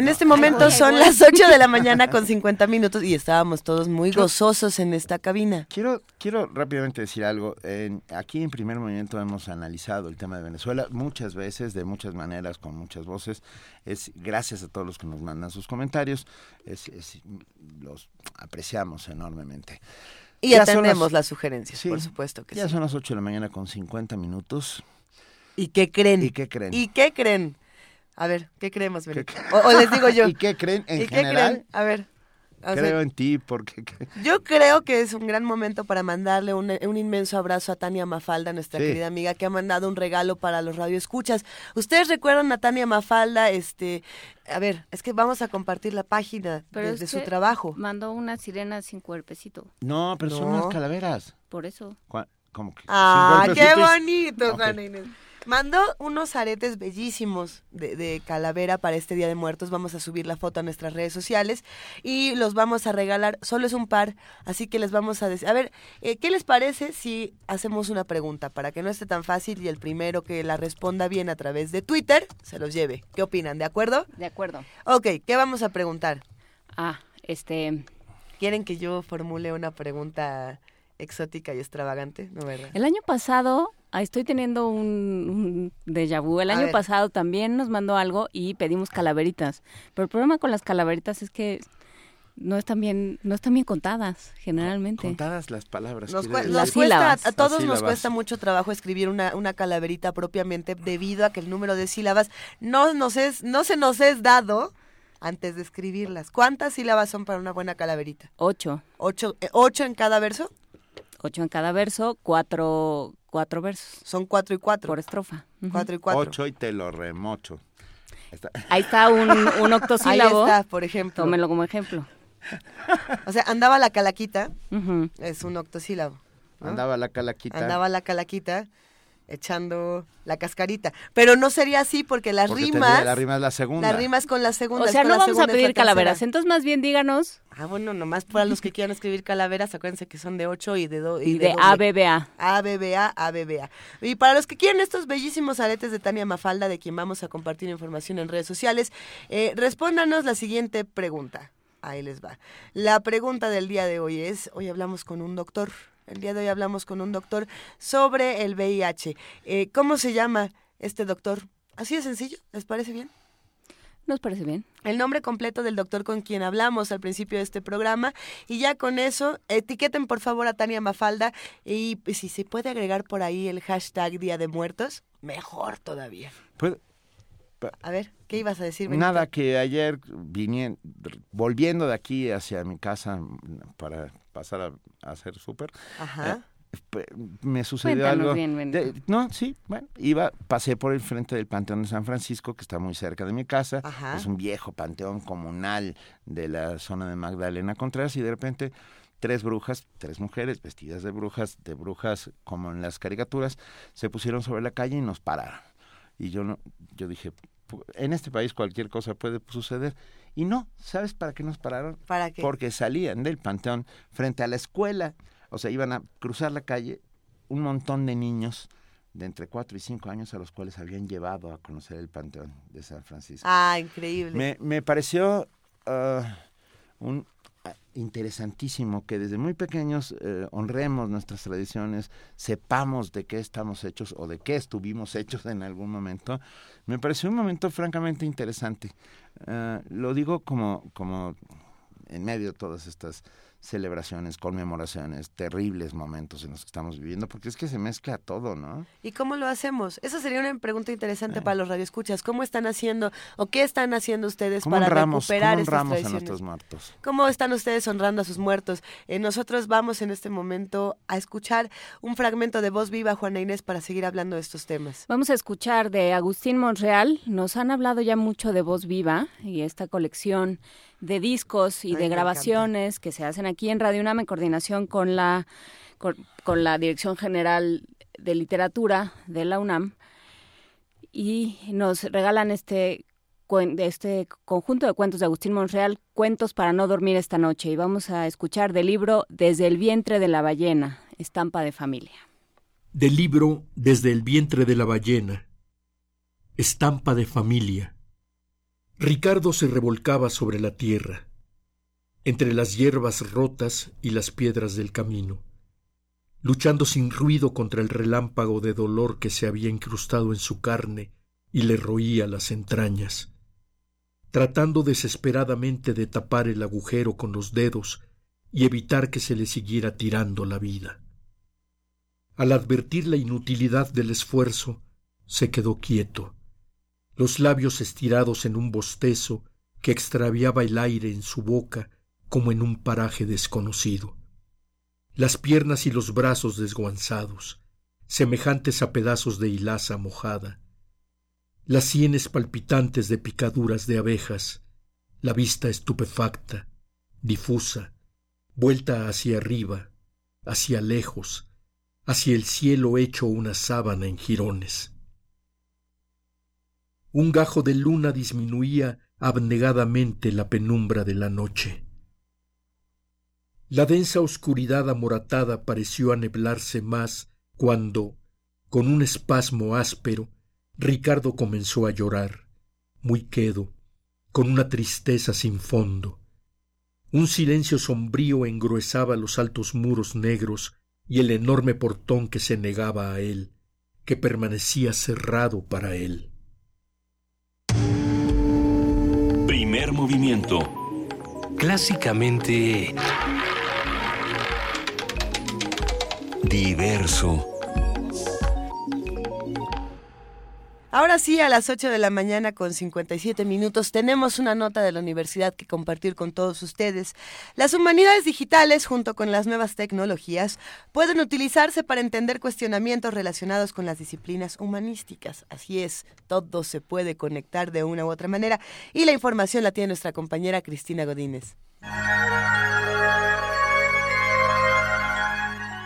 En este momento son las 8 de la mañana con 50 minutos y estábamos todos muy Yo- gozosos en esta cabina. Quiero, quiero rápidamente decir algo. En- aquí en primer momento hemos analizado el tema de Venezuela muchas veces, de muchas maneras, con muchas voces. Es gracias a todos los que nos mandan sus comentarios. Es, es- los apreciamos enormemente. Y Ya atendemos las- las sugerencias, Sí, por supuesto que ya sí. son las 8 de la mañana con 50 minutos. ¿Y qué creen? ¿Y qué creen? ¿Y qué creen? A ver, ¿qué creemos, Benito? O, o les digo yo. ¿Y qué creen en ¿Y qué general? creen? A ver. o sea, Creo en ti porque... Yo creo que es un gran momento para mandarle un, un inmenso abrazo a Tania Mafalda, nuestra Sí. querida amiga, que ha mandado un regalo para los radioescuchas. ¿Ustedes recuerdan a Tania Mafalda? Este, a ver, es que vamos a compartir la página Pero de, es de su que trabajo. Mandó una sirena sin cuerpecito. No, pero son unas calaveras. Por eso. ¿Cómo que? Ah, ¿Sin qué bonito, Ok. Juana Inés. Mandó unos aretes bellísimos de, de calavera para este Día de Muertos. Vamos a subir la foto a nuestras redes sociales y los vamos a regalar. Solo es un par, así que les vamos a decir. A ver, eh, ¿qué les parece si hacemos una pregunta para que no esté tan fácil y el primero que la responda bien a través de Twitter se los lleve? ¿Qué opinan? ¿De acuerdo? De acuerdo. Ok, ¿qué vamos a preguntar? Ah, este... ¿Quieren que yo formule una pregunta exótica y extravagante? ¿No, verdad? El año pasado, ah, estoy teniendo un, un déjà vu. El A año ver. pasado también nos mandó algo y pedimos calaveritas. Pero el problema con las calaveritas es que no están bien, no están bien contadas, generalmente. Contadas las palabras. Nos, nos cuesta, a todos Las nos cuesta mucho trabajo escribir una, una calaverita propiamente debido a que el número de sílabas no, nos es, no se nos es dado antes de escribirlas. ¿Cuántas sílabas son para una buena calaverita? Ocho. ¿Ocho, eh, ocho en cada verso? Ocho en cada verso, cuatro, cuatro versos. Son cuatro y cuatro. Por estrofa. Cuatro y cuatro. Ocho y te lo remocho. Está- Ahí está un, un octosílabo. Ahí está, por ejemplo. Tómenlo como ejemplo. O sea, andaba la calaquita, es un octosílabo. ¿no? Andaba la calaquita. Andaba la calaquita echando la cascarita. Pero no sería así porque las porque rimas... tendría- La rima es la segunda. Las rimas con la segunda. O es sea, no vamos a pedir calaveras. tercera. Entonces, más bien díganos Ah, bueno, nomás para los que quieran escribir calaveras, acuérdense que son de 8 y de 2. y de ABBA. ABBA, ABBA. Y para los que quieren estos bellísimos aretes de Tania Mafalda, de quien vamos a compartir información en redes sociales, eh, respóndanos la siguiente pregunta. Ahí les va. La pregunta del día de hoy es, hoy hablamos con un doctor, el día de hoy hablamos con un doctor sobre el VIH. Eh, ¿Cómo se llama este doctor? Así de sencillo, ¿les parece bien? Nos parece bien. el nombre completo del doctor con quien hablamos al principio de este programa y ya con eso etiqueten por favor a Tania Mafalda y pues, si se puede agregar por ahí el hashtag Día de Muertos, mejor todavía. Puede- A ver, ¿qué ibas a decir? Benito? Nada, que ayer vinien- volviendo de aquí hacia mi casa mm, para pasar a, a hacer súper, Ajá. eh, me sucedió Cuéntanos algo. bien, de- no, sí, bueno, iba, pasé por el frente del Panteón de San Francisco, que está muy cerca de mi casa. Ajá. Es un viejo panteón comunal de la zona de Magdalena Contreras y de repente tres brujas, tres mujeres vestidas de brujas, de brujas como en las caricaturas, se pusieron sobre la calle y nos pararon. Y yo no, yo dije, "Pu- en este país cualquier cosa puede suceder. Y no, ¿sabes para qué nos pararon? ¿Para qué? Porque salían del panteón frente a la escuela, o sea, iban a cruzar la calle un montón de niños de entre 4 y 5 años a los cuales habían llevado a conocer el panteón de San Francisco. Ah, increíble. Me, me pareció ah, un interesantísimo que desde muy pequeños eh, honremos nuestras tradiciones, sepamos de qué estamos hechos o de qué estuvimos hechos en algún momento. Me pareció un momento francamente interesante. Ah, lo digo como, como en medio de todas estas celebraciones, conmemoraciones, terribles momentos en los que estamos viviendo, porque es que se mezcla todo, ¿no? ¿Y cómo lo hacemos? Esa sería una pregunta interesante Eh. para los radioescuchas. ¿Cómo están haciendo o qué están haciendo ustedes ¿Cómo para honramos, recuperar cómo estas honramos a nuestros muertos? ¿Cómo están ustedes honrando a sus muertos? Eh, nosotros vamos en este momento a escuchar un fragmento de Voz Viva, Juana Inés, para seguir hablando de estos temas. Vamos a escuchar de Agustín Monreal. Nos han hablado ya mucho de Voz Viva y esta colección de discos y Ay, de grabaciones que se hacen aquí en Radio UNAM en coordinación con la, con, con la Dirección General de Literatura de la UNAM. Y nos regalan este, cuen- este conjunto de cuentos de Agustín Monreal, Cuentos para no dormir esta noche. Y vamos a escuchar del libro Desde el vientre de la ballena, estampa de familia. Del libro Desde el vientre de la ballena. Estampa de familia. Ricardo se revolcaba sobre la tierra, entre las hierbas rotas y las piedras del camino, luchando sin ruido contra el relámpago de dolor que se había incrustado en su carne y le roía las entrañas, tratando desesperadamente de tapar el agujero con los dedos y evitar que se le siguiera tirando la vida. Al advertir la inutilidad del esfuerzo, se quedó quieto, los labios estirados en un bostezo que extraviaba el aire en su boca como en un paraje desconocido. Las piernas y los brazos desguanzados, semejantes a pedazos de hilaza mojada, las sienes palpitantes de picaduras de abejas, la vista estupefacta, difusa, vuelta hacia arriba, hacia lejos, hacia el cielo hecho una sábana en jirones. Un gajo de luna disminuía abnegadamente la penumbra de la noche. La densa oscuridad amoratada pareció aneblarse más cuando, con un espasmo áspero, Ricardo comenzó a llorar, muy quedo, con una tristeza sin fondo. Un silencio sombrío engruesaba los altos muros negros y el enorme portón que se negaba a él, que permanecía cerrado para él. Primer movimiento. Clásicamente... Diverso. Ahora sí, a las 8 de la mañana con 57 minutos tenemos una nota de la universidad que compartir con todos ustedes. Las humanidades digitales, junto con las nuevas tecnologías, pueden utilizarse para entender cuestionamientos relacionados con las disciplinas humanísticas. Así es, todo se puede conectar de una u otra manera y la información la tiene nuestra compañera Cristina Godínez.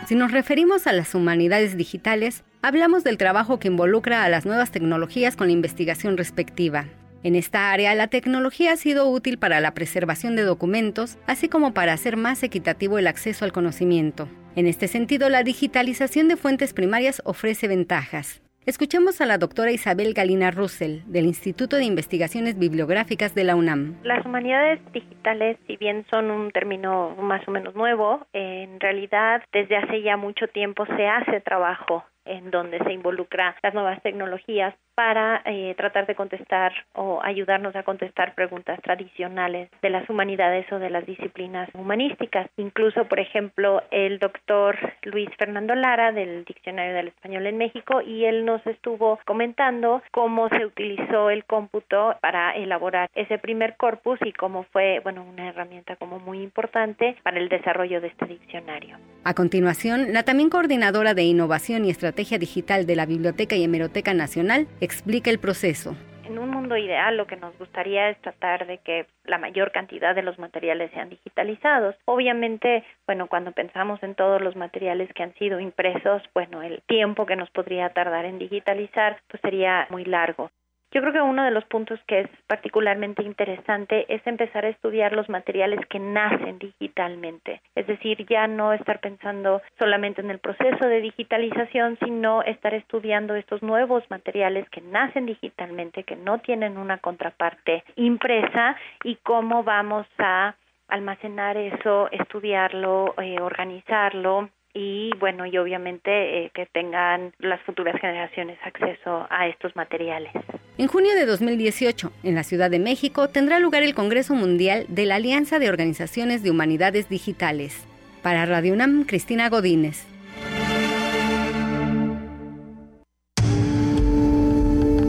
Si nos referimos a las humanidades digitales, hablamos del trabajo que involucra a las nuevas tecnologías con la investigación respectiva. En esta área, la tecnología ha sido útil para la preservación de documentos, así como para hacer más equitativo el acceso al conocimiento. En este sentido, la digitalización de fuentes primarias ofrece ventajas. Escuchemos a la doctora Isabel Galina Russell, del Instituto de Investigaciones Bibliográficas de la UNAM. Las humanidades digitales, si bien son un término más o menos nuevo, en realidad desde hace ya mucho tiempo se hace trabajo en donde se involucra las nuevas tecnologías para eh, tratar de contestar o ayudarnos a contestar preguntas tradicionales de las humanidades o de las disciplinas humanísticas. Incluso, por ejemplo, el doctor Luis Fernando Lara del Diccionario del Español en México y él nos estuvo comentando cómo se utilizó el cómputo para elaborar ese primer corpus y cómo fue, bueno, una herramienta como muy importante para el desarrollo de este diccionario. A continuación, la también coordinadora de Innovación y Estrategia Digital de la Biblioteca y Hemeroteca Nacional explica el proceso. En un mundo ideal lo que nos gustaría es tratar de que la mayor cantidad de los materiales sean digitalizados. Obviamente, bueno, cuando pensamos en todos los materiales que han sido impresos, bueno, el tiempo que nos podría tardar en digitalizar pues sería muy largo. Yo creo que uno de los puntos que es particularmente interesante es empezar a estudiar los materiales que nacen digitalmente, es decir, ya no estar pensando solamente en el proceso de digitalización, sino estar estudiando estos nuevos materiales que nacen digitalmente, que no tienen una contraparte impresa y cómo vamos a almacenar eso, estudiarlo, eh, organizarlo y bueno y obviamente eh, que tengan las futuras generaciones acceso a estos materiales. En junio de 2018, en la Ciudad de México, tendrá lugar el Congreso Mundial de la Alianza de Organizaciones de Humanidades Digitales. Para Radio UNAM, Cristina Godínez.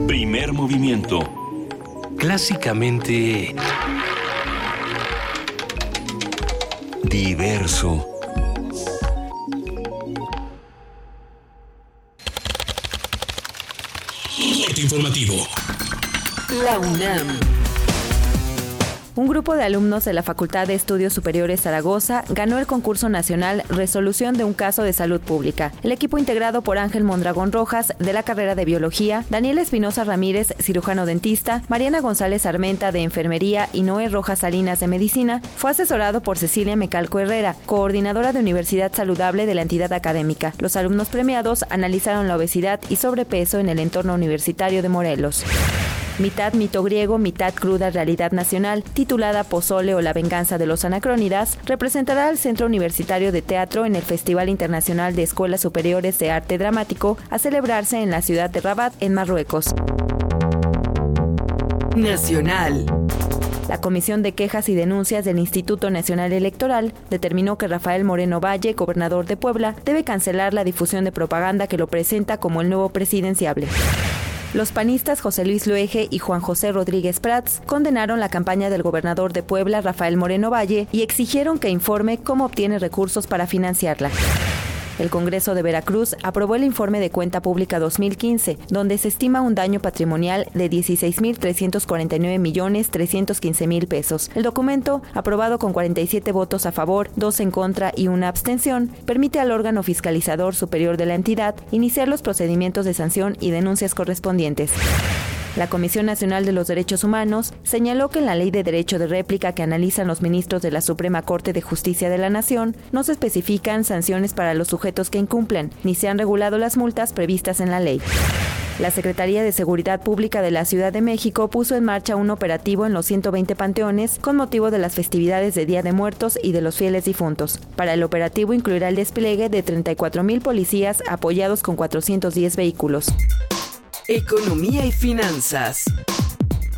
Primer movimiento. Clásicamente... Diverso. Informativo. La UNAM. Un grupo de alumnos de la Facultad de Estudios Superiores Zaragoza ganó el concurso nacional Resolución de un caso de salud pública. El equipo integrado por Ángel Mondragón Rojas de la carrera de Biología, Daniel Espinosa Ramírez, cirujano dentista, Mariana González Armenta de Enfermería y Noé Rojas Salinas de Medicina, fue asesorado por Cecilia Mecalco Herrera, coordinadora de Universidad Saludable de la entidad académica. Los alumnos premiados analizaron la obesidad y sobrepeso en el entorno universitario de Morelos mitad mito griego, mitad cruda realidad nacional, titulada Pozole o la venganza de los anacrónidas, representará al Centro Universitario de Teatro en el Festival Internacional de Escuelas Superiores de Arte Dramático a celebrarse en la ciudad de Rabat, en Marruecos. Nacional. La Comisión de Quejas y Denuncias del Instituto Nacional Electoral determinó que Rafael Moreno Valle, gobernador de Puebla, debe cancelar la difusión de propaganda que lo presenta como el nuevo presidenciable. Los panistas José Luis Luege y Juan José Rodríguez Prats condenaron la campaña del gobernador de Puebla, Rafael Moreno Valle, y exigieron que informe cómo obtiene recursos para financiarla. El Congreso de Veracruz aprobó el informe de cuenta pública 2015, donde se estima un daño patrimonial de 16.349 millones 315 mil pesos. El documento, aprobado con 47 votos a favor, dos en contra y una abstención, permite al órgano fiscalizador superior de la entidad iniciar los procedimientos de sanción y denuncias correspondientes. La Comisión Nacional de los Derechos Humanos señaló que en la ley de derecho de réplica que analizan los ministros de la Suprema Corte de Justicia de la Nación no se especifican sanciones para los sujetos que incumplen, ni se han regulado las multas previstas en la ley. La Secretaría de Seguridad Pública de la Ciudad de México puso en marcha un operativo en los 120 panteones con motivo de las festividades de Día de Muertos y de los fieles difuntos. Para el operativo incluirá el despliegue de 34 mil policías apoyados con 410 vehículos. Economía y finanzas.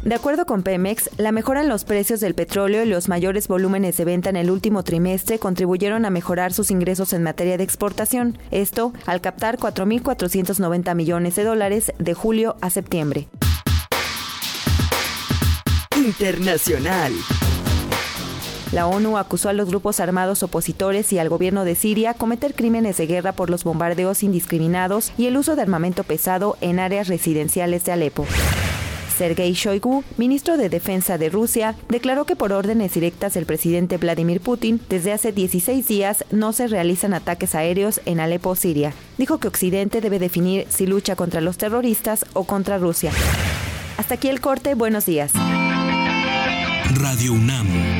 De acuerdo con Pemex, la mejora en los precios del petróleo y los mayores volúmenes de venta en el último trimestre contribuyeron a mejorar sus ingresos en materia de exportación, esto al captar 4.490 millones de dólares de julio a septiembre. Internacional. La ONU acusó a los grupos armados opositores y al gobierno de Siria cometer crímenes de guerra por los bombardeos indiscriminados y el uso de armamento pesado en áreas residenciales de Alepo. Sergei Shoigu, ministro de Defensa de Rusia, declaró que por órdenes directas del presidente Vladimir Putin, desde hace 16 días no se realizan ataques aéreos en Alepo, Siria. Dijo que Occidente debe definir si lucha contra los terroristas o contra Rusia. Hasta aquí el corte, buenos días. Radio UNAM.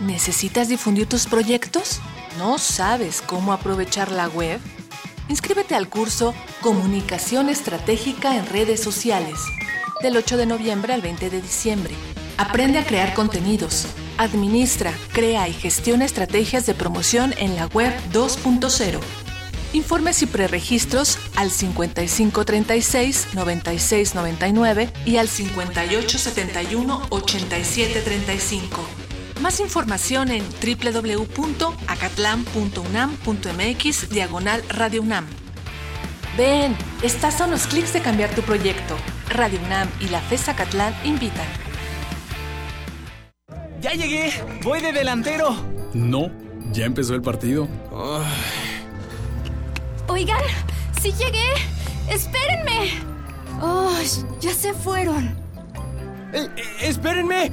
¿Necesitas difundir tus proyectos? ¿No sabes cómo aprovechar la web? Inscríbete al curso Comunicación Estratégica en Redes Sociales, del 8 de noviembre al 20 de diciembre. Aprende a crear contenidos, administra, crea y gestiona estrategias de promoción en la web 2.0. Informes y preregistros al 5536 9699 y al 5871 8735. Más información en www.acatlan.unam.mx diagonal Radio UNAM. Ven, estás a unos clics de cambiar tu proyecto. Radio UNAM y la FES Acatlán invitan. ¡Ya llegué! ¡Voy de delantero! No, ya empezó el partido. Oigan, sí llegué. Espérenme. Oh, ya se fueron. Eh, eh, ¡Espérenme!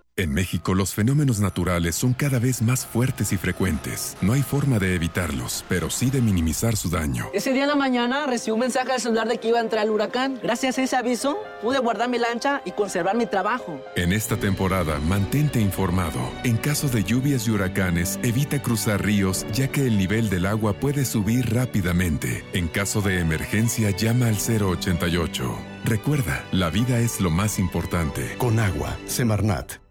En México los fenómenos naturales son cada vez más fuertes y frecuentes. No hay forma de evitarlos, pero sí de minimizar su daño. Ese día en la mañana recibí un mensaje al celular de que iba a entrar el huracán. Gracias a ese aviso pude guardar mi lancha y conservar mi trabajo. En esta temporada, mantente informado. En caso de lluvias y huracanes, evita cruzar ríos ya que el nivel del agua puede subir rápidamente. En caso de emergencia, llama al 088. Recuerda, la vida es lo más importante. Con agua, Semarnat.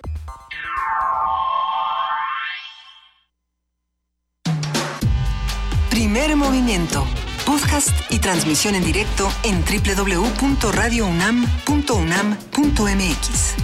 Primer movimiento. Podcast y transmisión en directo en www.radiounam.unam.mx.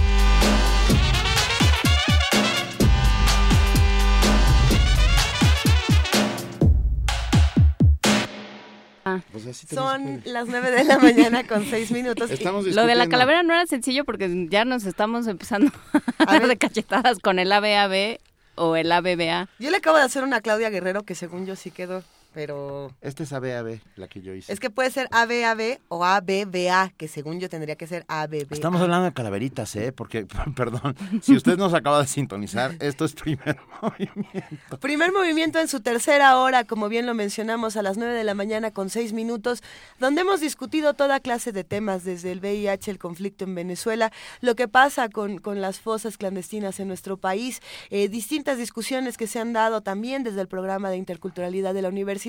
Son las 9 de la mañana con 6 minutos. Lo de la calavera no era sencillo porque ya nos estamos empezando a dar de cachetadas con el ABAB o el ABBA. Yo le acabo de hacer una a Claudia Guerrero que según yo sí quedó, pero Este es ABAB, la que yo hice. es que puede ser ABAB o ABBA, que según yo tendría que ser ABB. Estamos hablando de calaveritas, ¿eh? Porque, perdón, si usted nos acaba de sintonizar, esto es primer movimiento. Primer movimiento en su tercera hora, como bien lo mencionamos, a las 9 de la mañana con 6 minutos, donde hemos discutido toda clase de temas, desde el VIH, el conflicto en Venezuela, lo que pasa con, con las fosas clandestinas en nuestro país, eh, distintas discusiones que se han dado también desde el programa de interculturalidad de la universidad.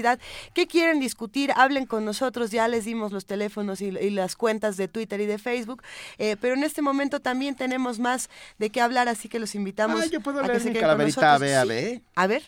¿Qué quieren discutir? Hablen con nosotros, ya les dimos los teléfonos y, y las cuentas de Twitter y de Facebook, eh, pero en este momento también tenemos más de qué hablar, así que los invitamos Ah, yo puedo a que se queden con. Sí. A ver.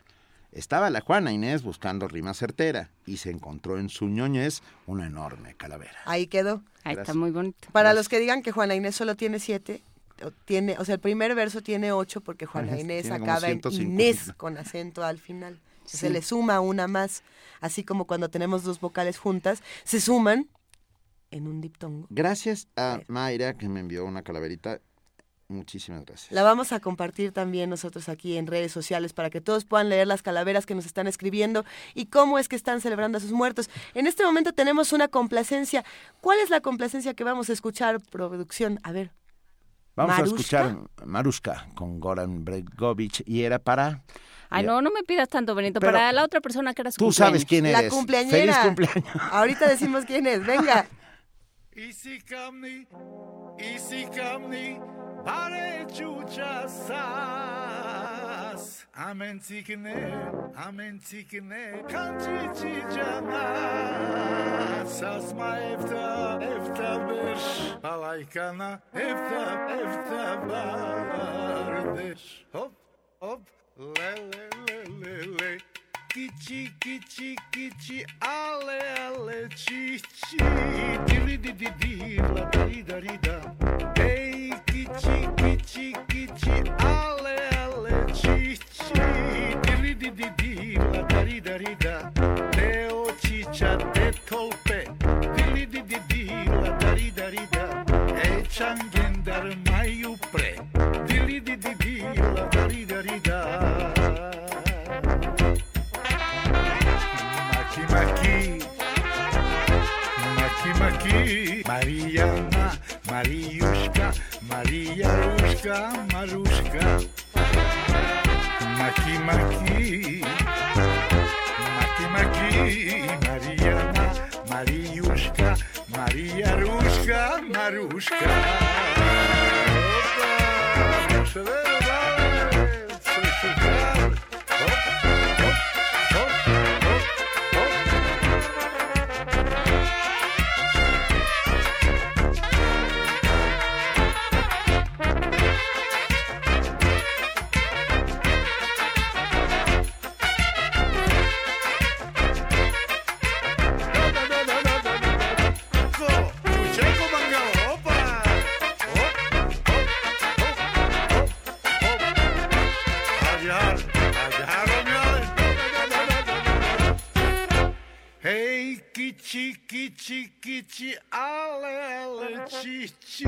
Estaba la Juana Inés buscando rima certera y se encontró en su ñoñez una enorme calavera. Ahí quedó. Ahí está muy bonito. Para los que digan que Juana Inés solo tiene siete, o tiene, o sea, el primer verso tiene ocho porque Juana Inés tiene acaba en 150. Inés con acento al final. Sí. Se le suma una más, así como cuando tenemos dos vocales juntas, se suman en un diptongo. Gracias a Mayra que me envió una calaverita. Muchísimas gracias. La vamos a compartir también nosotros aquí en redes sociales para que todos puedan leer las calaveras que nos están escribiendo y cómo es que están celebrando a sus muertos. En este momento tenemos una complacencia. ¿Cuál es la complacencia que vamos a escuchar, producción? A ver. Vamos ¿Marushka? a escuchar Marushka con Goran Bregovic y era para Ay, no, no me pidas tanto, Benito. Para la otra persona que era su Tú sabes quién eres. La cumpleañera. Feliz cumpleaños. Ahorita decimos quién es. Venga. Easy kamni, easy kamni, bare chucha sas. Amen tikne, amen tikne, kanchi chijana. Sas ma efta, efta besh, balaykana, efta, efta bardesh. Hop, hop, le, le, le, le, le. Kichi, kichi, kichi, ale, ale, chi, chi. Diri, di, di, di, la, di, da, di, da. Hey, kichi, kichi, kichi, ale, ale, chi, chi. Diri, di, di, di, la, di, da, di, da. Teo, chicha, te tolpe. Diri, di, di, di, la, di, da, di, da. E changendar Mariana, Mariusca, Maria Rusca, Marusca. Maqui, Maqui. Maqui, Maqui. Mariana, Mariusca, Maria Rusca, Marusca. Opa, Hey, kichi, kichi, kichi, ale, ale, chi, chi.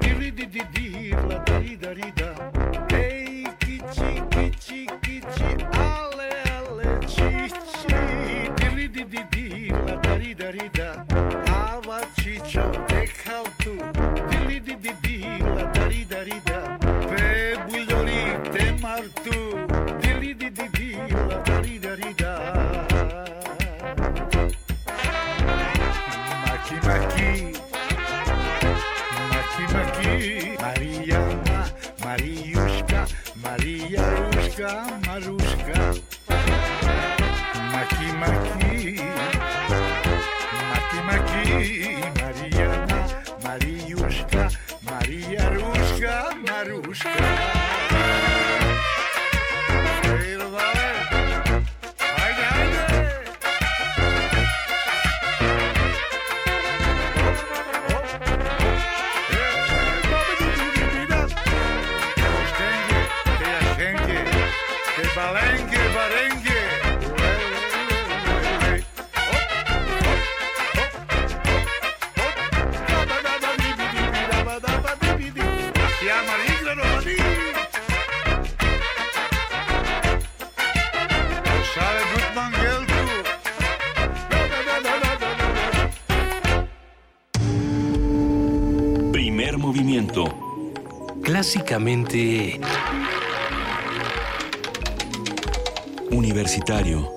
Diri, di, di, di, la, di, da, di, da. Universitario.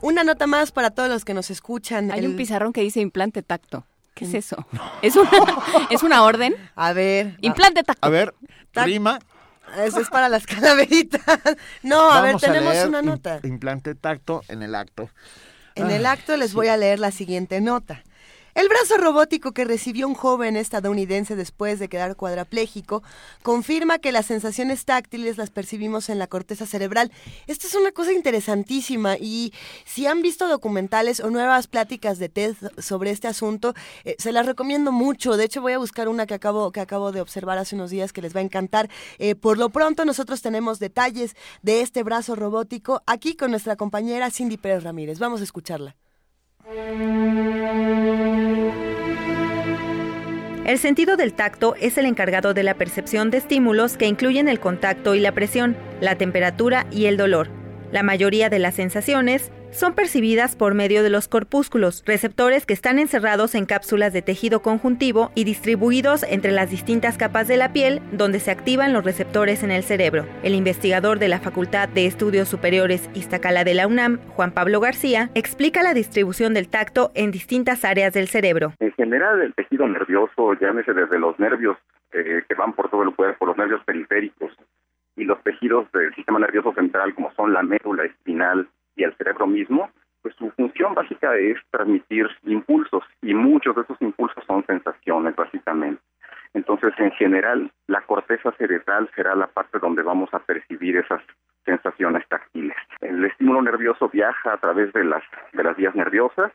Una nota más para todos los que nos escuchan. Hay El- un pizarrón que dice implante tacto. ¿Qué es eso? ¿Es una, ¿Es una orden? A ver. Implante tacto. A ver, Tac- rima. Eso es para las calaveritas. No, a ver, tenemos leer una nota. Implante tacto en el acto. En el Ah, acto les voy a leer la siguiente nota. El brazo robótico que recibió un joven estadounidense después de quedar cuadrapléjico confirma que las sensaciones táctiles las percibimos en la corteza cerebral. Esta es una cosa interesantísima y si han visto documentales o nuevas pláticas de TED sobre este asunto, eh, se las recomiendo mucho. De hecho, voy a buscar una que acabo, que acabo de observar hace unos días que les va a encantar. Eh, por lo pronto, nosotros tenemos detalles de este brazo robótico aquí con nuestra compañera Cindy Pérez Ramírez. Vamos a escucharla. El sentido del tacto es el encargado de la percepción de estímulos que incluyen el contacto y la presión, la temperatura y el dolor. La mayoría de las sensaciones son percibidas por medio de los corpúsculos, receptores que están encerrados en cápsulas de tejido conjuntivo y distribuidos entre las distintas capas de la piel donde se activan los receptores en el cerebro. El investigador de la Facultad de Estudios Superiores Iztacala de la UNAM, Juan Pablo García, explica la distribución del tacto en distintas áreas del cerebro. En general, el tejido nervioso, llámese desde los nervios eh, que van por todo el cuerpo, los nervios periféricos, y los tejidos del sistema nervioso central, como son la médula espinal, y el cerebro mismo, pues su función básica es transmitir impulsos y muchos de esos impulsos son sensaciones básicamente. Entonces, en general, la corteza cerebral será la parte donde vamos a percibir esas sensaciones táctiles. El estímulo nervioso viaja a través de las de las vías nerviosas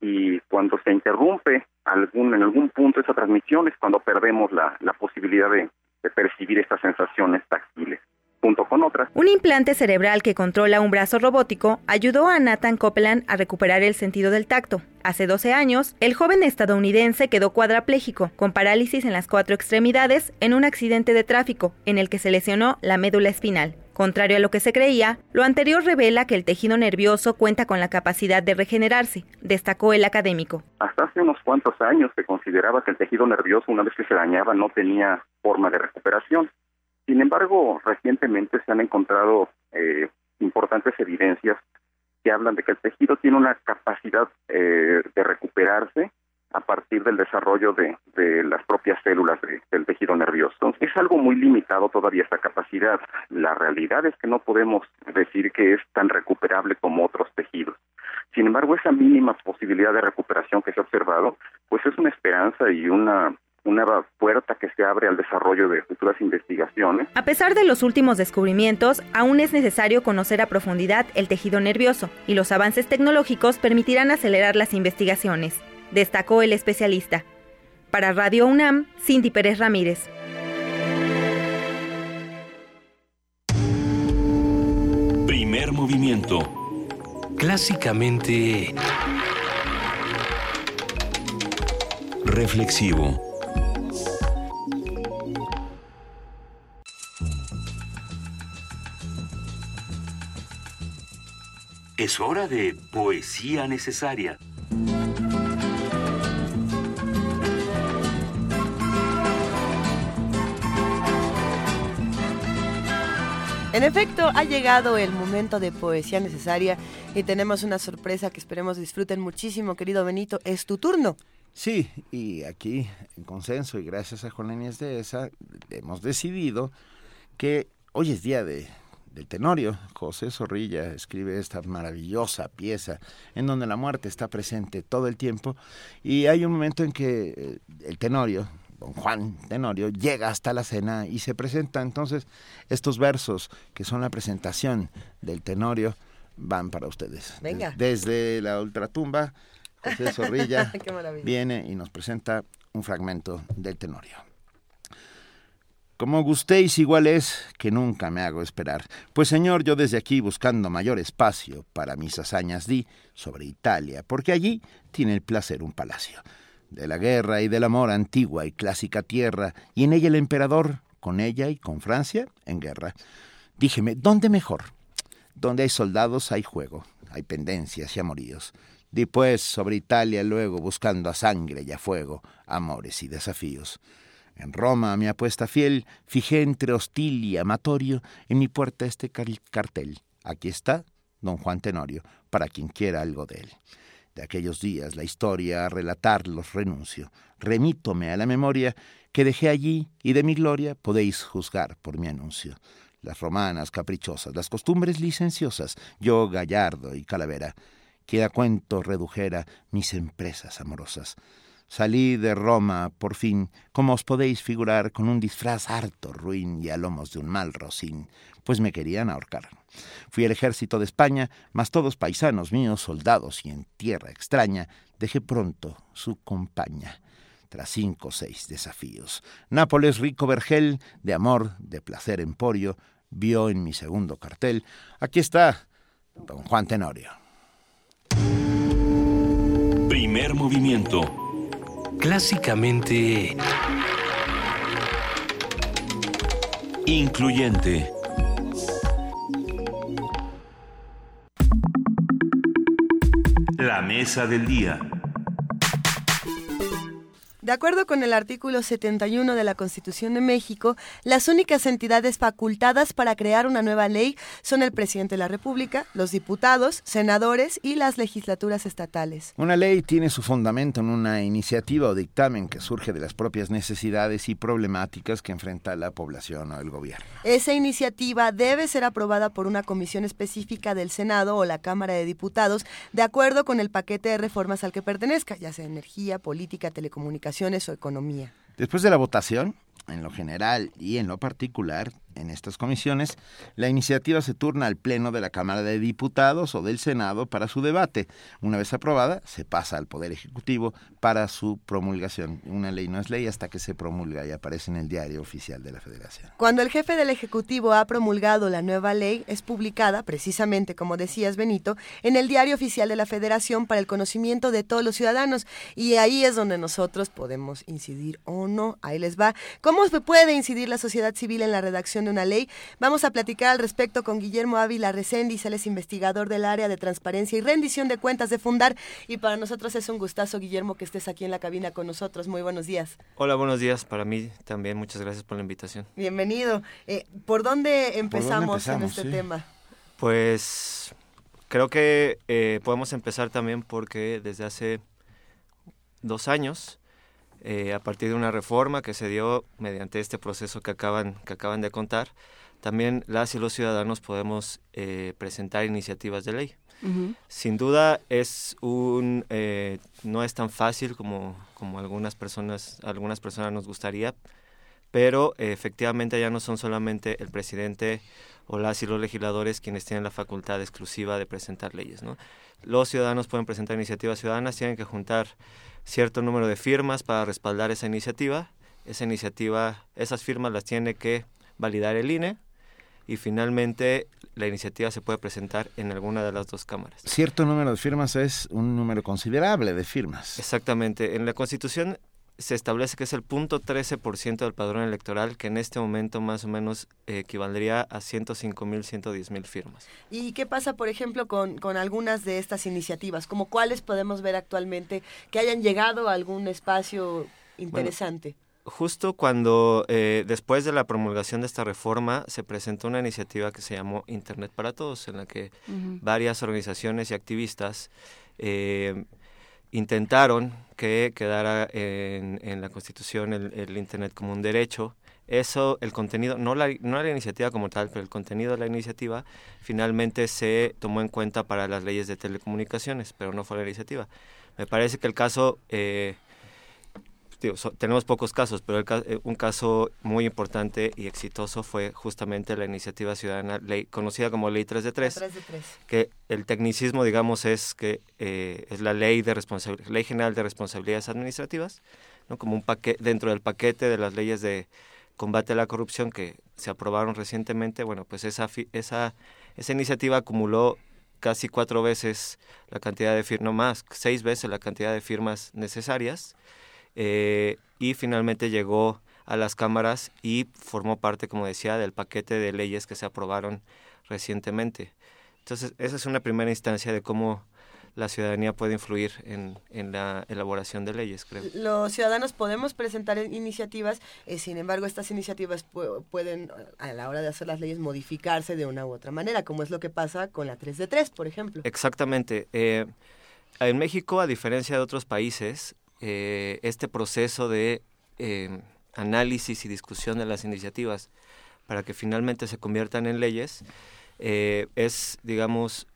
y cuando se interrumpe algún en algún punto esa transmisión es cuando perdemos la, la posibilidad de percibir estas sensaciones táctiles junto con otras. Un implante cerebral que controla un brazo robótico ayudó a Nathan Copeland a recuperar el sentido del tacto. Hace 12 años, el joven estadounidense quedó cuadrapléjico, con parálisis en las cuatro extremidades, en un accidente de tráfico, en el que se lesionó la médula espinal. Contrario a lo que se creía, lo anterior revela que el tejido nervioso cuenta con la capacidad de regenerarse, destacó el académico. Hasta hace unos cuantos años se consideraba que el tejido nervioso, una vez que se dañaba, no tenía forma de recuperación. Sin embargo, recientemente se han encontrado eh, importantes evidencias que hablan de que el tejido tiene una capacidad eh, de recuperarse a partir del desarrollo de, las propias células del tejido nervioso. Entonces, es algo muy limitado todavía esta capacidad. La realidad es que no podemos decir que es tan recuperable como otros tejidos. Sin embargo, esa mínima posibilidad de recuperación que se ha observado, pues es una esperanza y una una puerta que se abre al desarrollo de futuras investigaciones. A pesar de los últimos descubrimientos, aún es necesario conocer a profundidad el tejido nervioso y los avances tecnológicos permitirán acelerar las investigaciones, destacó el especialista. Para Radio UNAM, Cindy Pérez Ramírez. Primer movimiento. Clásicamente... Reflexivo. Es hora de poesía necesaria. En efecto, ha llegado el momento de poesía necesaria y tenemos una sorpresa que esperemos disfruten muchísimo, querido Benito. Es tu turno. Sí, y aquí, en consenso y gracias a Juan de esa, hemos decidido que hoy es día de del Tenorio. José Zorrilla escribe esta maravillosa pieza en donde la muerte está presente todo el tiempo y hay un momento en que eh, el Tenorio, don Juan Tenorio, llega hasta la cena y se presenta. Entonces, estos versos que son la presentación del Tenorio van para ustedes. Venga. Desde la ultratumba, José Zorrilla viene y nos presenta un fragmento del Tenorio. Como gustéis igual es que nunca me hago esperar. Pues señor, yo desde aquí buscando mayor espacio para mis hazañas di sobre Italia, porque allí tiene el placer un palacio. De la guerra y del amor antigua y clásica tierra, y en ella el emperador, con ella y con Francia, en guerra. Díjeme, ¿dónde mejor? Donde hay soldados hay juego, hay pendencias y amoríos. Di pues sobre Italia luego buscando a sangre y a fuego, amores y desafíos. En Roma, mi apuesta fiel, fijé entre hostil y amatorio en mi puerta este cartel. Aquí está don Juan Tenorio, para quien quiera algo de él. De aquellos días la historia a relatarlos renuncio. Remítome a la memoria que dejé allí y de mi gloria podéis juzgar por mi anuncio. Las romanas caprichosas, las costumbres licenciosas, yo gallardo y calavera, que a cuento redujera mis empresas amorosas. Salí de Roma, por fin, como os podéis figurar, con un disfraz harto ruin y a lomos de un mal rocín, pues me querían ahorcar. Fui al ejército de España, mas todos paisanos míos, soldados y en tierra extraña, dejé pronto su compañía tras cinco o seis desafíos. Nápoles, rico vergel, de amor, de placer emporio, vio en mi segundo cartel. Aquí está, don Juan Tenorio. Primer movimiento clásicamente incluyente. La mesa del día. De acuerdo con el artículo 71 de la Constitución de México, las únicas entidades facultadas para crear una nueva ley son el presidente de la República, los diputados, senadores y las legislaturas estatales. Una ley tiene su fundamento en una iniciativa o dictamen que surge de las propias necesidades y problemáticas que enfrenta la población o el gobierno. Esa iniciativa debe ser aprobada por una comisión específica del Senado o la Cámara de Diputados de acuerdo con el paquete de reformas al que pertenezca, ya sea energía, política, telecomunicaciones Después de la votación, en lo general y en lo particular, en estas comisiones, la iniciativa se turna al Pleno de la Cámara de Diputados o del Senado para su debate. Una vez aprobada, se pasa al Poder Ejecutivo para su promulgación. Una ley no es ley hasta que se promulga y aparece en el diario oficial de la Federación. Cuando el jefe del Ejecutivo ha promulgado la nueva ley, es publicada, precisamente como decías Benito, en el diario oficial de la Federación para el conocimiento de todos los ciudadanos. Y ahí es donde nosotros podemos incidir o no. Ahí les va. ¿Cómo puede incidir la sociedad civil en la redacción de una ley. Vamos a platicar al respecto con Guillermo Ávila Reséndiz, él es investigador del área de transparencia y rendición de cuentas de Fundar. Y para nosotros es un gustazo, Guillermo, que estés aquí en la cabina con nosotros. Muy buenos días. Hola, buenos días. Para mí también, muchas gracias por la invitación. Bienvenido. Eh, ¿por, dónde empezamos en este tema? Pues creo que eh, podemos empezar también porque desde hace dos años eh, a partir de una reforma que se dio mediante este proceso que acaban, que acaban de contar, también las y los ciudadanos podemos eh, presentar iniciativas de ley. Sin duda es un eh, no es tan fácil como, como algunas personas algunas personas nos gustaría, pero efectivamente ya no son solamente el presidente o las y los legisladores quienes tienen la facultad exclusiva de presentar leyes, ¿no? Los ciudadanos pueden presentar iniciativas ciudadanas, tienen que juntar cierto número de firmas para respaldar esa iniciativa. Esa iniciativa, esas firmas las tiene que validar el INE y finalmente la iniciativa se puede presentar en alguna de las dos cámaras. Cierto número de firmas es un número considerable de firmas. Exactamente. En la Constitución se establece que es el punto 13% del padrón electoral, que en este momento más o menos equivaldría a 105 mil, 110 mil firmas. ¿Y qué pasa, por ejemplo, con, con algunas de estas iniciativas? ¿Como cuáles podemos ver actualmente que hayan llegado a algún espacio interesante? justo cuando, eh, después de la promulgación de esta reforma, se presentó una iniciativa que se llamó Internet para Todos, en la que varias organizaciones y activistas eh, intentaron que quedara en, en la Constitución el, Internet como un derecho. Eso, el contenido, no la, no la iniciativa como tal, pero el contenido de la iniciativa finalmente se tomó en cuenta para las leyes de telecomunicaciones, pero no fue la iniciativa. Me parece que el caso eh, tenemos pocos casos, pero eh, un caso muy importante y exitoso fue justamente la iniciativa ciudadana, ley, conocida como Ley 3 de 3, que el tecnicismo, digamos, es que eh, es la ley, de ley General de Responsabilidades Administrativas, ¿no? como un paquete, dentro del paquete de las leyes de combate a la corrupción que se aprobaron recientemente, bueno, pues esa, esa, esa iniciativa acumuló casi cuatro veces la cantidad de firmas, no más, seis veces la cantidad de firmas necesarias, eh, y finalmente llegó a las cámaras y formó parte, como decía, del paquete de leyes que se aprobaron recientemente. Entonces, esa es una primera instancia de cómo la ciudadanía puede influir en, en la elaboración de leyes, creo. Los ciudadanos podemos presentar iniciativas, eh, sin embargo, estas iniciativas pueden, a la hora de hacer las leyes, modificarse de una u otra manera, como es lo que pasa con la 3 de 3, por ejemplo. Exactamente. Eh, en México, a diferencia de otros países, eh, este proceso de eh, análisis y discusión de las iniciativas para que finalmente se conviertan en leyes eh, es, digamos,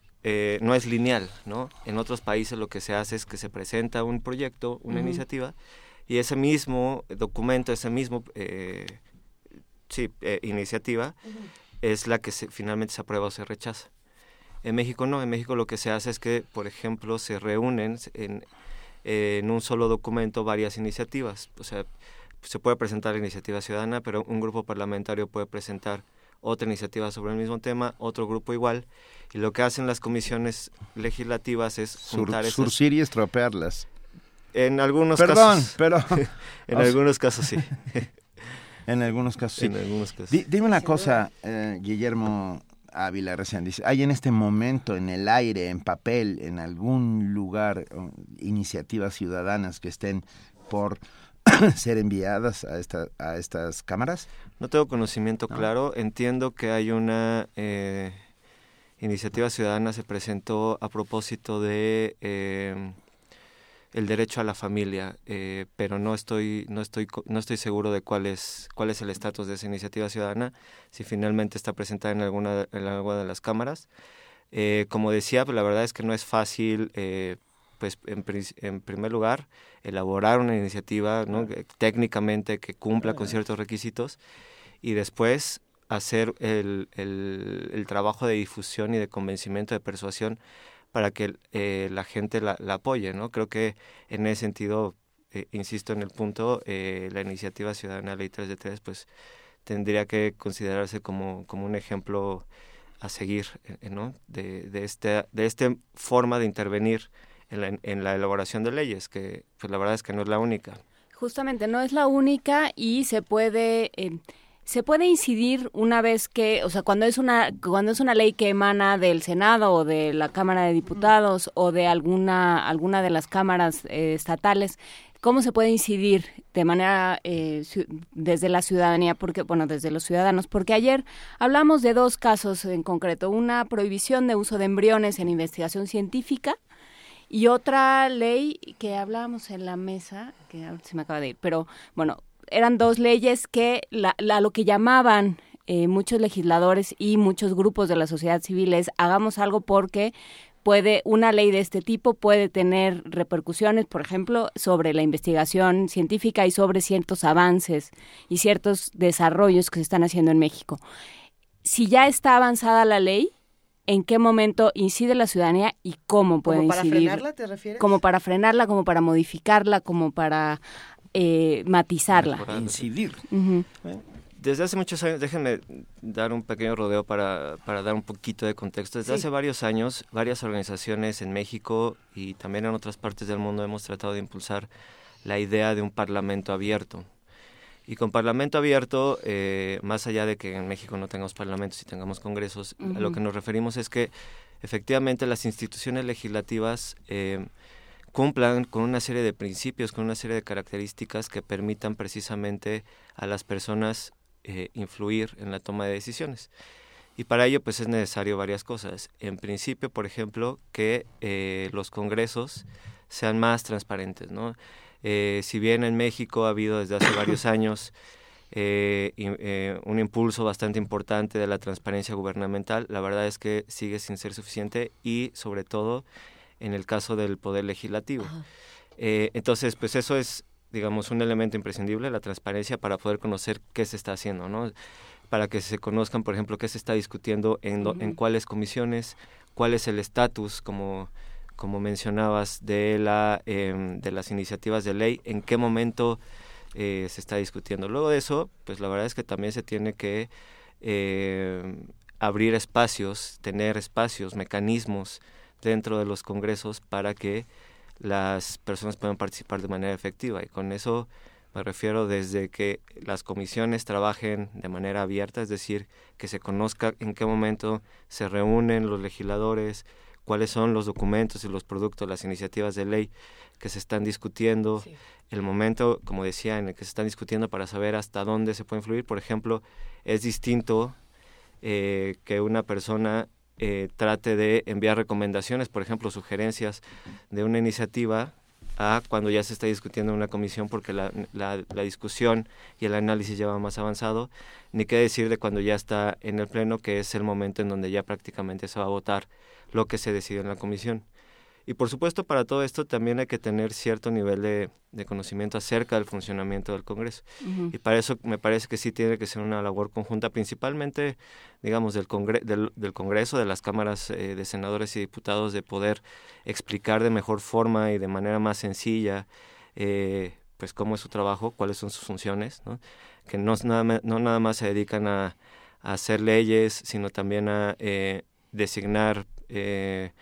no es lineal, ¿no? En otros países lo que se hace es que se presenta un proyecto, una iniciativa, y ese mismo documento, ese mismo, sí, iniciativa, es la que se, finalmente se aprueba o se rechaza. En México no, en México lo que se hace es que, por ejemplo, se reúnen en, en un solo documento varias iniciativas. O sea, se puede presentar la iniciativa ciudadana, pero un grupo parlamentario puede presentar otra iniciativa sobre el mismo tema, otro grupo igual, y lo que hacen las comisiones legislativas es juntar Sur, Surcir y estropearlas. En algunos Perdón, casos. pero... en algunos casos sí. en algunos casos sí. En algunos casos. dime una cosa, eh, Guillermo Ávila recién dice, ¿hay en este momento en el aire, en papel, en algún lugar, iniciativas ciudadanas que estén por ser enviadas a, esta, a estas cámaras? No tengo conocimiento claro. Entiendo que hay una eh, iniciativa ciudadana se presentó a propósito de eh, el derecho a la familia, eh, pero no estoy no estoy no estoy seguro de cuál es cuál es el estatus de esa iniciativa ciudadana, si finalmente está presentada en alguna en alguna de las cámaras. como decía, pues la verdad es que no es fácil pues en, en, primer lugar, elaborar una iniciativa ¿no? técnicamente que cumpla con ciertos requisitos y después hacer el, el, el, trabajo de difusión y de convencimiento, de persuasión para que eh, la gente la, la, apoye. ¿no? Creo que en ese sentido, eh, insisto en el punto, eh, la iniciativa ciudadana Ley 3 de 3 pues, tendría que considerarse como, como un ejemplo a seguir ¿no? de, de, este, de esta forma de intervenir en la, en la elaboración de leyes, que pues la verdad es que no es la única. Justamente, no es la única y se puede... Se puede incidir una vez que, o sea, cuando es una cuando es una ley que emana del Senado o de la Cámara de Diputados o de alguna alguna de las cámaras eh, estatales, cómo se puede incidir de manera eh, desde la ciudadanía, porque bueno, desde los ciudadanos, porque ayer hablamos de dos casos en concreto, una prohibición de uso de embriones en investigación científica y otra ley que hablábamos en la mesa, que ahora se me acaba de ir, pero bueno, eran dos leyes que la, lo que llamaban eh, muchos legisladores y muchos grupos de la sociedad civil es hagamos algo porque puede una ley de este tipo puede tener repercusiones, por ejemplo, sobre la investigación científica y sobre ciertos avances y ciertos desarrollos que se están haciendo en México. Si ya está avanzada la ley, en qué momento incide la ciudadanía y cómo puede ¿Como para incidir. frenarla, te refieres? Como para frenarla, como para modificarla, como para eh, matizarla. Incidir. Desde hace muchos años, déjenme dar un pequeño rodeo para, para dar un poquito de contexto. Desde hace varios años, varias organizaciones en México y también en otras partes del mundo hemos tratado de impulsar la idea de un parlamento abierto, y con Parlamento abierto, eh, más allá de que en México no tengamos parlamentos y tengamos congresos, a lo que nos referimos es que efectivamente las instituciones legislativas eh, cumplan con una serie de principios, con una serie de características que permitan precisamente a las personas eh, influir en la toma de decisiones. Y para ello pues es necesario varias cosas. En principio, por ejemplo, que los congresos sean más transparentes, ¿no? Eh, si bien en México ha habido desde hace varios años eh, eh, un impulso bastante importante de la transparencia gubernamental, la verdad es que sigue sin ser suficiente y sobre todo en el caso del poder legislativo. entonces, pues eso es, digamos, un elemento imprescindible, la transparencia para poder conocer qué se está haciendo, ¿no? Para que se conozcan, por ejemplo, qué se está discutiendo en, en cuáles comisiones, cuál es el estatus como como mencionabas, de, la, em, de las iniciativas de ley, en qué momento eh, se está discutiendo. Luego de eso, pues la verdad es que también se tiene que em, abrir espacios, tener espacios, mecanismos dentro de los congresos para que las personas puedan participar de manera efectiva. Y con eso me refiero desde que las comisiones trabajen de manera abierta, es decir, que se conozca en qué momento se reúnen los legisladores, cuáles son los documentos y los productos, las iniciativas de ley que se están discutiendo, el momento, como decía, en el que se están discutiendo para saber hasta dónde se puede influir. Por ejemplo, es distinto eh, que una persona eh, trate de enviar recomendaciones, por ejemplo, sugerencias de una iniciativa a cuando ya se está discutiendo en una comisión porque la, la, discusión y el análisis ya va más avanzado, ni qué decir de cuando ya está en el pleno, que es el momento en donde ya prácticamente se va a votar lo que se decide en la comisión. Y por supuesto, para todo esto también hay que tener cierto nivel de, conocimiento acerca del funcionamiento del Congreso. Y para eso me parece que sí tiene que ser una labor conjunta, principalmente, digamos, del, del, Congreso, de las cámaras eh, de senadores y diputados, de poder explicar de mejor forma y de manera más sencilla, eh, pues, cómo es su trabajo, cuáles son sus funciones, ¿no? que no, nada, no nada más se dedican a, hacer leyes, sino también a eh, designar eh,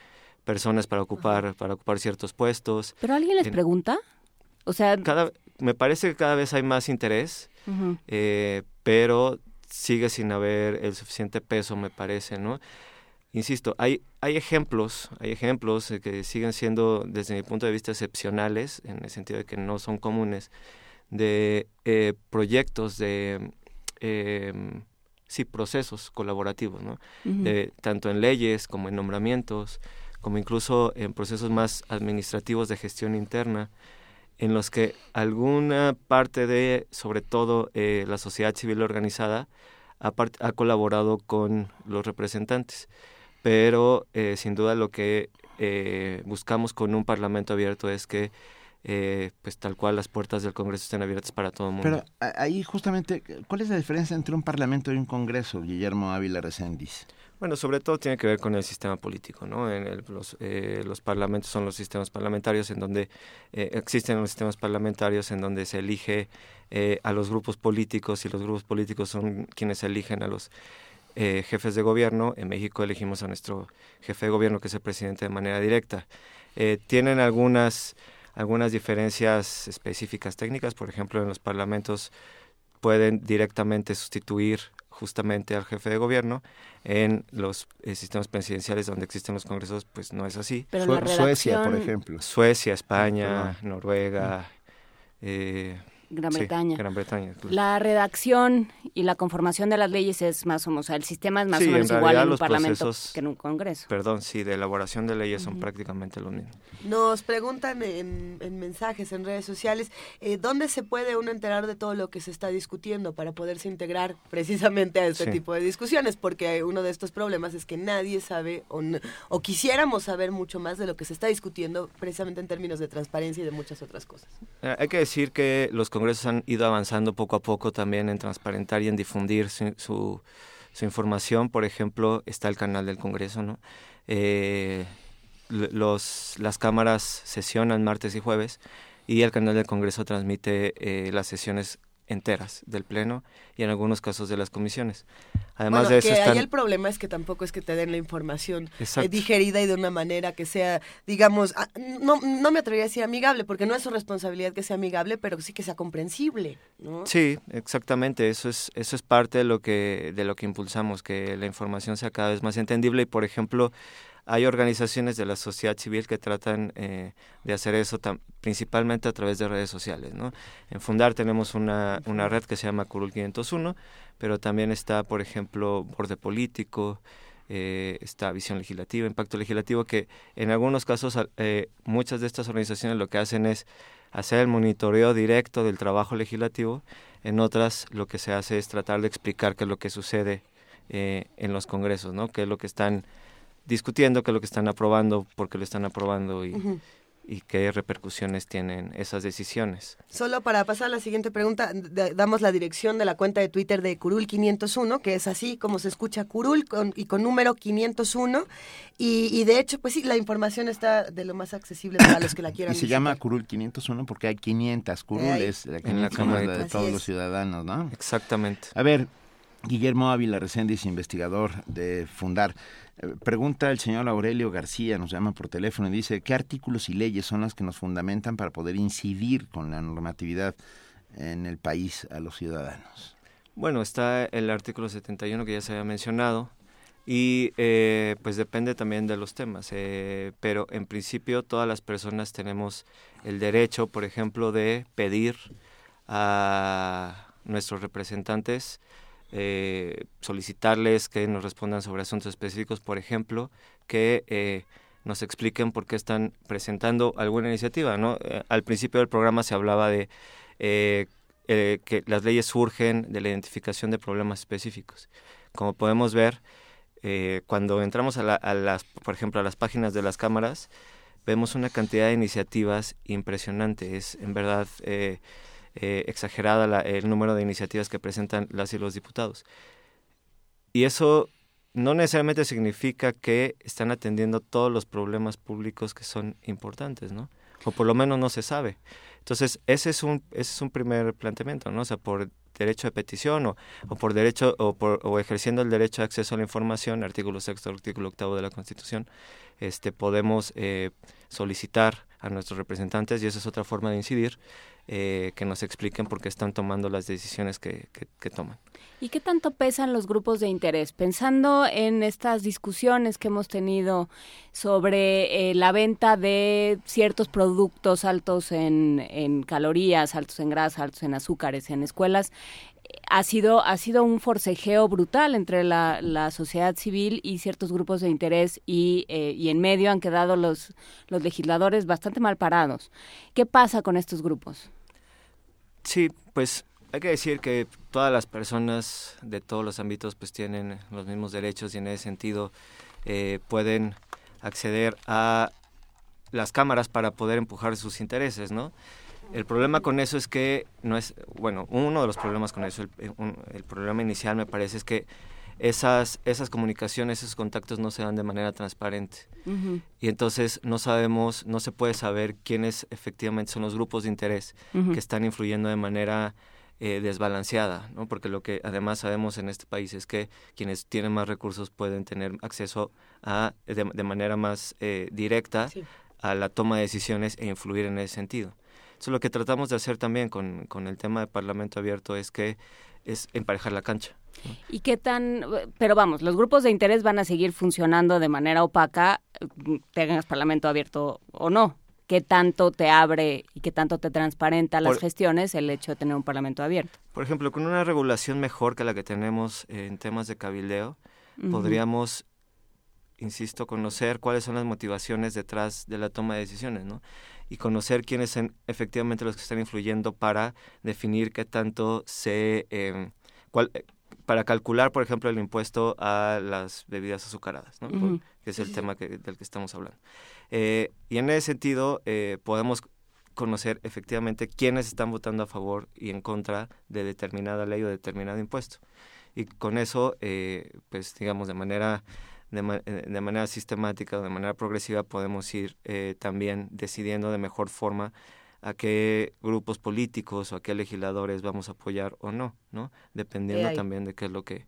personas para ocupar para ocupar ciertos puestos. ¿Pero alguien les pregunta? O sea, cada, me parece que cada vez hay más interés, eh, pero sigue sin haber el suficiente peso, me parece, ¿no? Insisto, hay, hay ejemplos, hay ejemplos que siguen siendo, desde mi punto de vista, excepcionales, en el sentido de que no son comunes, de eh, proyectos de em, sí, procesos colaborativos, ¿no? de, tanto en leyes como en nombramientos, como incluso en procesos más administrativos de gestión interna, en los que alguna parte de, sobre todo eh, la sociedad civil organizada, ha, ha, colaborado con los representantes. Pero eh, sin duda lo que eh, buscamos con un Parlamento abierto es que eh, pues tal cual las puertas del Congreso estén abiertas para todo el mundo. Pero ahí justamente, ¿cuál es la diferencia entre un Parlamento y un Congreso, Guillermo Ávila Reséndiz? Bueno, sobre todo tiene que ver con el sistema político, ¿no? En los, eh, los, parlamentos son los sistemas parlamentarios en donde eh, existen los sistemas parlamentarios en donde se elige a los grupos políticos y los grupos políticos son quienes eligen a los jefes de gobierno. En México elegimos a nuestro jefe de gobierno, que es el presidente, de manera directa. tienen algunas algunas diferencias específicas técnicas, por ejemplo, en los parlamentos pueden directamente sustituir justamente al jefe de gobierno. En los eh, sistemas presidenciales donde existen los congresos, pues no es así. Suecia, por ejemplo. Suecia, España, Noruega. Eh, Gran Bretaña. Gran Bretaña. La redacción y la conformación de las leyes es más o menos, el sistema es más o menos igual en un parlamento que en un congreso. Perdón, sí, de elaboración de leyes son prácticamente lo mismo. Nos preguntan en, mensajes, en redes sociales, eh, ¿dónde se puede uno enterar de todo lo que se está discutiendo para poderse integrar precisamente a este tipo de discusiones? Porque uno de estos problemas es que nadie sabe o, o quisiéramos saber mucho más de lo que se está discutiendo precisamente en términos de transparencia y de muchas otras cosas. Eh, hay que decir que los congresos han ido avanzando poco a poco también en transparentar y en difundir su, su, información. Por ejemplo, está el canal del Congreso, ¿no? Eh, los, las cámaras sesionan martes y jueves y el canal del Congreso transmite eh, las sesiones enteras del pleno y en algunos casos de las comisiones. Además de eso que ahí el problema es que tampoco es que te den la información eh, digerida y de una manera que sea, digamos, ah, no, no me atrevería a decir amigable, porque no es su responsabilidad que sea amigable, pero sí que sea comprensible, ¿no? Sí, exactamente, eso es eso es parte de lo que de lo que impulsamos, que la información sea cada vez más entendible y por ejemplo, hay organizaciones de la sociedad civil que tratan eh, de hacer eso principalmente a través de redes sociales. ¿no? En Fundar tenemos una, una red que se llama Curul 501, pero también está, por ejemplo, Borde Político, eh, está Visión Legislativa, Impacto Legislativo, que en algunos casos eh, muchas de estas organizaciones lo que hacen es hacer el monitoreo directo del trabajo legislativo, en otras lo que se hace es tratar de explicar qué es lo que sucede en los congresos, ¿no? qué es lo que están discutiendo qué es lo que están aprobando, por qué lo están aprobando y, y qué repercusiones tienen esas decisiones. Solo para pasar a la siguiente pregunta, damos la dirección de la cuenta de Twitter de Curul 501, que es así como se escucha Curul con, y con número 501. Y, y, de hecho, pues sí, la información está de lo más accesible para los que la quieran. y se llama Curul 501 porque hay 500 curules, la, en la, de todos los ciudadanos, ¿no? Exactamente. A ver, Guillermo Ávila Reséndiz, investigador de Fundar. Eh, pregunta el señor Aurelio García, nos llama por teléfono y dice, ¿qué artículos y leyes son las que nos fundamentan para poder incidir con la normatividad en el país a los ciudadanos? Bueno, está el artículo 71 que ya se había mencionado y eh, pues depende también de los temas, eh, pero en principio todas las personas tenemos el derecho, por ejemplo, de pedir a nuestros representantes eh, solicitarles que nos respondan sobre asuntos específicos, por ejemplo, que eh, nos expliquen por qué están presentando alguna iniciativa. Eh, al principio del programa se hablaba de que las leyes surgen de la identificación de problemas específicos. Como podemos ver, cuando entramos a, las, por ejemplo, a las páginas de las cámaras, vemos una cantidad de iniciativas impresionantes. En verdad, exagerada el número de iniciativas que presentan las y los diputados. Y eso no necesariamente significa que están atendiendo todos los problemas públicos que son importantes, ¿no? O por lo menos no se sabe. Entonces, ese es un, ese es un primer planteamiento, ¿no? O sea, por derecho de petición o, o por derecho o, por, o ejerciendo el derecho de acceso a la información, artículo sexto, artículo octavo de la Constitución, este, podemos eh, solicitar a nuestros representantes, y esa es otra forma de incidir, eh, que nos expliquen por qué están tomando las decisiones que, que, toman. ¿Y qué tanto pesan los grupos de interés? Pensando en estas discusiones que hemos tenido sobre eh, la venta de ciertos productos altos en, en calorías, altos en grasa, altos en azúcares en escuelas, ha sido, ha sido un forcejeo brutal entre la, la sociedad civil y ciertos grupos de interés y, eh, y en medio han quedado los, los legisladores bastante mal parados. ¿Qué pasa con estos grupos? Sí, pues hay que decir que todas las personas de todos los ámbitos pues tienen los mismos derechos y en ese sentido eh, pueden acceder a las cámaras para poder empujar sus intereses, ¿no? El problema con eso es que no es, bueno, uno de los problemas con eso, el, problema inicial me parece es que esas, esas comunicaciones, esos contactos no se dan de manera transparente. Y entonces no sabemos, no se puede saber quiénes efectivamente son los grupos de interés que están influyendo de manera eh, desbalanceada, ¿no? Porque lo que además sabemos en este país es que quienes tienen más recursos pueden tener acceso a, de, manera más eh, directa a la toma de decisiones e influir en ese sentido lo que tratamos de hacer también con, con el tema de Parlamento Abierto es que es emparejar la cancha. ¿Y qué tan, pero vamos, los grupos de interés van a seguir funcionando de manera opaca, tengas Parlamento abierto o no? ¿Qué tanto te abre y qué tanto te transparenta las gestiones el hecho de tener un Parlamento abierto? Por ejemplo, con una regulación mejor que la que tenemos en temas de cabildeo, podríamos, insisto, conocer cuáles son las motivaciones detrás de la toma de decisiones, ¿no? Y conocer quiénes son efectivamente los que están influyendo para definir qué tanto se... Em, eh, para calcular, por ejemplo, el impuesto a las bebidas azucaradas, ¿no? que es el tema que, del que estamos hablando. Eh, y en ese sentido, eh, podemos conocer efectivamente quiénes están votando a favor y en contra de determinada ley o determinado impuesto. Y con eso, pues digamos, de manera eh, de, manera sistemática de manera progresiva podemos ir eh, también decidiendo de mejor forma a qué grupos políticos o a qué legisladores vamos a apoyar o no, ¿no? Dependiendo también de qué es lo que,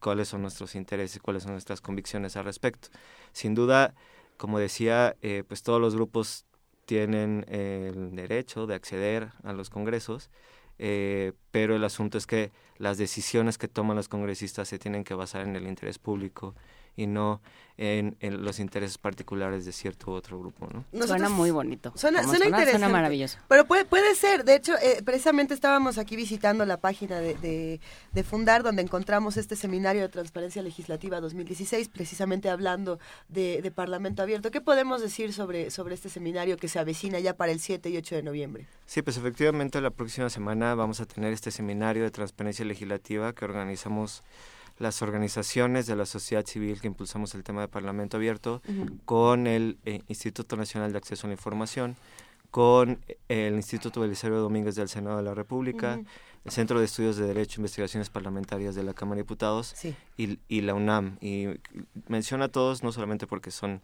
cuáles son nuestros intereses, cuáles son nuestras convicciones al respecto. Sin duda, como decía, eh, pues todos los grupos tienen el derecho de acceder a los congresos, pero el asunto es que las decisiones que toman los congresistas se tienen que basar en el interés público y no en, los intereses particulares de cierto u otro grupo, ¿no? suena muy bonito. Suena, suena, interesante. Suena maravilloso. Pero puede, puede ser, de hecho, eh, precisamente estábamos aquí visitando la página de, de, Fundar, donde encontramos este seminario de Transparencia Legislativa 2016, precisamente hablando de, de, Parlamento Abierto. ¿Qué podemos decir sobre, sobre este seminario que se avecina ya para el 7 y 8 de noviembre? Sí, pues efectivamente la próxima semana vamos a tener este seminario de Transparencia Legislativa que organizamos las organizaciones de la sociedad civil que impulsamos el tema de Parlamento Abierto, con el eh, Instituto Nacional de Acceso a la Información, con eh, el Instituto Belisario Domínguez del Senado de la República, el Centro de Estudios de Derecho e Investigaciones Parlamentarias de la Cámara de Diputados y, la UNAM. Y menciono a todos no solamente porque son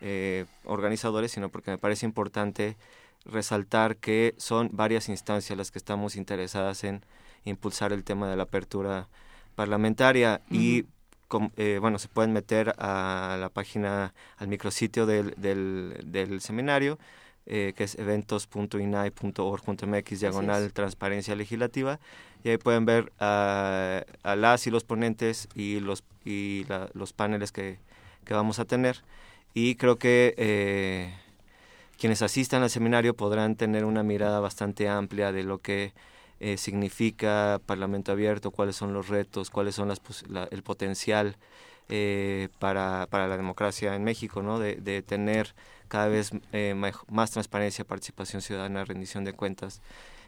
eh, organizadores, sino porque me parece importante resaltar que son varias instancias las que estamos interesadas en impulsar el tema de la apertura parlamentaria y eh, bueno, se pueden meter a la página, al micrositio del, del, seminario, eh, que es eventos.inai.org.mx diagonal transparencia legislativa, y ahí pueden ver a, las y los ponentes y los, y los paneles que, que, vamos a tener. Y creo que eh, quienes asistan al seminario podrán tener una mirada bastante amplia de lo que eh, significa Parlamento Abierto, cuáles son los retos, cuáles son las, el potencial eh, para, para, la democracia en México, ¿no? de, tener cada vez eh, más transparencia, participación ciudadana, rendición de cuentas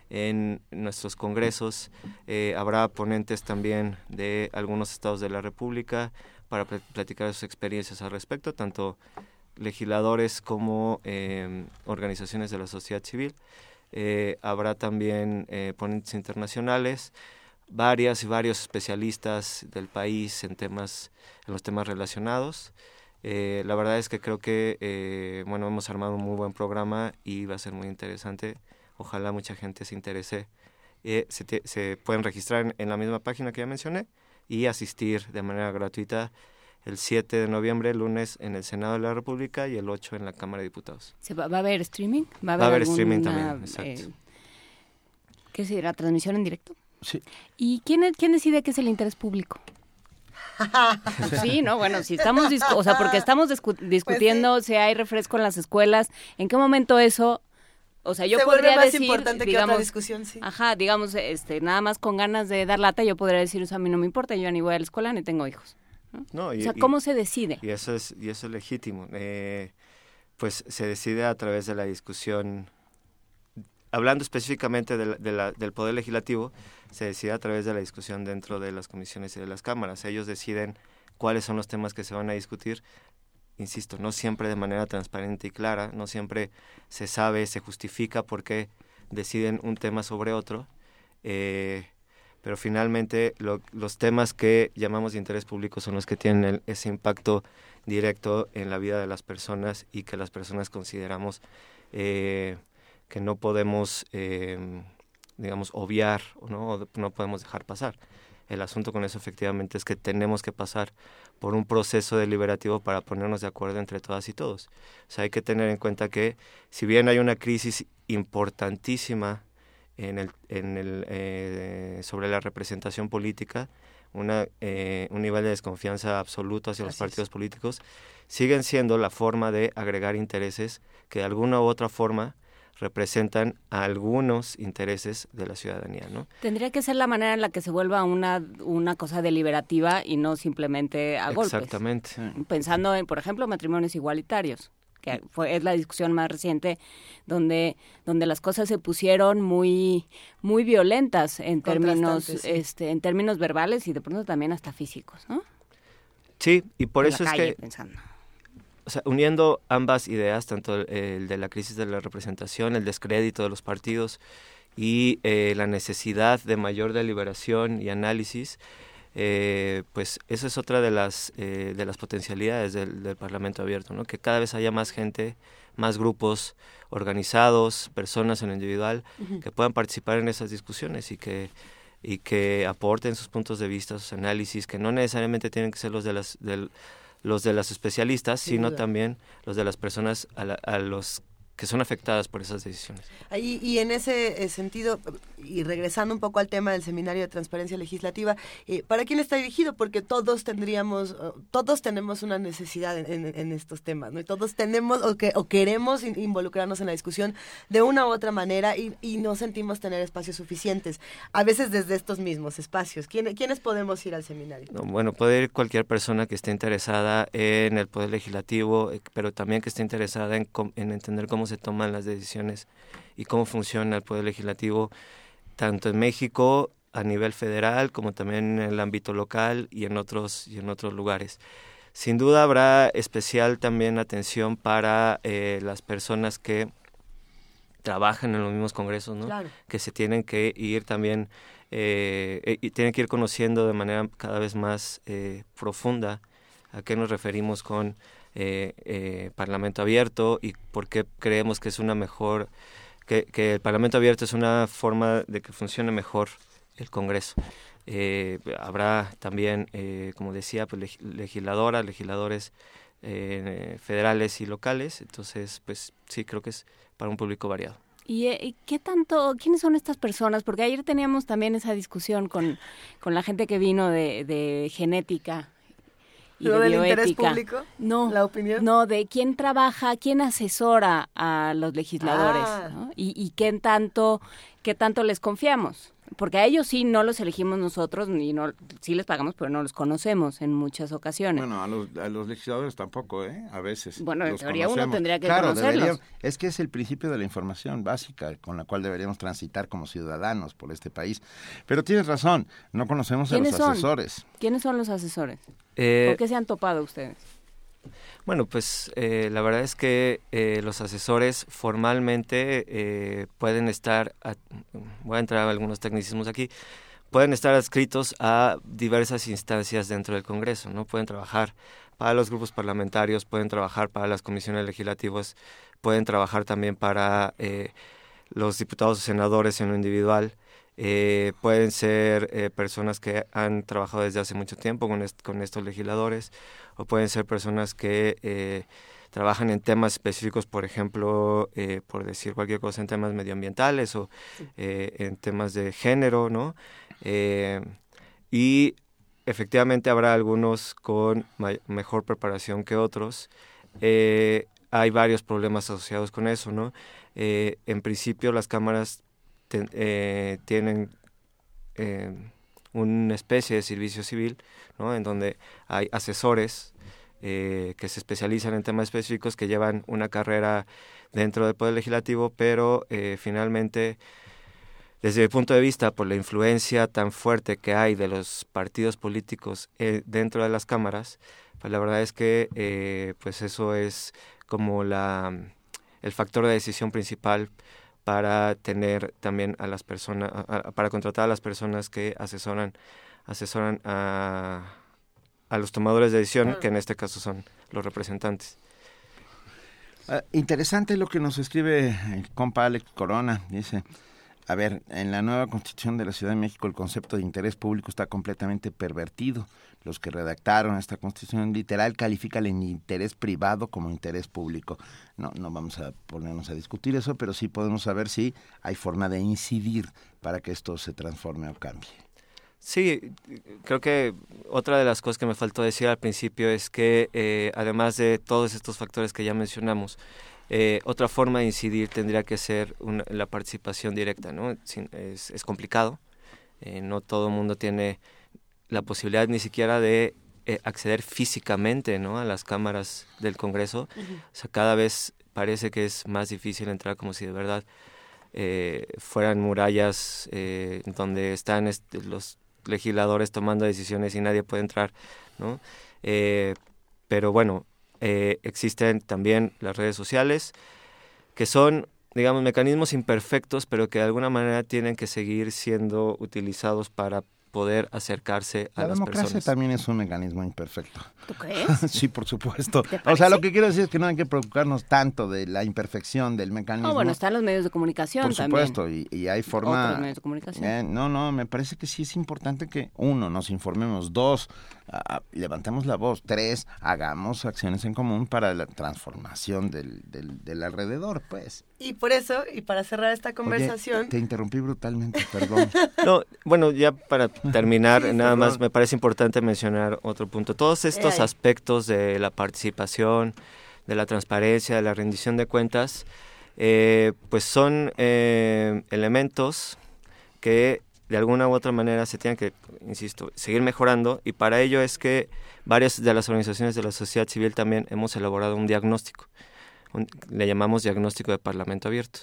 en nuestros congresos. habrá ponentes también de algunos estados de la República para platicar sus experiencias al respecto, tanto legisladores como organizaciones de la sociedad civil. Eh, habrá también eh, ponentes internacionales, varias y varios especialistas del país en temas, en los temas relacionados. Eh, la verdad es que creo que bueno hemos armado un muy buen programa y va a ser muy interesante. Ojalá mucha gente se interese. Se, se, pueden registrar en la misma página que ya mencioné y asistir de manera gratuita el 7 de noviembre, lunes, en el Senado de la República y el 8 en la Cámara de Diputados. ¿Se va, a haber streaming? ¿Va a haber, streaming también, exacto. Eh, ¿Qué es la transmisión en directo? Sí. ¿Y quién, quién decide qué es el interés público? sí, no, bueno, si estamos, o sea, porque estamos Pues discutiendo si hay refresco en las escuelas, ¿en qué momento eso o sea, yo Se podría más decir, importante que digamos, otra discusión, sí. Ajá, digamos, este, nada más con ganas de dar lata, yo podría decir, eso a mí no me importa, yo ya ni voy a la escuela ni tengo hijos. ¿No? Y- o sea, y- ¿cómo se decide? Y eso es, y eso es legítimo. Eh, pues se decide a través de la discusión, hablando específicamente de la- de la- del Poder Legislativo, se decide a través de la discusión dentro de las comisiones y de las cámaras. Ellos deciden cuáles son los temas que se van a discutir. Insisto, no siempre de manera transparente y clara, no siempre se sabe, se justifica por qué deciden un tema sobre otro. Eh, pero finalmente lo- los temas que llamamos de interés público son los que tienen ese impacto directo en la vida de las personas y que las personas consideramos eh, que no podemos, eh, digamos, obviar no, o no podemos dejar pasar. El asunto con eso efectivamente es que tenemos que pasar por un proceso deliberativo para ponernos de acuerdo entre todas y todos. O sea, hay que tener en cuenta que si bien hay una crisis importantísima en el, en el, eh, sobre la representación política, una, eh, un nivel de desconfianza absoluto hacia los partidos políticos, siguen siendo la forma de agregar intereses que de alguna u otra forma representan a algunos intereses de la ciudadanía, ¿no? Tendría que ser la manera en la que se vuelva una, una cosa deliberativa y no simplemente a golpes. Exactamente. Pensando en, por ejemplo, matrimonios igualitarios, que fue, es la discusión más reciente donde, donde las cosas se pusieron muy, muy violentas en términos, sí. este, en términos verbales y de pronto también hasta físicos, ¿no? Sí, y por En la eso es calle, que pensando. o sea, uniendo ambas ideas, tanto el, el de la crisis de la representación, el descrédito de los partidos y eh, la necesidad de mayor deliberación y análisis, eh, pues esa es otra de las, eh, de las potencialidades del, del Parlamento abierto, ¿no? que cada vez haya más gente, más grupos organizados, personas en lo individual, que puedan participar en esas discusiones y que y que aporten sus puntos de vista, sus análisis, que no necesariamente tienen que ser los de las del- los de las especialistas, Sin sino duda. también los de las personas a, la- a los que son afectadas por esas decisiones. Ahí, y en ese eh, sentido, y regresando un poco al tema del Seminario de Transparencia Legislativa, eh, ¿para quién está dirigido? Porque todos tendríamos, todos tenemos una necesidad en, en- en estos temas, ¿no? Y todos tenemos o, que, o queremos in- involucrarnos en la discusión de una u otra manera y, y no sentimos tener espacios suficientes. A veces desde estos mismos espacios. ¿Quién- ¿Quiénes podemos ir al seminario? No, bueno, puede ir cualquier persona que esté interesada en el poder legislativo, eh, pero también que esté interesada en, en entender cómo se toman las decisiones y cómo funciona el poder legislativo, tanto en México a nivel federal como también en el ámbito local y en otros y en otros lugares. Sin duda habrá especial también atención para eh, las personas que trabajan en los mismos congresos, ¿no? Claro. que se tienen que ir también eh, eh, y tienen que ir conociendo de manera cada vez más eh, profunda a qué nos referimos con eh, eh, Parlamento abierto y por qué creemos que es una mejor que, que el Parlamento abierto es una forma de que funcione mejor el Congreso. Eh, habrá también, eh, como decía, pues, leg- legisladoras, legisladores federales y locales, entonces, pues sí, creo que es para un público variado. ¿Y y qué tanto, quiénes son estas personas? Porque ayer teníamos también esa discusión con, con la gente que vino de, de genética y ¿Lo de del interés público? No, ¿La opinión? no, de quién trabaja, quién asesora a los legisladores Ah. ¿no? y, y qué tanto, qué tanto les confiamos. Porque a ellos sí no los elegimos nosotros, y no, sí les pagamos, pero no los conocemos en muchas ocasiones. Bueno, a los, a los legisladores tampoco, ¿eh? A veces. Bueno, en teoría uno tendría que claro, conocerlos. debería- es que es el principio de la información básica con la cual deberíamos transitar como ciudadanos por este país. Pero tienes razón, no conocemos a los ¿Quiénes son? asesores. ¿Quiénes son los asesores? Eh, ¿Por qué se han topado ustedes? Bueno, pues eh, la verdad es que eh, los asesores formalmente eh, pueden estar, voy a entrar a algunos tecnicismos aquí, pueden estar adscritos a diversas instancias dentro del Congreso, ¿no? Pueden trabajar para los grupos parlamentarios, pueden trabajar para las comisiones legislativas, pueden trabajar también para eh, los diputados o senadores en lo individual, eh, pueden ser eh, personas que han trabajado desde hace mucho tiempo con, est- con estos legisladores, o pueden ser personas que eh, trabajan en temas específicos, por ejemplo, por decir cualquier cosa, en temas medioambientales o en temas de género, ¿no? Y efectivamente habrá algunos con mejor preparación que otros. hay varios problemas asociados con eso, ¿no? en principio las cámaras tienen una especie de servicio civil, ¿no? En donde hay asesores eh, que se especializan en temas específicos, que llevan una carrera dentro del Poder Legislativo, pero eh, finalmente, desde mi punto de vista, por la influencia tan fuerte que hay de los partidos políticos eh, dentro de las cámaras, pues la verdad es que pues eso es como la, el factor de decisión principal para tener también a las personas, para contratar a las personas que asesoran, asesoran a a los tomadores de decisión, que en este caso son los representantes. Ah, interesante lo que nos escribe el compa Alex Corona. Dice, a ver, en la nueva constitución de la Ciudad de México el concepto de interés público está completamente pervertido. Los que redactaron esta constitución literal califican el interés privado como interés público. No, no vamos a ponernos a discutir eso, pero sí podemos saber si hay forma de incidir para que esto se transforme o cambie. Sí, creo que otra de las cosas que me faltó decir al principio es que eh, además de todos estos factores que ya mencionamos, eh, otra forma de incidir tendría que ser la participación directa, ¿no? Es, es complicado, eh, no todo el mundo tiene la posibilidad ni siquiera de acceder físicamente, ¿no? A las cámaras del Congreso, o sea, cada vez parece que es más difícil entrar como si de verdad fueran murallas donde están los legisladores tomando decisiones y nadie puede entrar, ¿no? Eh, pero bueno, eh, existen también las redes sociales, que son, digamos, mecanismos imperfectos, pero que de alguna manera tienen que seguir siendo utilizados para poder acercarse a la las democracia personas. también es un mecanismo imperfecto. ¿Tú crees? sí, por supuesto. O sea, lo que quiero decir es que no hay que preocuparnos tanto de la imperfección del mecanismo. No, bueno, están los medios de comunicación Por también. supuesto, y, y hay forma... Otros medios de comunicación. Eh, no, no, me parece que sí es importante que, uno, nos informemos, dos, levantemos la voz, tres, hagamos acciones en común para la transformación del, del, del alrededor, pues. Y por eso, y para cerrar esta conversación, Oye, te interrumpí brutalmente, perdón. No, bueno, ya para terminar, Sí, nada más me parece importante mencionar otro punto. Todos estos Eh, aspectos de la participación, de la transparencia, de la rendición de cuentas, eh, pues son eh, elementos que de alguna u otra manera se tienen que, insisto, seguir mejorando y para ello es que varias de las organizaciones de la sociedad civil también hemos elaborado un diagnóstico. Le llamamos diagnóstico de Parlamento Abierto,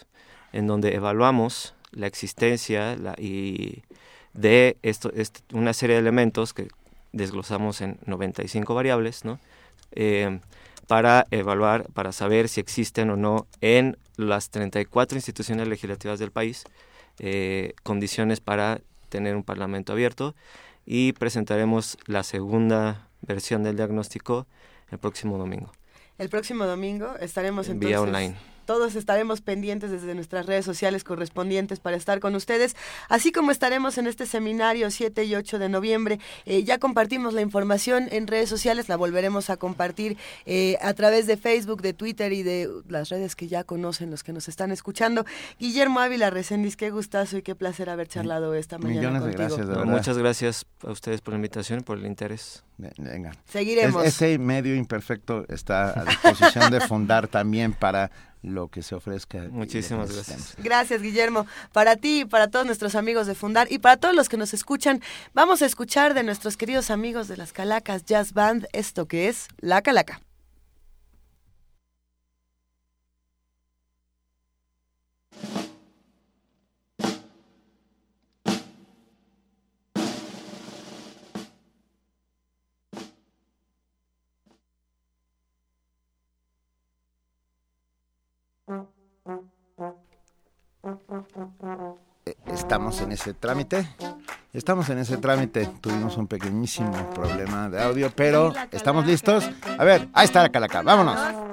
en donde evaluamos la existencia y de esto, est- una serie de elementos que desglosamos en 95 variables, ¿no? Eh, para evaluar, para saber si existen o no en las 34 instituciones legislativas del país eh, condiciones para tener un parlamento abierto y presentaremos la segunda versión del diagnóstico el próximo domingo. El próximo domingo estaremos En entonces... vía online. Todos estaremos pendientes desde nuestras redes sociales correspondientes para estar con ustedes, así como estaremos en este seminario 7 y 8 de noviembre. Eh, ya compartimos la información en redes sociales, la volveremos a compartir eh, a través de Facebook, de Twitter y de las redes que ya conocen los que nos están escuchando. Guillermo Ávila Reséndiz, qué gustazo y qué placer haber charlado esta mañana Millones de gracias, de No, verdad. muchas gracias a ustedes por la invitación y por el interés. Venga. Seguiremos. Es- ese medio imperfecto está a disposición de fundar también para lo que se ofrezca. Muchísimas gracias. Gracias, Guillermo. Para ti y para todos nuestros amigos de Fundar y para todos los que nos escuchan, vamos a escuchar de nuestros queridos amigos de las Calacas Jazz Band esto que es La Calaca. Estamos en ese trámite. Estamos en ese trámite. Tuvimos un pequeñísimo problema de audio, pero ¿estamos listos? A ver, ahí está la calaca. Vámonos.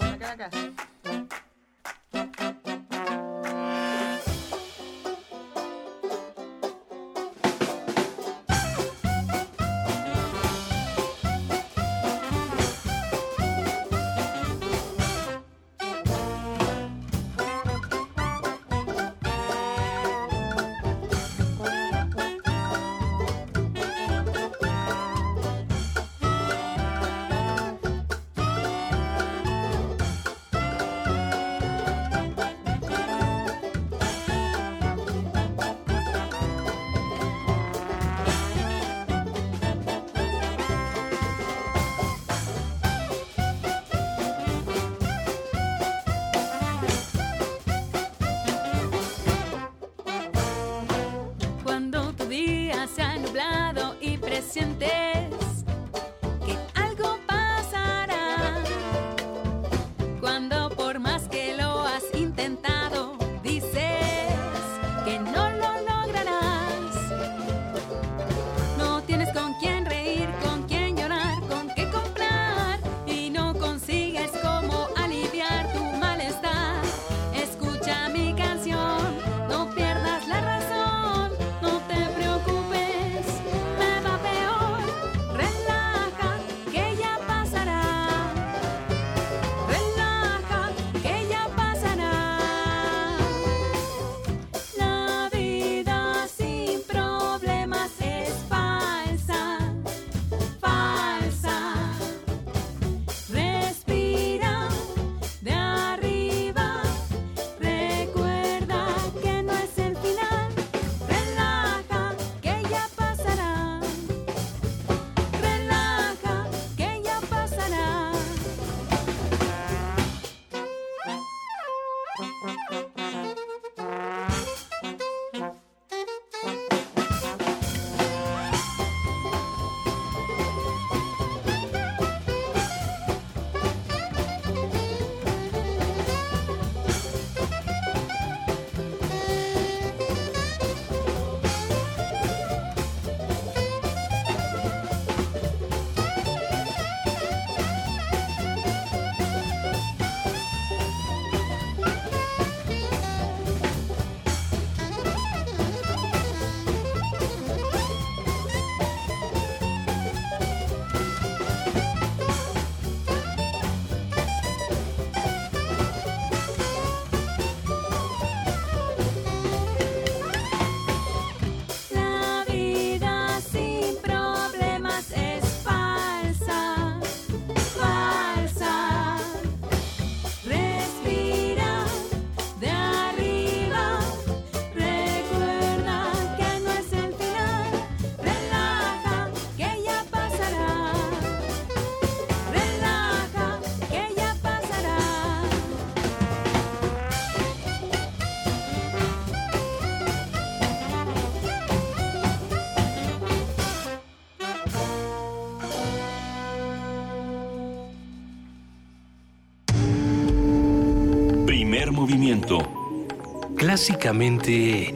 Clásicamente...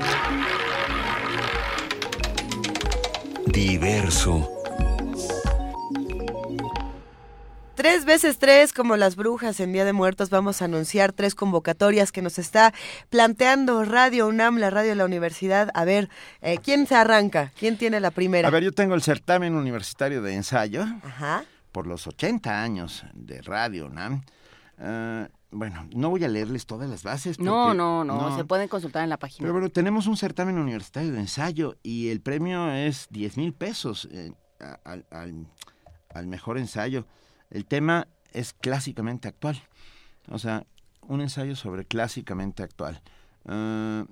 Diverso. Tres veces tres, como las brujas en Día de Muertos, vamos a anunciar tres convocatorias que nos está planteando Radio UNAM, la radio de la universidad. A ver, eh, ¿quién se arranca? ¿Quién tiene la primera? A ver, yo tengo el certamen universitario de ensayo Ajá. por los 80 años de Radio UNAM. Ah, bueno, no voy a leerles todas las bases. No, porque- no, no, se pueden consultar en la página. Pero bueno, tenemos un certamen universitario de ensayo y el premio es 10 mil pesos eh, al- al mejor ensayo. El tema es clásicamente actual. O sea, un ensayo sobre clásicamente actual. Ah,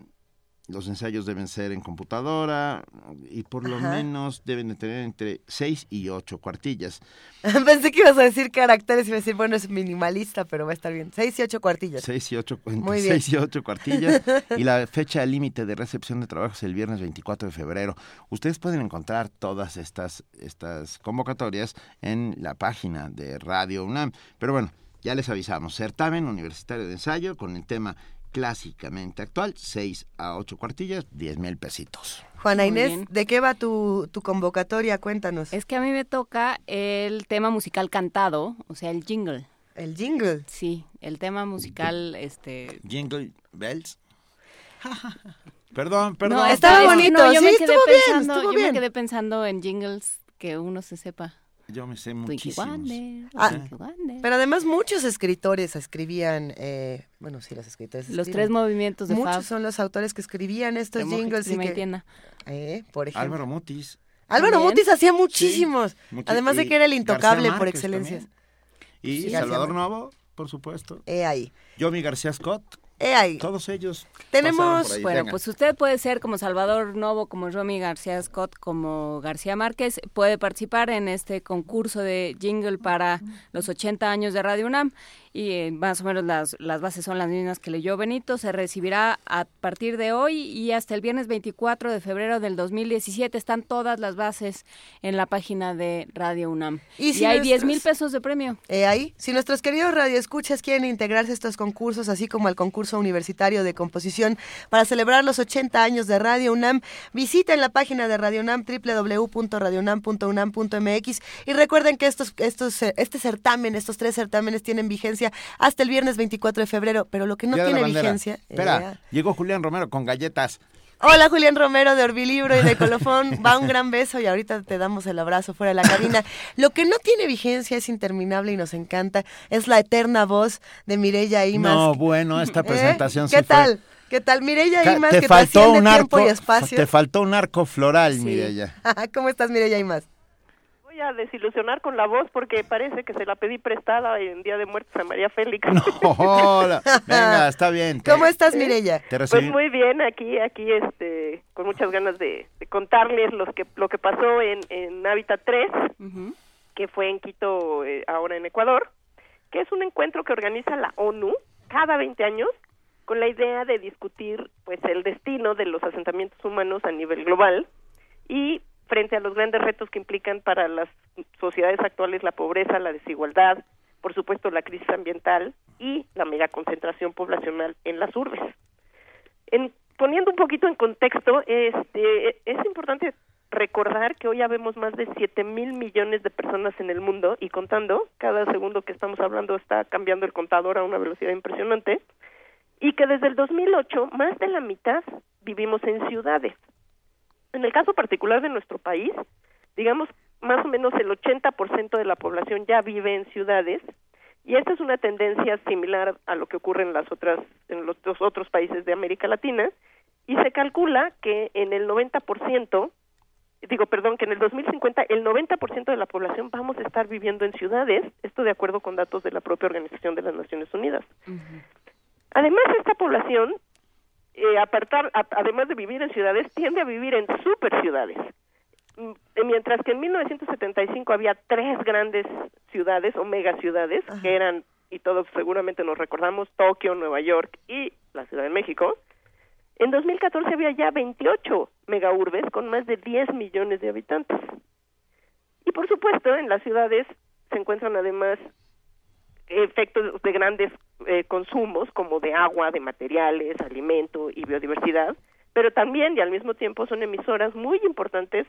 los ensayos deben ser en computadora y por lo Ajá. menos deben de tener entre 6 y 8 cuartillas. Pensé que ibas a decir caracteres y iba a decir, bueno, es minimalista, pero va a estar bien. Seis y ocho cuartillas. 6 y 8, Muy bien. y ocho cuartillas. y la fecha límite de recepción de trabajo es el viernes 24 de febrero. Ustedes pueden encontrar todas estas, estas convocatorias en la página de Radio UNAM. Pero bueno, ya les avisamos. Certamen Universitario de Ensayo con el tema clásicamente actual, 6 a 8 cuartillas, 10 mil pesitos. Juana Muy Inés, bien. ¿de qué va tu, tu convocatoria? Cuéntanos. Es que a mí me toca el tema musical cantado, o sea, el jingle. ¿El jingle? Sí, el tema musical, este... Jingle Bells. Perdón, perdón. No, estaba bonito, no, yo sí, me quedé estuvo bien, pensando, estuvo yo bien. me quedé pensando en jingles que uno se sepa. Yo me sé Twinkie muchísimos. Wonder, Ah, Twinkie Wonder. Pero además muchos escritores escribían, eh, bueno, sí, los escritores Los escriben. tres movimientos de Muchos Fab. son los autores que escribían estos jingles y que, tienda. eh, por ejemplo. Álvaro Mutis. Álvaro También. Mutis hacía muchísimos. Muchi- Además de que era el intocable por excelencia. también. Y Sí, Salvador García Novo, por supuesto. Eh, ahí. Yomi García Scott. Eh, ahí. Todos ellos. Tenemos- pasaron por ahí. Bueno, Venga. pues usted puede ser como Salvador Novo, como Romy García Scott, como García Márquez. Puede participar en este concurso de jingle para los 80 años de Radio UNAM. Y eh, más o menos las, las bases son las mismas que leyó Benito. Se recibirá a partir de hoy y hasta el viernes 24 de febrero del 2017. Están todas las bases en la página de Radio UNAM. Y, si hay nuestros- 10 mil pesos de premio. Eh, ahí, si nuestros queridos radioescuchas quieren integrarse a estos concursos, así como al concurso universitario de composición para celebrar los 80 años de Radio UNAM, visiten la página de Radio UNAM, www.radiounam.unam.mx y recuerden que estos, estos, eh, este certamen, estos tres certámenes tienen vigencia hasta el viernes 24 de febrero, pero lo que no Día tiene vigencia... Espera, eh, llegó Julián Romero con galletas. Hola Julián Romero de Orbilibro y de Colofón, va un gran beso y ahorita te damos el abrazo fuera de la cabina. Lo que no tiene vigencia es interminable y nos encanta, es la eterna voz de Mireya Imas. No, bueno, esta ¿Eh? presentación sí ¿Qué fue- tal? ¿Qué tal? Mireya Imas te que faltó trasciende un tiempo arco, y espacio. te faltó un arco floral, Sí. Mireya. ¿Cómo estás Mireya Imas? A desilusionar con la voz porque parece que se la pedí prestada en Día de Muertos a María Félix. Hola, venga, está bien. te- ¿Cómo estás Mireya? Te Pues muy bien, aquí, aquí, este, con muchas ganas de, de contarles los que, lo que pasó en, en Hábitat 3, que fue en Quito, eh, ahora en Ecuador, que es un encuentro que organiza la ONU cada 20 años con la idea de discutir, pues, el destino de los asentamientos humanos a nivel global y frente a los grandes retos que implican para las sociedades actuales la pobreza, la desigualdad, por supuesto la crisis ambiental y la mega concentración poblacional en las urbes. En, poniendo un poquito en contexto, este, es importante recordar que hoy ya vemos más de 7 mil millones de personas en el mundo y contando, cada segundo que estamos hablando está cambiando el contador a una velocidad impresionante, y que desde el 2008 más de la mitad vivimos en ciudades. En el caso particular de nuestro país, digamos, más o menos el 80% de la población ya vive en ciudades y esta es una tendencia similar a lo que ocurre en las otras en los dos otros países de América Latina y se calcula que en el 90% digo, perdón, que en el 2050 el 90% de la población vamos a estar viviendo en ciudades, esto de acuerdo con datos de la propia Organización de las Naciones Unidas. Además, esta población, eh, apartar, a- además de vivir en ciudades, tiende a vivir en superciudades. Mm, eh, Mientras que en 1975 había tres grandes ciudades o megaciudades, que eran, y todos seguramente nos recordamos, Tokio, Nueva York y la Ciudad de México, en 2014 había ya 28 megaurbes con más de 10 millones de habitantes. Y por supuesto, en las ciudades se encuentran además efectos de grandes eh, consumos como de agua, de materiales, alimento y biodiversidad, pero también y al mismo tiempo son emisoras muy importantes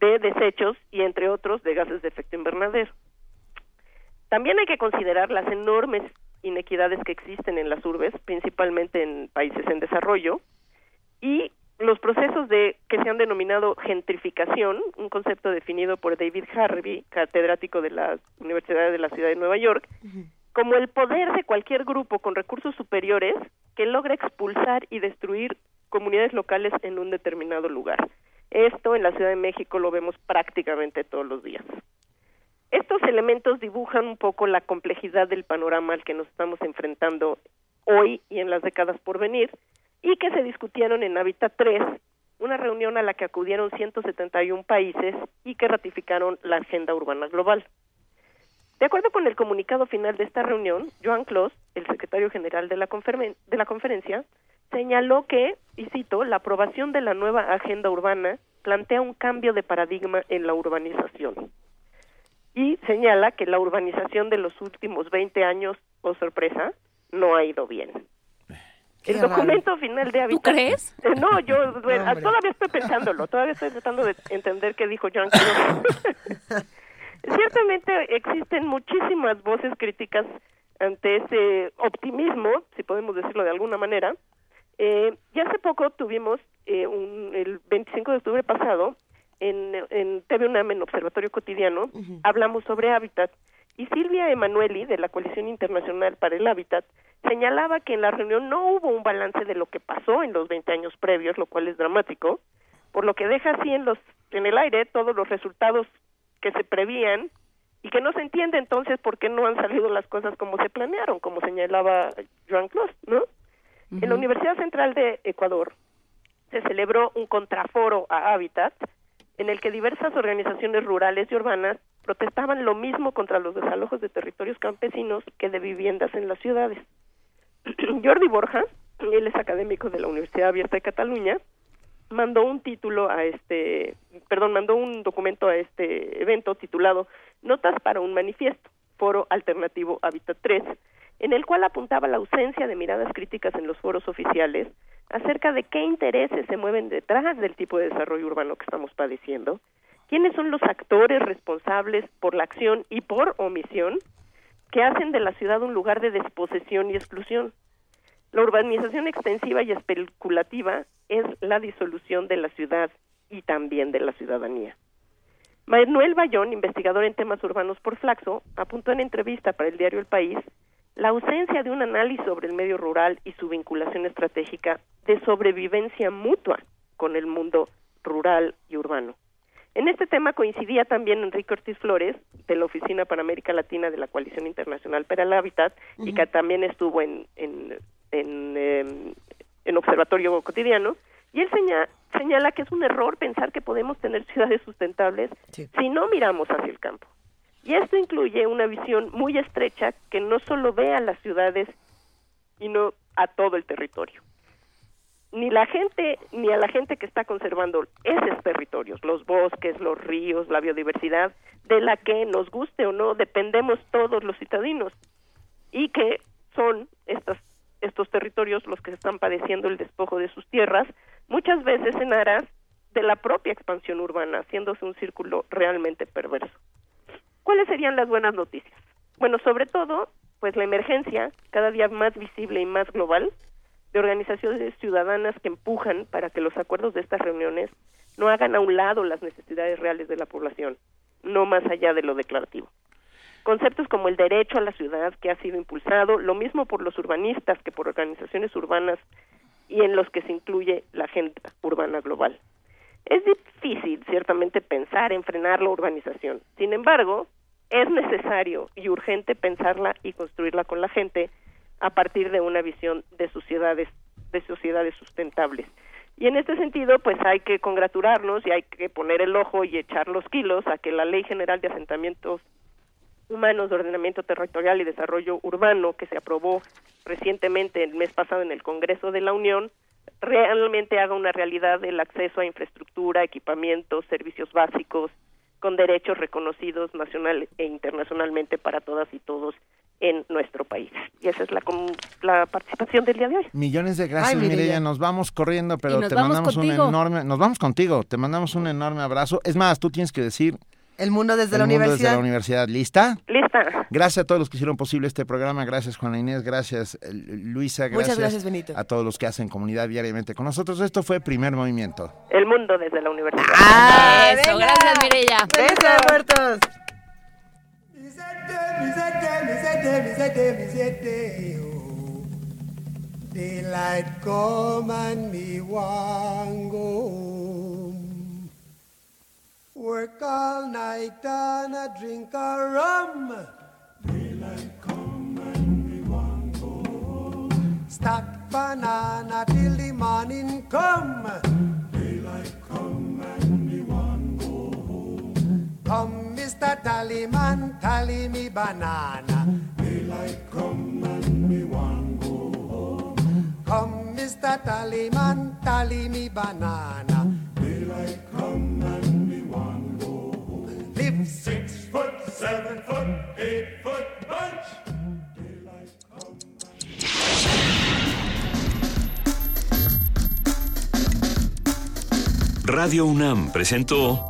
de desechos y entre otros de gases de efecto invernadero. También hay que considerar las enormes inequidades que existen en las urbes, principalmente en países en desarrollo, y los procesos de que se han denominado gentrificación, un concepto definido por David Harvey, catedrático de la Universidad de la Ciudad de Nueva York, como el poder de cualquier grupo con recursos superiores que logra expulsar y destruir comunidades locales en un determinado lugar. Esto en la Ciudad de México lo vemos prácticamente todos los días. Estos elementos dibujan un poco la complejidad del panorama al que nos estamos enfrentando hoy y en las décadas por venir y que se discutieron en Habitat 3, una reunión a la que acudieron 171 países y que ratificaron la Agenda Urbana Global. De acuerdo con el comunicado final de esta reunión, Joan Clos, el secretario general de la, de la conferencia, señaló que, y cito, la aprobación de la nueva agenda urbana plantea un cambio de paradigma en la urbanización. Y señala que la urbanización de los últimos 20 años, oh sorpresa, no ha ido bien. Qué el raro. documento final de Habitat... crees? Eh, no, yo bueno, todavía estoy pensándolo, todavía estoy tratando de entender qué dijo Joan Clos. Ciertamente existen muchísimas voces críticas ante ese optimismo, si podemos decirlo de alguna manera. Eh, y hace poco tuvimos, eh, un, el 25 de octubre pasado, en, en TV UNAM, en Observatorio Cotidiano, hablamos sobre hábitat. Y Silvia Emanueli, de la Coalición Internacional para el Hábitat, señalaba que en la reunión no hubo un balance de lo que pasó en los 20 años previos, lo cual es dramático, por lo que deja así en, los, en el aire todos los resultados que se prevían y que no se entiende entonces por qué no han salido las cosas como se planearon, como señalaba Joan Clos, ¿no? En la Universidad Central de Ecuador se celebró un contraforo a Hábitat en el que diversas organizaciones rurales y urbanas protestaban lo mismo contra los desalojos de territorios campesinos que de viviendas en las ciudades. Jordi Borja, él es académico de la Universidad Abierta de Cataluña, mandó un título a este, perdón, mandó un documento a este evento titulado Notas para un manifiesto, foro alternativo Hábitat 3, en el cual apuntaba la ausencia de miradas críticas en los foros oficiales acerca de qué intereses se mueven detrás del tipo de desarrollo urbano que estamos padeciendo, quiénes son los actores responsables por la acción y por omisión que hacen de la ciudad un lugar de desposesión y exclusión. La urbanización extensiva y especulativa es la disolución de la ciudad y también de la ciudadanía. Manuel Bayón, investigador en temas urbanos por Flaxo, apuntó en entrevista para el diario El País la ausencia de un análisis sobre el medio rural y su vinculación estratégica de sobrevivencia mutua con el mundo rural y urbano. En este tema coincidía también Enrique Ortiz Flores, de la Oficina para América Latina de la Coalición Internacional para el Hábitat, y que también estuvo en, en, en, em, en Observatorio Cotidiano, y él señala, señala que es un error pensar que podemos tener ciudades sustentables si no miramos hacia el campo. Y esto incluye una visión muy estrecha que no solo ve a las ciudades y no a todo el territorio. Ni la gente, ni a la gente que está conservando esos territorios, los bosques, los ríos, la biodiversidad, de la que nos guste o no, dependemos todos los citadinos. Y que son estas, estos territorios los que están padeciendo el despojo de sus tierras, muchas veces en aras de la propia expansión urbana, haciéndose un círculo realmente perverso. ¿Cuáles serían las buenas noticias? Bueno, sobre todo, pues la emergencia, cada día más visible y más global, de organizaciones ciudadanas que empujan para que los acuerdos de estas reuniones no hagan a un lado las necesidades reales de la población, no más allá de lo declarativo. Conceptos como el derecho a la ciudad que ha sido impulsado, lo mismo por los urbanistas que por organizaciones urbanas y en los que se incluye la agenda urbana global. Es difícil, ciertamente, pensar en frenar la urbanización. Sin embargo, es necesario y urgente pensarla y construirla con la gente a partir de una visión de sociedades, de sociedades sustentables. Y en este sentido, pues hay que congratularnos y hay que poner el ojo y echar los kilos a que la Ley General de Asentamientos Humanos de Ordenamiento Territorial y Desarrollo Urbano, que se aprobó recientemente el mes pasado en el Congreso de la Unión, realmente haga una realidad el acceso a infraestructura, equipamientos, servicios básicos, con derechos reconocidos nacional e internacionalmente para todas y todos en nuestro país. Y esa es la, com- la participación del día de hoy. Millones de gracias, Ay, Mireya. Mireya. Nos vamos corriendo, pero te mandamos un enorme. Nos vamos contigo. Te mandamos un enorme abrazo. Es más, tú tienes que decir. El mundo desde el la mundo universidad. desde la universidad. ¿Lista? Lista. Gracias a todos los que hicieron posible este programa. Gracias, Juana Inés. Gracias, eh, Luisa. Muchas Gracias, gracias, Benito. a todos los que hacen comunidad diariamente con nosotros. Esto fue Primer Movimiento. El mundo desde la universidad. Ah, Eso, gracias, Mireya. ¡Feliz Día de Muertos! Daylight come and me want go home. Work all night and a drink a rum. Daylight come and me want go home. Stack banana till the morning come. Daylight come and me want go home. Come, Mr. Tallyman, tally me banana. Daylight come and me want go home. Come, Mr. Tallyman, tally me banana. Daylight come and me want go home. Live six foot, seven foot, eight foot bunch. Radio UNAM presentó